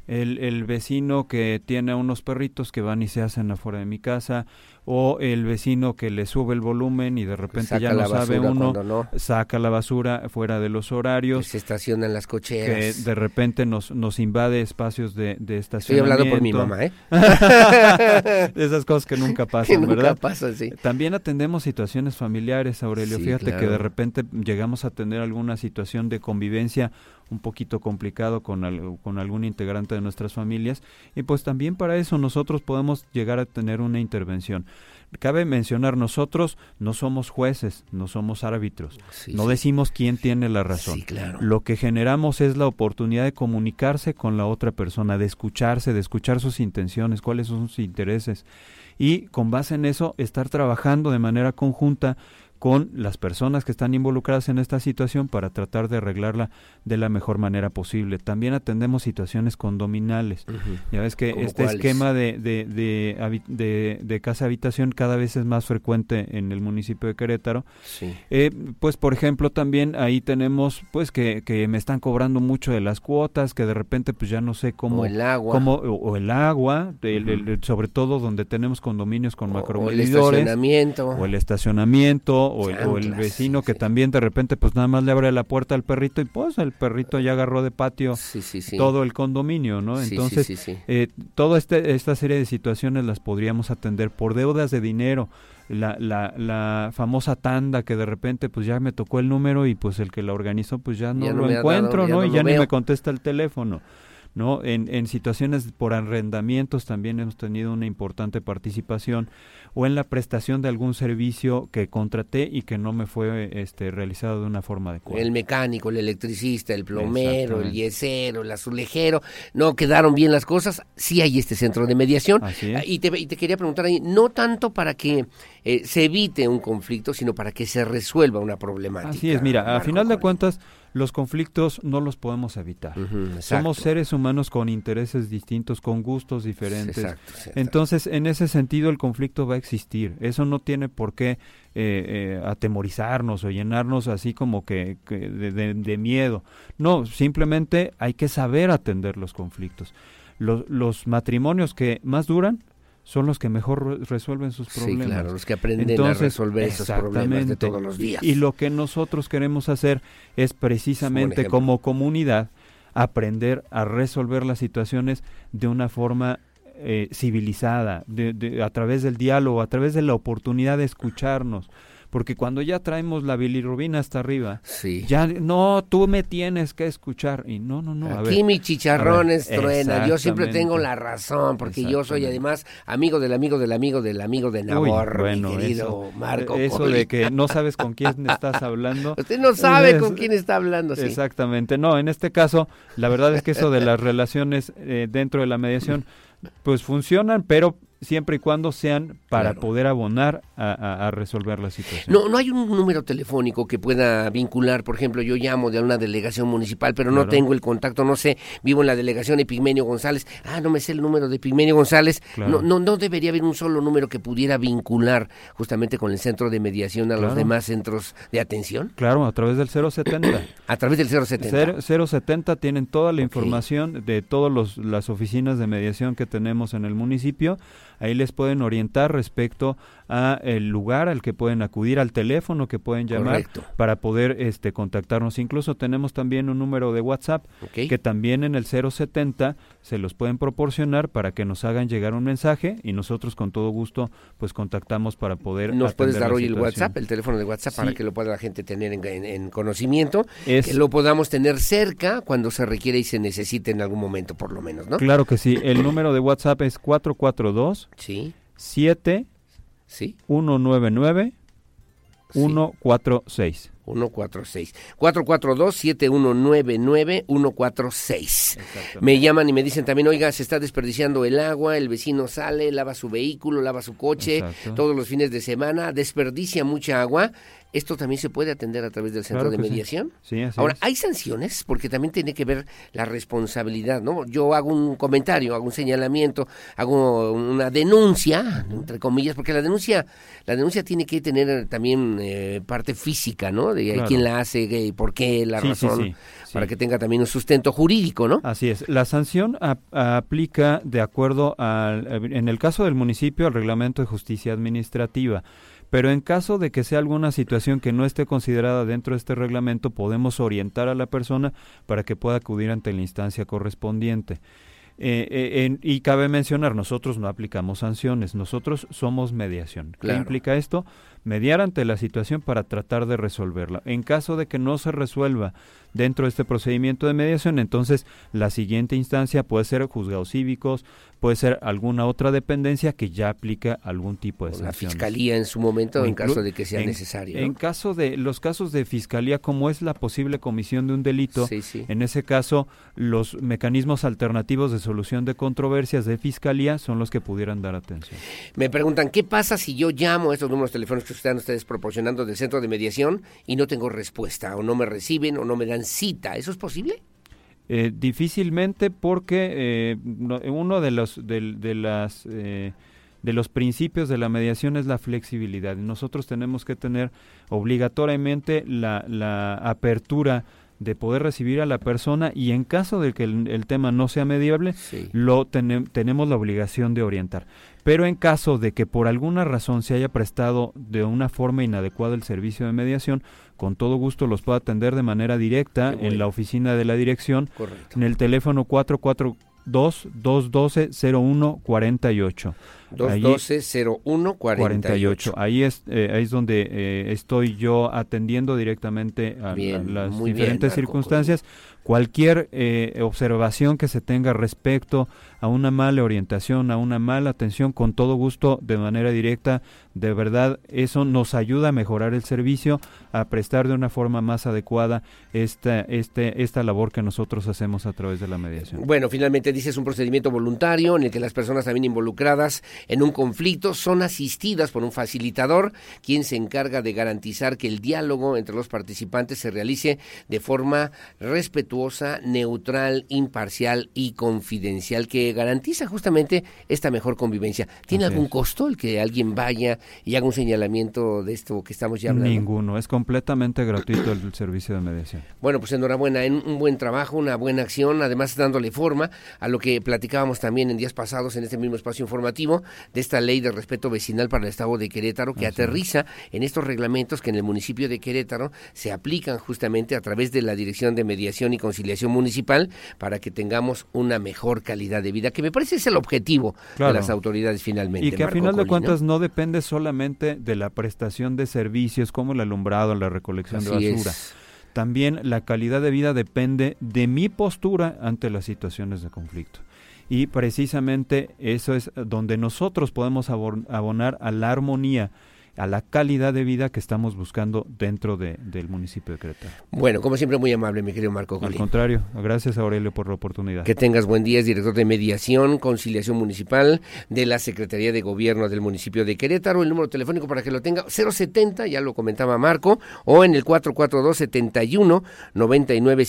el, el, vecino que tiene unos perritos que van y se hacen afuera de mi casa, o el vecino que le sube el volumen y de repente ya no sabe uno, saca la basura fuera de los horarios. se estacionan las cocheras. Que de repente nos, nos invade espacios de, de estacionamiento. Estoy hablando por mi mamá, ¿eh? de esas cosas que nunca pasan, que ¿verdad? Pasan, sí. También atendemos situaciones familiares, Aurelio. Fíjate que de repente llegamos a tener alguna situación de convivencia un poquito complicado con, con algún integrante de nuestras familias y pues también para eso nosotros podemos llegar a tener una intervención. Cabe mencionar, nosotros no somos jueces, no somos árbitros, no decimos quién tiene la razón. Lo que generamos es la oportunidad de comunicarse con la otra persona, de escucharse, de escuchar sus intenciones, cuáles son sus intereses. Y con base en eso estar trabajando de manera conjunta con las personas que están involucradas en esta situación para tratar de arreglarla de la mejor manera posible. También atendemos situaciones condominales. Ya ves que este esquema de, de, de, casa-habitación cada vez es más frecuente en el municipio de Querétaro. Eh, pues, por ejemplo, también ahí tenemos pues que, que, me están cobrando mucho de las cuotas, que de repente pues ya no sé cómo... O el agua. Cómo, o, el agua, sobre todo donde tenemos condominios con macro O el estacionamiento. O el estacionamiento o, el, vecino que también de repente pues nada más le abre la puerta al perrito y pues el perrito ya agarró de patio todo el condominio, ¿no? Entonces, eh, toda este, esta serie de situaciones las podríamos atender por deudas de dinero. La, la, la, famosa tanda que de repente pues ya me tocó el número y pues el que la organizó pues ya no, lo encuentro, ¿no? y ya ni me contesta el teléfono. ¿No? En, en situaciones por arrendamientos también hemos tenido una importante participación o en la prestación de algún servicio que contraté y que no me fue este, realizado de una forma adecuada. El mecánico, el electricista, el plomero, el yesero, el azulejero, no quedaron bien las cosas, sí hay este centro de mediación. Y te, y te quería preguntar ahí, no tanto para que eh, se evite un conflicto, sino para que se resuelva una problemática. Así es, mira, a final de cuentas, los conflictos no los podemos evitar. Somos seres humanos con intereses distintos, con gustos diferentes. Entonces, en ese sentido, el conflicto va a existir. Eso no tiene por qué eh, eh, atemorizarnos o llenarnos así como que, de, miedo. No, simplemente hay que saber atender los conflictos. Los, los matrimonios que más duran son los que mejor resuelven sus problemas. Sí, claro, los que aprenden a resolver esos problemas de todos los días. Y lo que nosotros queremos hacer es precisamente como comunidad aprender a resolver las situaciones de una forma eh, civilizada, de, a través del diálogo, a través de la oportunidad de escucharnos, porque cuando ya traemos la bilirrubina hasta arriba, sí. ya no, tú me tienes que escuchar y no, no, no. Aquí mi chicharrón es truena, yo siempre tengo la razón porque yo soy además amigo del amigo del amigo del amigo de Navarro, bueno, mi querido eso, Marco. Eso de que no sabes con quién estás hablando. Usted no sabe con quién está hablando, sí. Exactamente, no, en este caso, la verdad es que eso de las relaciones eh, dentro de la mediación, pues funcionan, pero siempre y cuando sean para Claro. poder abonar a, a- a resolver la situación. No, no hay un número telefónico que pueda vincular, por ejemplo, yo llamo de una delegación municipal, pero no tengo el contacto, no sé, vivo en la delegación de Pigmenio González, ah, no me sé el número de Pigmenio González, Claro. no, no, no debería haber un solo número que pudiera vincular justamente con el centro de mediación a los demás centros de atención, Claro, a través del 070. a través del 070. Cero- 070 tienen toda la información de todas las oficinas de mediación que tenemos en el municipio. Ahí les pueden orientar respecto a el lugar al que pueden acudir, al teléfono que pueden llamar Correcto. para poder este contactarnos. Incluso tenemos también un número de WhatsApp que también en el 070 se los pueden proporcionar para que nos hagan llegar un mensaje y nosotros con todo gusto pues contactamos para poder Nos puedes dar hoy el. WhatsApp, el teléfono de WhatsApp, para que lo pueda la gente tener en, en- en conocimiento, Es- que lo podamos tener cerca cuando se requiere y se necesite en algún momento, por lo menos, ¿no? Claro que sí. El número de WhatsApp es 442 Sí. 7 Sí. 199 146. 146. 442-7199-146. Me llaman y me dicen también, oiga, se está desperdiciando el agua, el vecino sale, lava su vehículo, lava su coche, Exacto. todos los fines de semana, desperdicia mucha agua. ¿Esto también se puede atender a través del centro Claro de sí. mediación? Sí, así Ahora, es. hay sanciones, porque también tiene que ver la responsabilidad, ¿no? Yo hago un comentario, hago un señalamiento, hago una denuncia, entre comillas, porque la denuncia, la denuncia tiene que tener también eh, parte física, ¿no? De Claro. quién la hace, qué- por qué, la Sí, razón, para que tenga también un sustento jurídico, ¿no? Así es. La sanción ap- aplica de acuerdo al, en el caso del municipio, al reglamento de justicia administrativa. Pero en caso de que sea alguna situación que no esté considerada dentro de este reglamento, podemos orientar a la persona para que pueda acudir ante la instancia correspondiente. Eh, eh, en- y cabe mencionar, nosotros no aplicamos sanciones, nosotros somos mediación. ¿Qué implica esto? Mediar ante la situación para tratar de resolverla. En caso de que no se resuelva dentro de este procedimiento de mediación, entonces la siguiente instancia puede ser juzgados cívicos, puede ser alguna otra dependencia que ya aplica algún tipo de La sanciones. fiscalía en su momento, en caso de que sea en- necesario. ¿no? En caso de los casos de fiscalía, como es la posible comisión de un delito, Sí, sí. en ese caso los mecanismos alternativos de solución de controversias de fiscalía son los que pudieran dar atención. Me preguntan, ¿qué pasa si yo llamo a estos números telefónicos que están ustedes proporcionando del centro de mediación y no tengo respuesta, o no me reciben, o no me dan cita? ¿Eso es posible? Eh, difícilmente porque eh, no- uno de los del- de, las eh, de los principios de la mediación es la flexibilidad. Nosotros tenemos que tener obligatoriamente la, la apertura de poder recibir a la persona y en caso de que el, el tema no sea mediable, Sí. lo tenem- tenemos la obligación de orientar. Pero en caso de que por alguna razón se haya prestado de una forma inadecuada el servicio de mediación, con todo gusto los puedo atender de manera directa bueno. en la oficina de la dirección Correcto. en el teléfono 442-212-0148. Ahí- 212-0148. Ahí es, eh, ahí es donde eh, estoy yo atendiendo directamente a, las bien, diferentes circunstancias. Cualquier eh, observación que se tenga respecto a una mala orientación, a una mala atención, con todo gusto, de manera directa, de verdad, eso nos ayuda a mejorar el servicio, a prestar de una forma más adecuada esta, este, esta labor que nosotros hacemos a través de la mediación. Bueno, finalmente dice es un procedimiento voluntario en el que las personas también involucradas en un conflicto son asistidas por un facilitador, quien se encarga de garantizar que el diálogo entre los participantes se realice de forma respetuosa, neutral, imparcial y confidencial, que garantiza justamente esta mejor convivencia. ¿Tiene Así algún es. costo el que alguien vaya y haga un señalamiento de esto que estamos ya hablando? Ninguno, es completamente gratuito el servicio de mediación. Bueno, pues enhorabuena, en un buen trabajo, una buena acción, además dándole forma a lo que platicábamos también en días pasados en este mismo espacio informativo de esta ley de respeto vecinal para el Estado de Querétaro que Así es. aterriza en estos reglamentos que en el municipio de Querétaro se aplican justamente a través de la Dirección de Mediación y conciliación municipal para que tengamos una mejor calidad de vida, que me parece es el objetivo de las autoridades finalmente. Y que a final de cuentas ¿no? depende solamente de la prestación de servicios como el alumbrado, la recolección de basura. También la calidad de vida depende de mi postura ante las situaciones de conflicto. Y precisamente eso es donde nosotros podemos abonar a la armonía a la calidad de vida que estamos buscando dentro de, del municipio de Querétaro. Bueno, como siempre, muy amable, mi querido Marco. Al contrario, gracias Aurelio por la oportunidad. Que tengas buen día, es director de mediación, conciliación municipal de la Secretaría de Gobierno del municipio de Querétaro. El número telefónico para que lo tenga, 070, ya lo comentaba Marco, o en el 442-71 99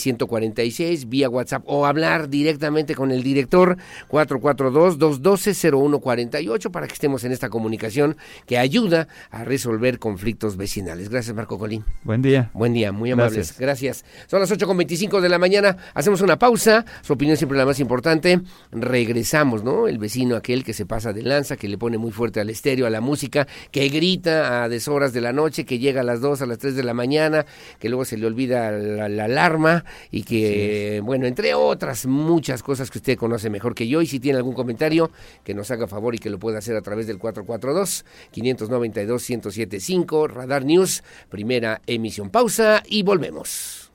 vía WhatsApp, o hablar directamente con el director 442-212-0148 para que estemos en esta comunicación que ayuda a resolver conflictos vecinales. Gracias, Marco Colín. Buen día. Buen día, muy amables. Gracias. Son las 8.25 de la mañana. Hacemos una pausa. Su opinión siempre la más importante. Regresamos, ¿no? El vecino aquel que se pasa de lanza, que le pone muy fuerte al estéreo, a la música, que grita a deshoras de la noche, que llega a las 2, a las 3 de la mañana, que luego se le olvida la, alarma y que, bueno, entre otras muchas cosas que usted conoce mejor que yo. Y si tiene algún comentario, que nos haga favor y que lo pueda hacer a través del 442 592 1075, Radar News, primera emisión. Pausa y volvemos.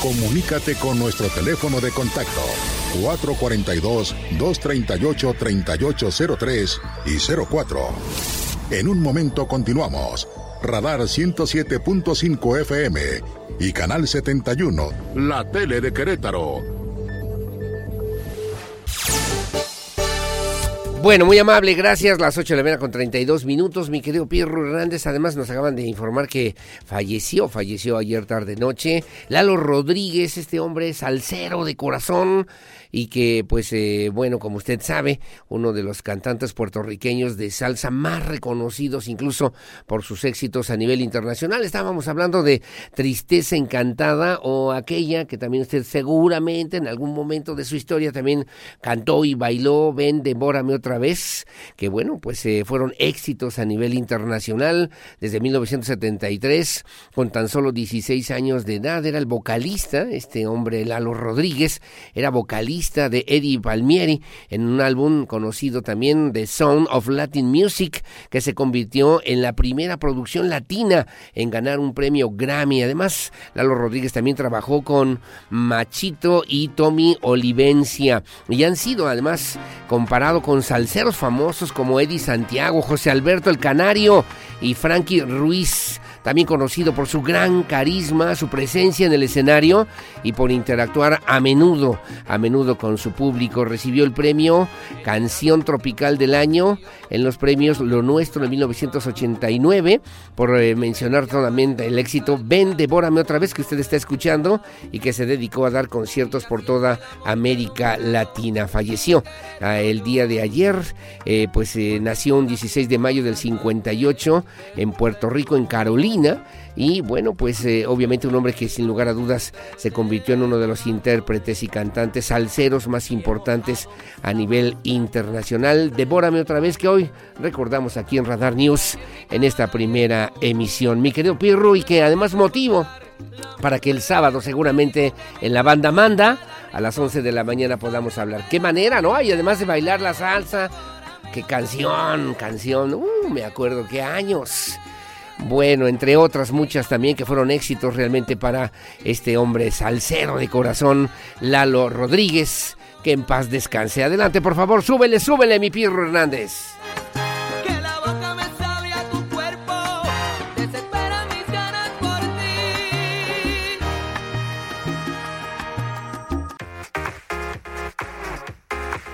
Comunícate con nuestro teléfono de contacto 442-238-3803 y 04. En un momento continuamos. Radar 107.5 FM y Canal 71, la tele de Querétaro Bueno, muy amable, gracias. Las 8 de la mañana con 32 minutos. Mi querido Pierro Hernández, además nos acaban de informar que falleció, falleció ayer tarde noche. Lalo Rodríguez, este hombre salsero de corazón, y que pues eh, bueno como usted sabe uno de los cantantes puertorriqueños de salsa más reconocidos incluso por sus éxitos a nivel internacional. Estábamos hablando de Tristeza Encantada o aquella que también usted seguramente en algún momento de su historia también cantó y bailó Ven devórame otra vez que bueno pues eh, fueron éxitos a nivel internacional desde 1973 con tan solo 16 años de edad. Era el vocalista este hombre Lalo Rodríguez era vocalista de Eddie Palmieri en un álbum conocido también de Sound of Latin Music que se convirtió en la primera producción latina en ganar un premio Grammy. Además, Lalo Rodríguez también trabajó con Machito y Tommy Olivencia y han sido además comparado con salseros famosos como Eddie Santiago, José Alberto el Canario y Frankie Ruiz también conocido por su gran carisma, su presencia en el escenario y por interactuar a menudo, a menudo con su público. Recibió el premio Canción Tropical del Año en los premios Lo Nuestro de 1989, por eh, mencionar solamente el éxito Ven, devórame otra vez que usted está escuchando y que se dedicó a dar conciertos por toda América Latina. Falleció ah, el día de ayer, eh, pues eh, nació un 16 de mayo del 58 en Puerto Rico, en Carolina y bueno, pues eh, obviamente un hombre que sin lugar a dudas se convirtió en uno de los intérpretes y cantantes salseros más importantes a nivel internacional. Devórame otra vez que hoy recordamos aquí en Radar News en esta primera emisión. Mi querido Pirro y que además motivo para que el sábado seguramente en la banda Manda a las 11 de la mañana podamos hablar. Qué manera, ¿no? Y además de bailar la salsa, qué canción, canción, uh, me acuerdo qué años. Bueno, entre otras muchas también que fueron éxitos realmente para este hombre salsero de corazón, Lalo Rodríguez. Que en paz descanse. Adelante, por favor, súbele, súbele, mi Pirro Hernández.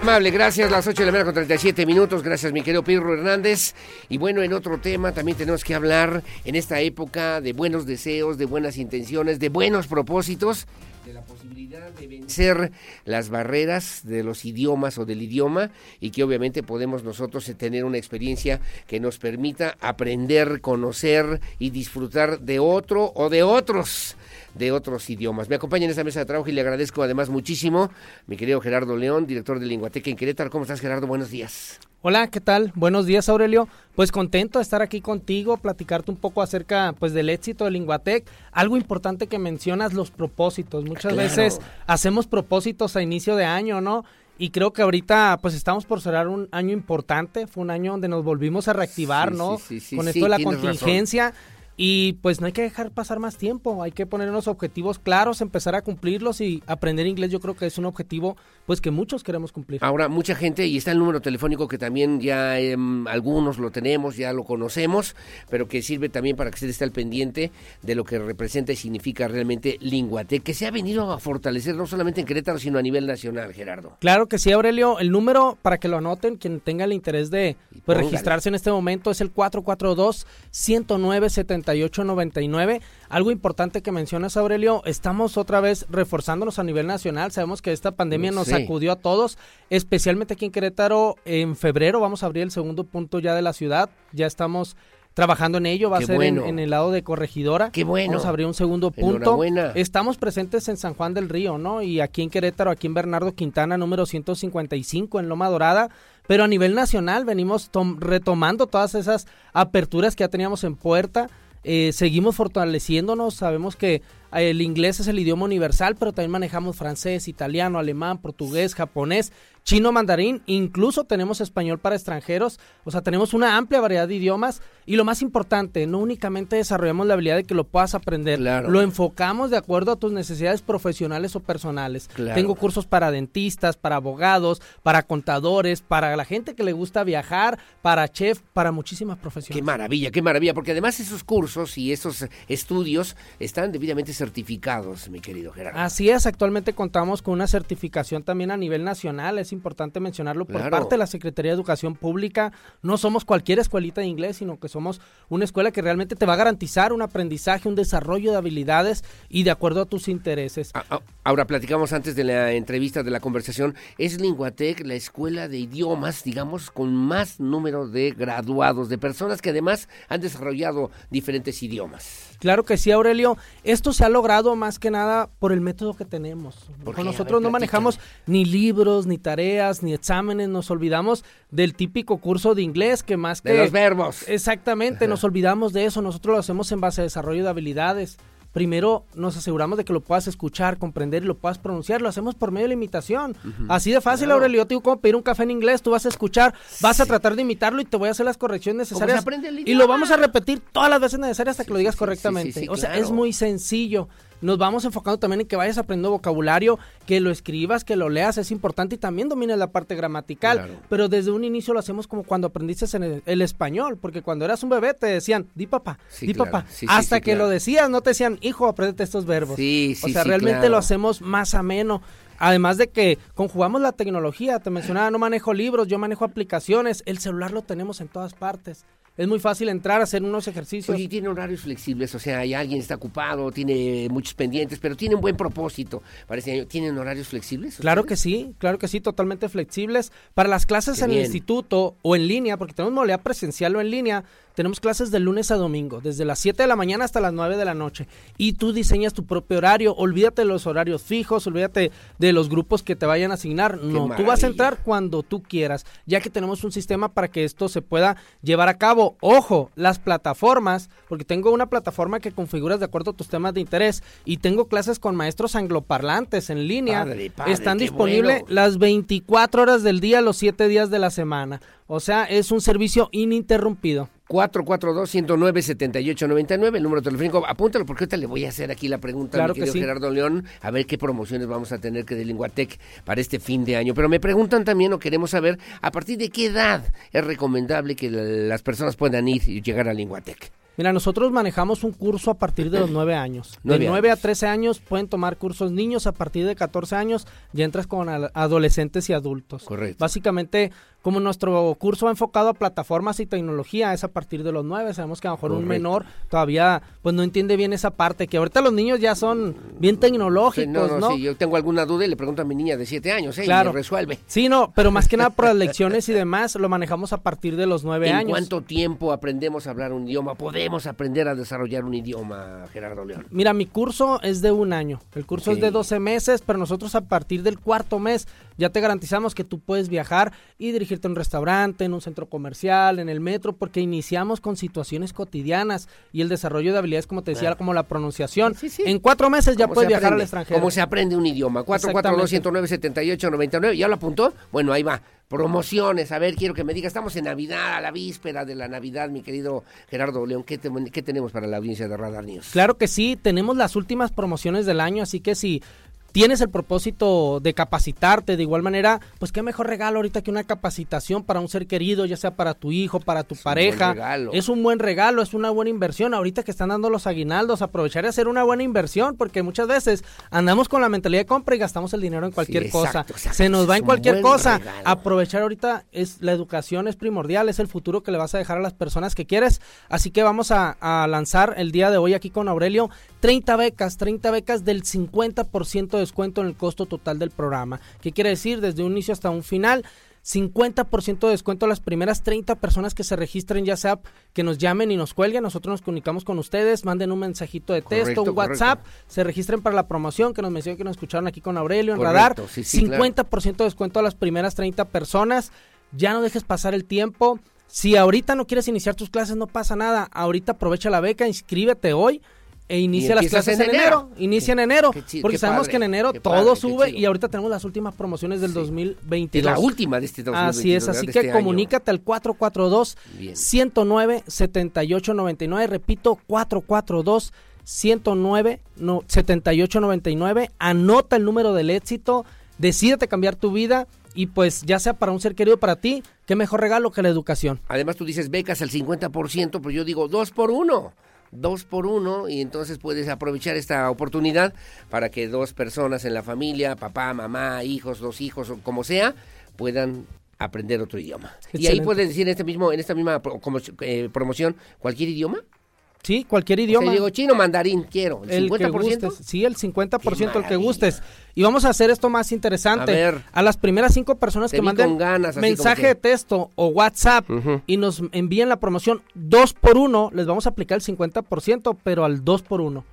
Amable, gracias. Las 8 de la mañana con 37 minutos. Gracias, mi querido Pedro Hernández. Y bueno, en otro tema también tenemos que hablar en esta época de buenos deseos, de buenas intenciones, de buenos propósitos, de la posibilidad de vencer las barreras de los idiomas o del idioma y que obviamente podemos nosotros tener una experiencia que nos permita aprender, conocer y disfrutar de otro o de otros de otros idiomas. Me acompaña en esta mesa de trabajo y le agradezco además muchísimo mi querido Gerardo León, director de Linguateca en Querétaro. ¿Cómo estás, Gerardo? Buenos días. Hola, ¿qué tal? Buenos días, Aurelio. Pues contento de estar aquí contigo, platicarte un poco acerca pues del éxito de Linguatec. Algo importante que mencionas, los propósitos. Muchas veces hacemos propósitos a inicio de año, ¿no? Y creo que ahorita pues estamos por cerrar un año importante, fue un año donde nos volvimos a reactivar, ¿no? Con esto de la contingencia. Y pues no hay que dejar pasar más tiempo, hay que poner unos objetivos claros, empezar a cumplirlos y aprender inglés yo creo que es un objetivo pues que muchos queremos cumplir. Ahora, mucha gente, y está el número telefónico que también ya em, algunos lo tenemos, ya lo conocemos, pero que sirve también para que usted esté al pendiente de lo que representa y significa realmente Linguate, que se ha venido a fortalecer no solamente en Querétaro, sino a nivel nacional, Gerardo. Claro que sí, Aurelio. El número, para que lo anoten, quien tenga el interés de pues, registrarse en este momento, es el 442 109 7899 algo importante que mencionas, Aurelio, estamos otra vez reforzándonos a nivel nacional. Sabemos que esta pandemia nos sacudió a todos, especialmente aquí en Querétaro. En febrero vamos a abrir el segundo punto ya de la ciudad. Ya estamos trabajando en ello, va a ser en, el lado de Corregidora. Qué bueno. Vamos a abrir un segundo punto. Estamos presentes en San Juan del Río, ¿no? Y aquí en Querétaro, aquí en Bernardo Quintana, número 155 en Loma Dorada. Pero a nivel nacional venimos retomando todas esas aperturas que ya teníamos en puerta. Eh, seguimos fortaleciéndonos, sabemos que el inglés es el idioma universal, pero también manejamos francés, italiano, alemán, portugués, japonés, chino, mandarín, incluso tenemos español para extranjeros, o sea, tenemos una amplia variedad de idiomas y lo más importante, no únicamente desarrollamos la habilidad de que lo puedas aprender, lo enfocamos de acuerdo a tus necesidades profesionales o personales. Tengo cursos para dentistas, para abogados, para contadores, para la gente que le gusta viajar, para chef, para muchísimas profesiones. Qué maravilla, qué maravilla, porque además esos cursos y esos estudios están debidamente certificados, mi querido Gerardo. Así es, actualmente contamos con una certificación también a nivel nacional, es importante mencionarlo por parte de la Secretaría de Educación Pública. No somos cualquier escuelita de inglés, sino que somos una escuela que realmente te va a garantizar un aprendizaje, un desarrollo de habilidades y de acuerdo a tus intereses. Ahora platicamos antes de la entrevista, de la conversación, es Linguatec la escuela de idiomas, digamos, con más número de graduados, de personas que además han desarrollado diferentes idiomas. Claro que sí, Aurelio. Esto se ha logrado más que nada por el método que tenemos. Nosotros no manejamos ni libros, ni tareas, ni exámenes. Nos olvidamos del típico curso de inglés que más que... De los verbos. Exactamente, nos olvidamos de eso. Nosotros lo hacemos en base a desarrollo de habilidades primero nos aseguramos de que lo puedas escuchar, comprender y lo puedas pronunciar. Lo hacemos por medio de la imitación. Así de fácil, Aurelio. Yo te digo cómo pedir un café en inglés, tú vas a escuchar, vas a tratar de imitarlo y te voy a hacer las correcciones necesarias. Y lo vamos a repetir todas las veces necesarias hasta que lo digas correctamente. o sea, es muy sencillo nos vamos enfocando también en que vayas aprendiendo vocabulario, que lo escribas, que lo leas, es importante y también domines la parte gramatical. Pero desde un inicio lo hacemos como cuando aprendiste en el, español, porque cuando eras un bebé te decían, di papá, di papá. Hasta que lo decías, no te decían, hijo, aprendete estos verbos. o sea, realmente lo hacemos más ameno. Además de que conjugamos la tecnología, te mencionaba, no manejo libros, yo manejo aplicaciones, el celular lo tenemos en todas partes es muy fácil entrar a hacer unos ejercicios. y tiene horarios flexibles, o sea, hay alguien está ocupado, tiene muchos pendientes, pero tiene un buen propósito. Parece, ¿tienen horarios flexibles? Claro que sí, claro que sí, totalmente flexibles. Para las clases en el instituto o en línea, porque tenemos modalidad presencial o en línea, tenemos clases de lunes a domingo, desde las 7 de la mañana hasta las 9 de la noche. Y tú diseñas tu propio horario, olvídate de los horarios fijos, olvídate de los grupos que te vayan a asignar. no, tú vas a entrar cuando tú quieras, ya que tenemos un sistema para que esto se pueda llevar a cabo. Ojo, las plataformas, porque tengo una plataforma que configuras de acuerdo a tus temas de interés y tengo clases con maestros angloparlantes en línea. Están disponibles las 24 horas del día, los 7 días de la semana. O sea, es un servicio ininterrumpido. 442-109-7899, el número telefónico. Apúntalo porque ahorita le voy a hacer aquí la pregunta a mi querido Gerardo León, a ver qué promociones vamos a tener que de Linguatec para este fin de año. Pero me preguntan también o queremos saber a partir de qué edad es recomendable que las personas puedan ir y llegar a Linguatec. Mira, nosotros manejamos un curso a partir de los nueve años. De nueve a trece años pueden tomar cursos niños, a partir de 14 años ya entras con adolescentes y adultos. Correcto. Básicamente como nuestro curso va enfocado a plataformas y tecnología, es a partir de los nueve, sabemos que a lo mejor un menor todavía pues no entiende bien esa parte, que ahorita los niños ya son bien tecnológicos, no, no, Si yo tengo alguna duda y le pregunto a mi niña de siete años, ¿eh? Claro. Y resuelve. Sí, no, pero más que nada por las lecciones y demás, lo manejamos a partir de los nueve años. ¿En cuánto tiempo aprendemos a hablar un idioma? ¿Podemos aprender a desarrollar un idioma, Gerardo León? Mira, mi curso es de un año, el curso es de 12 meses, pero nosotros a partir del cuarto mes ya te garantizamos que tú puedes viajar y dirigirte a un restaurante, en un centro comercial, en el metro, porque iniciamos con situaciones cotidianas y el desarrollo de habilidades, como te decía, como la pronunciación. En cuatro meses ya puedes viajar al extranjero. Como se aprende un idioma. 442 109 99 ¿Ya lo apuntó? Bueno, ahí va. Promociones, a ver, quiero que me diga, estamos en Navidad, a la víspera de la Navidad, mi querido Gerardo León, ¿qué, ¿qué tenemos para la audiencia de Radar News? Claro que sí, tenemos las últimas promociones del año, así que si tienes el propósito de capacitarte de igual manera, pues qué mejor regalo ahorita que una capacitación para un ser querido, ya sea para tu hijo, para tu pareja. es un buen regalo, es una buena inversión. Ahorita que están dando los aguinaldos, aprovechar y hacer una buena inversión, porque muchas veces andamos con la mentalidad de compra y gastamos el dinero en cualquier cosa. Se nos va en cualquier cosa. Aprovechar ahorita es la educación es primordial, es el futuro que le vas a dejar a las personas que quieres. Así que vamos a, a lanzar el día de hoy aquí con Aurelio 30 becas, 30 becas del 50% de descuento en el costo total del programa. ¿Qué quiere decir? Desde un inicio hasta un final. 50% de descuento a las primeras 30 personas que se registren, ya sea que nos llamen y nos cuelguen, nosotros nos comunicamos con ustedes, manden un mensajito de texto, un WhatsApp, se registren para la promoción, que nos mencionen que nos escucharon aquí con Aurelio en Radar, 50% de descuento a las primeras 30 personas, ya no dejes pasar el tiempo, si ahorita no quieres iniciar tus clases no pasa nada, ahorita aprovecha la beca, inscríbete hoy, e inicia las clases en enero. Inicia en enero. porque sabemos que en enero todo sube y ahorita tenemos las últimas promociones del 2022. la última de este 2022. Así es, así que este comunícate al 442 109 7899. Repito, 442 109 7899. Anota el número del éxito. Decídete cambiar tu vida y pues ya sea para un ser querido para ti, qué mejor regalo que la educación. Además tú dices becas al 50%, pues yo digo dos por uno dos por uno y entonces puedes aprovechar esta oportunidad para que dos personas en la familia, papá, mamá, hijos, dos hijos, o como sea, puedan aprender otro idioma. Y ahí puedes decir en este mismo, en esta misma eh, promoción cualquier idioma. Sí, cualquier idioma. digo chino, mandarín, quiero. ¿El, 50%? sí, el 50% el que gustes. Y vamos a hacer esto más interesante. A, ver, a las primeras cinco personas que manden mensaje de texto o WhatsApp y nos envíen la promoción dos por uno, les vamos a aplicar el 50%, pero al dos por uno.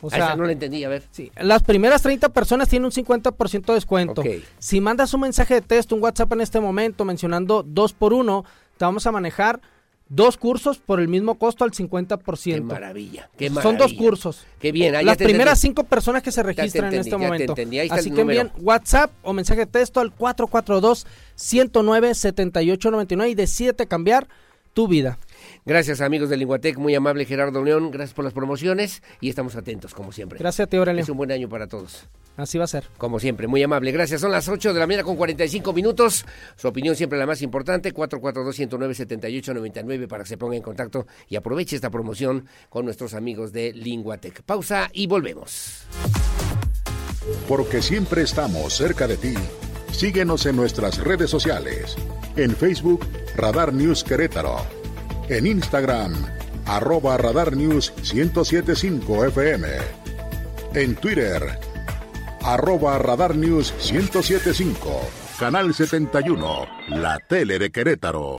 O sea, no lo entendí, a ver. Sí, las primeras 30 personas tienen un 50% de descuento. Si mandas un mensaje de texto, un WhatsApp en este momento mencionando dos por uno, te vamos a manejar Dos cursos por el mismo costo al 50%. Qué maravilla, qué maravilla. Son dos cursos. Qué bien. Las primeras cinco personas que se registran en este momento. Así que envíen WhatsApp o mensaje de texto al 442-109-7899 y decídete cambiar tu vida. Gracias amigos de Linguatec, muy amable Gerardo León, gracias por las promociones y estamos atentos como siempre. Gracias a ti, Aurelio. Es un buen año para todos. Así va a ser. Como siempre, muy amable. Gracias. Son las 8 de la mañana con 45 minutos. Su opinión siempre la más importante. 442-109-7899 para que se ponga en contacto y aproveche esta promoción con nuestros amigos de Linguatec. Pausa y volvemos. Porque siempre estamos cerca de ti. Síguenos en nuestras redes sociales. En Facebook, Radar News Querétaro. En Instagram, arroba Radar News 1075 FM. En Twitter, arroba Radar News 1075, Canal 71, la tele de Querétaro.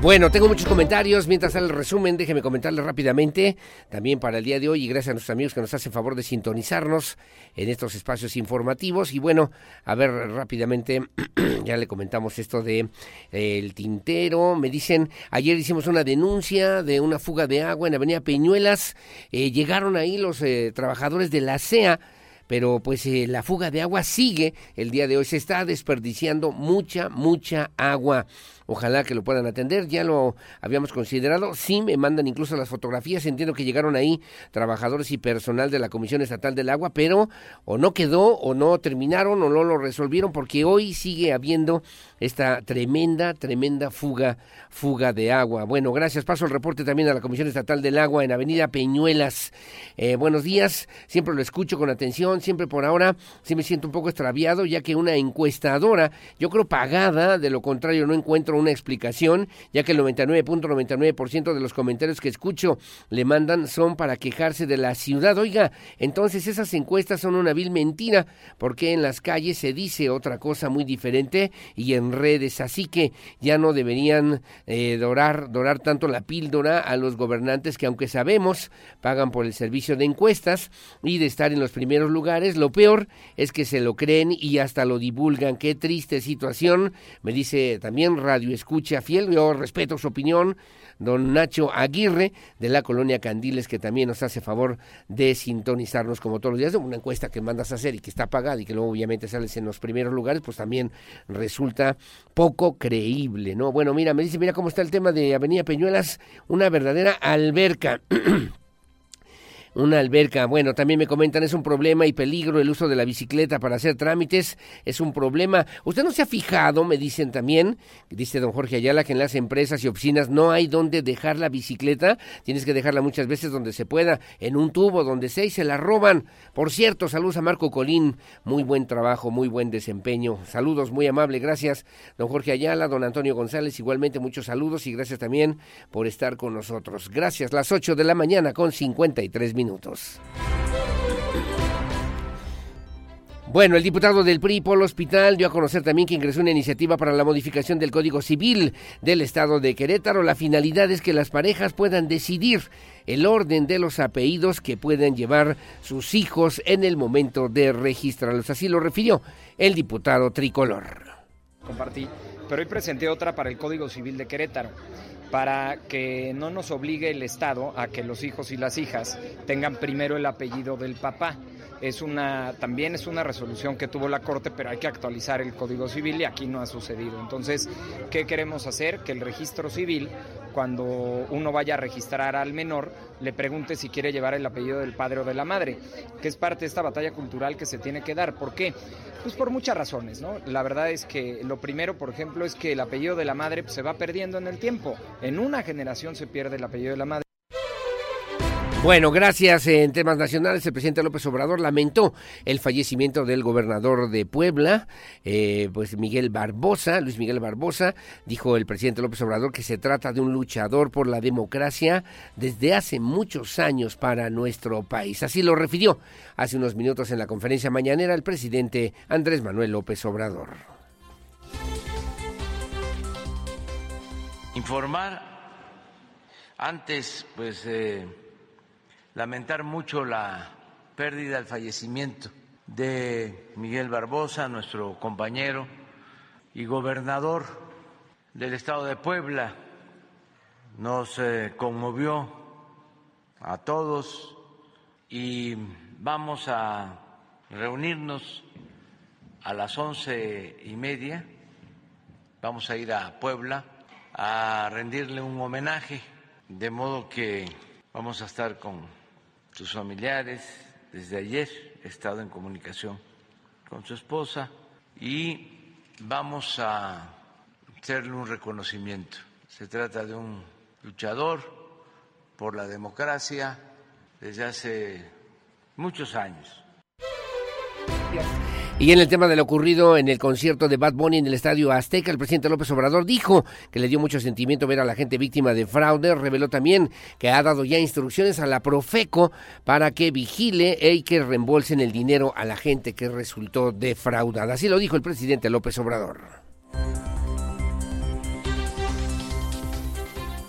Bueno, tengo muchos comentarios. Mientras el resumen, déjeme comentarles rápidamente. También para el día de hoy, y gracias a nuestros amigos que nos hacen favor de sintonizarnos en estos espacios informativos. Y bueno, a ver rápidamente, ya le comentamos esto de eh, el tintero. Me dicen, ayer hicimos una denuncia de una fuga de agua en Avenida Peñuelas. Eh, llegaron ahí los eh, trabajadores de la CEA pero pues la fuga de agua sigue el día de hoy. Se está desperdiciando mucha, mucha agua. Ojalá que lo puedan atender. Ya lo habíamos considerado. Sí, me mandan incluso las fotografías. Entiendo que llegaron ahí trabajadores y personal de la Comisión Estatal del Agua, pero o no quedó, o no terminaron, o no lo resolvieron, porque hoy sigue habiendo esta tremenda, tremenda fuga, fuga de agua. Bueno, gracias. Paso el reporte también a la Comisión Estatal del Agua en Avenida Peñuelas. Eh, buenos días. Siempre lo escucho con atención. Siempre por ahora sí me siento un poco extraviado, ya que una encuestadora, yo creo pagada, de lo contrario no encuentro una explicación, ya que el 99.99% de los comentarios que escucho le mandan son para quejarse de la ciudad. Oiga, entonces esas encuestas son una vil mentira, porque en las calles se dice otra cosa muy diferente y en redes, así que ya no deberían eh, dorar, dorar tanto la píldora a los gobernantes que aunque sabemos pagan por el servicio de encuestas y de estar en los primeros lugares, lo peor es que se lo creen y hasta lo divulgan. Qué triste situación, me dice también Radio Escucha Fiel, yo respeto su opinión, don Nacho Aguirre de la colonia Candiles, que también nos hace favor de sintonizarnos como todos los días. Una encuesta que mandas a hacer y que está pagada y que luego obviamente sales en los primeros lugares, pues también resulta poco creíble, ¿no? Bueno, mira, me dice, mira cómo está el tema de Avenida Peñuelas, una verdadera alberca. una alberca. Bueno, también me comentan, es un problema y peligro el uso de la bicicleta para hacer trámites, es un problema. Usted no se ha fijado, me dicen también, dice don Jorge Ayala, que en las empresas y oficinas no hay donde dejar la bicicleta, tienes que dejarla muchas veces donde se pueda, en un tubo, donde sea, y se la roban. Por cierto, saludos a Marco Colín, muy buen trabajo, muy buen desempeño. Saludos, muy amable, gracias, don Jorge Ayala, don Antonio González, igualmente muchos saludos y gracias también por estar con nosotros. Gracias, las 8 de la mañana con 53 minutos. Bueno, el diputado del PRI, Polo Hospital, dio a conocer también que ingresó una iniciativa para la modificación del Código Civil del Estado de Querétaro. La finalidad es que las parejas puedan decidir el orden de los apellidos que pueden llevar sus hijos en el momento de registrarlos. Así lo refirió el diputado tricolor. Compartí, pero hoy presenté otra para el Código Civil de Querétaro para que no nos obligue el Estado a que los hijos y las hijas tengan primero el apellido del papá. Es una, también es una resolución que tuvo la Corte, pero hay que actualizar el Código Civil y aquí no ha sucedido. Entonces, ¿qué queremos hacer? Que el registro civil, cuando uno vaya a registrar al menor, le pregunte si quiere llevar el apellido del padre o de la madre, que es parte de esta batalla cultural que se tiene que dar. ¿Por qué? Pues por muchas razones, ¿no? La verdad es que lo primero, por ejemplo, es que el apellido de la madre se va perdiendo en el tiempo. En una generación se pierde el apellido de la madre. Bueno, gracias. En temas nacionales, el presidente López Obrador lamentó el fallecimiento del gobernador de Puebla, eh, pues Miguel Barbosa, Luis Miguel Barbosa. Dijo el presidente López Obrador que se trata de un luchador por la democracia desde hace muchos años para nuestro país. Así lo refirió hace unos minutos en la conferencia mañanera el presidente Andrés Manuel López Obrador. Informar antes, pues... Eh lamentar mucho la pérdida, el fallecimiento de Miguel Barbosa, nuestro compañero y gobernador del estado de Puebla. Nos eh, conmovió a todos y vamos a reunirnos a las once y media. Vamos a ir a Puebla a rendirle un homenaje, de modo que vamos a estar con sus familiares. Desde ayer he estado en comunicación con su esposa y vamos a hacerle un reconocimiento. Se trata de un luchador por la democracia desde hace muchos años. Y en el tema de lo ocurrido en el concierto de Bad Bunny en el Estadio Azteca, el presidente López Obrador dijo que le dio mucho sentimiento ver a la gente víctima de fraude. Reveló también que ha dado ya instrucciones a la Profeco para que vigile y que reembolsen el dinero a la gente que resultó defraudada. Así lo dijo el presidente López Obrador.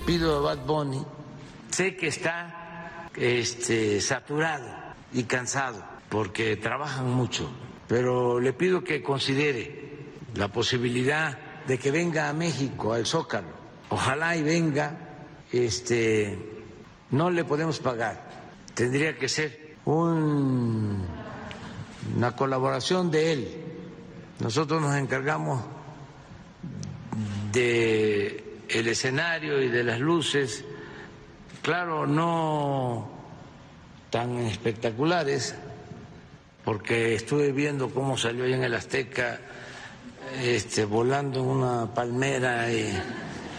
Pido a Bad Bunny, sé que está este, saturado y cansado porque trabajan mucho pero le pido que considere la posibilidad de que venga a México, al Zócalo. Ojalá y venga, este, no le podemos pagar, tendría que ser una colaboración de él. Nosotros nos encargamos de el escenario y de las luces, claro, no tan espectaculares, porque estuve viendo cómo salió en el Azteca este, volando en una palmera y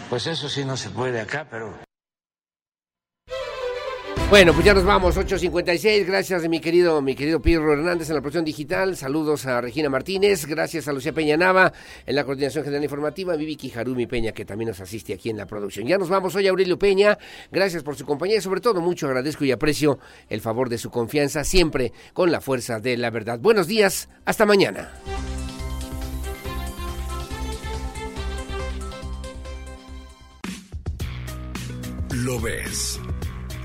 pues eso sí no se puede acá, pero... Bueno, pues ya nos vamos, 8.56. Gracias, mi querido, mi querido Pirro Hernández en la producción digital. Saludos a Regina Martínez. Gracias a Lucía Peña Nava en la coordinación general informativa. Vivi Kijarumi Peña, que también nos asiste aquí en la producción. Ya nos vamos. Soy Aurelio Peña. Gracias por su compañía y, sobre todo, mucho agradezco y aprecio el favor de su confianza, siempre con la fuerza de la verdad. Buenos días. Hasta mañana. Lo ves.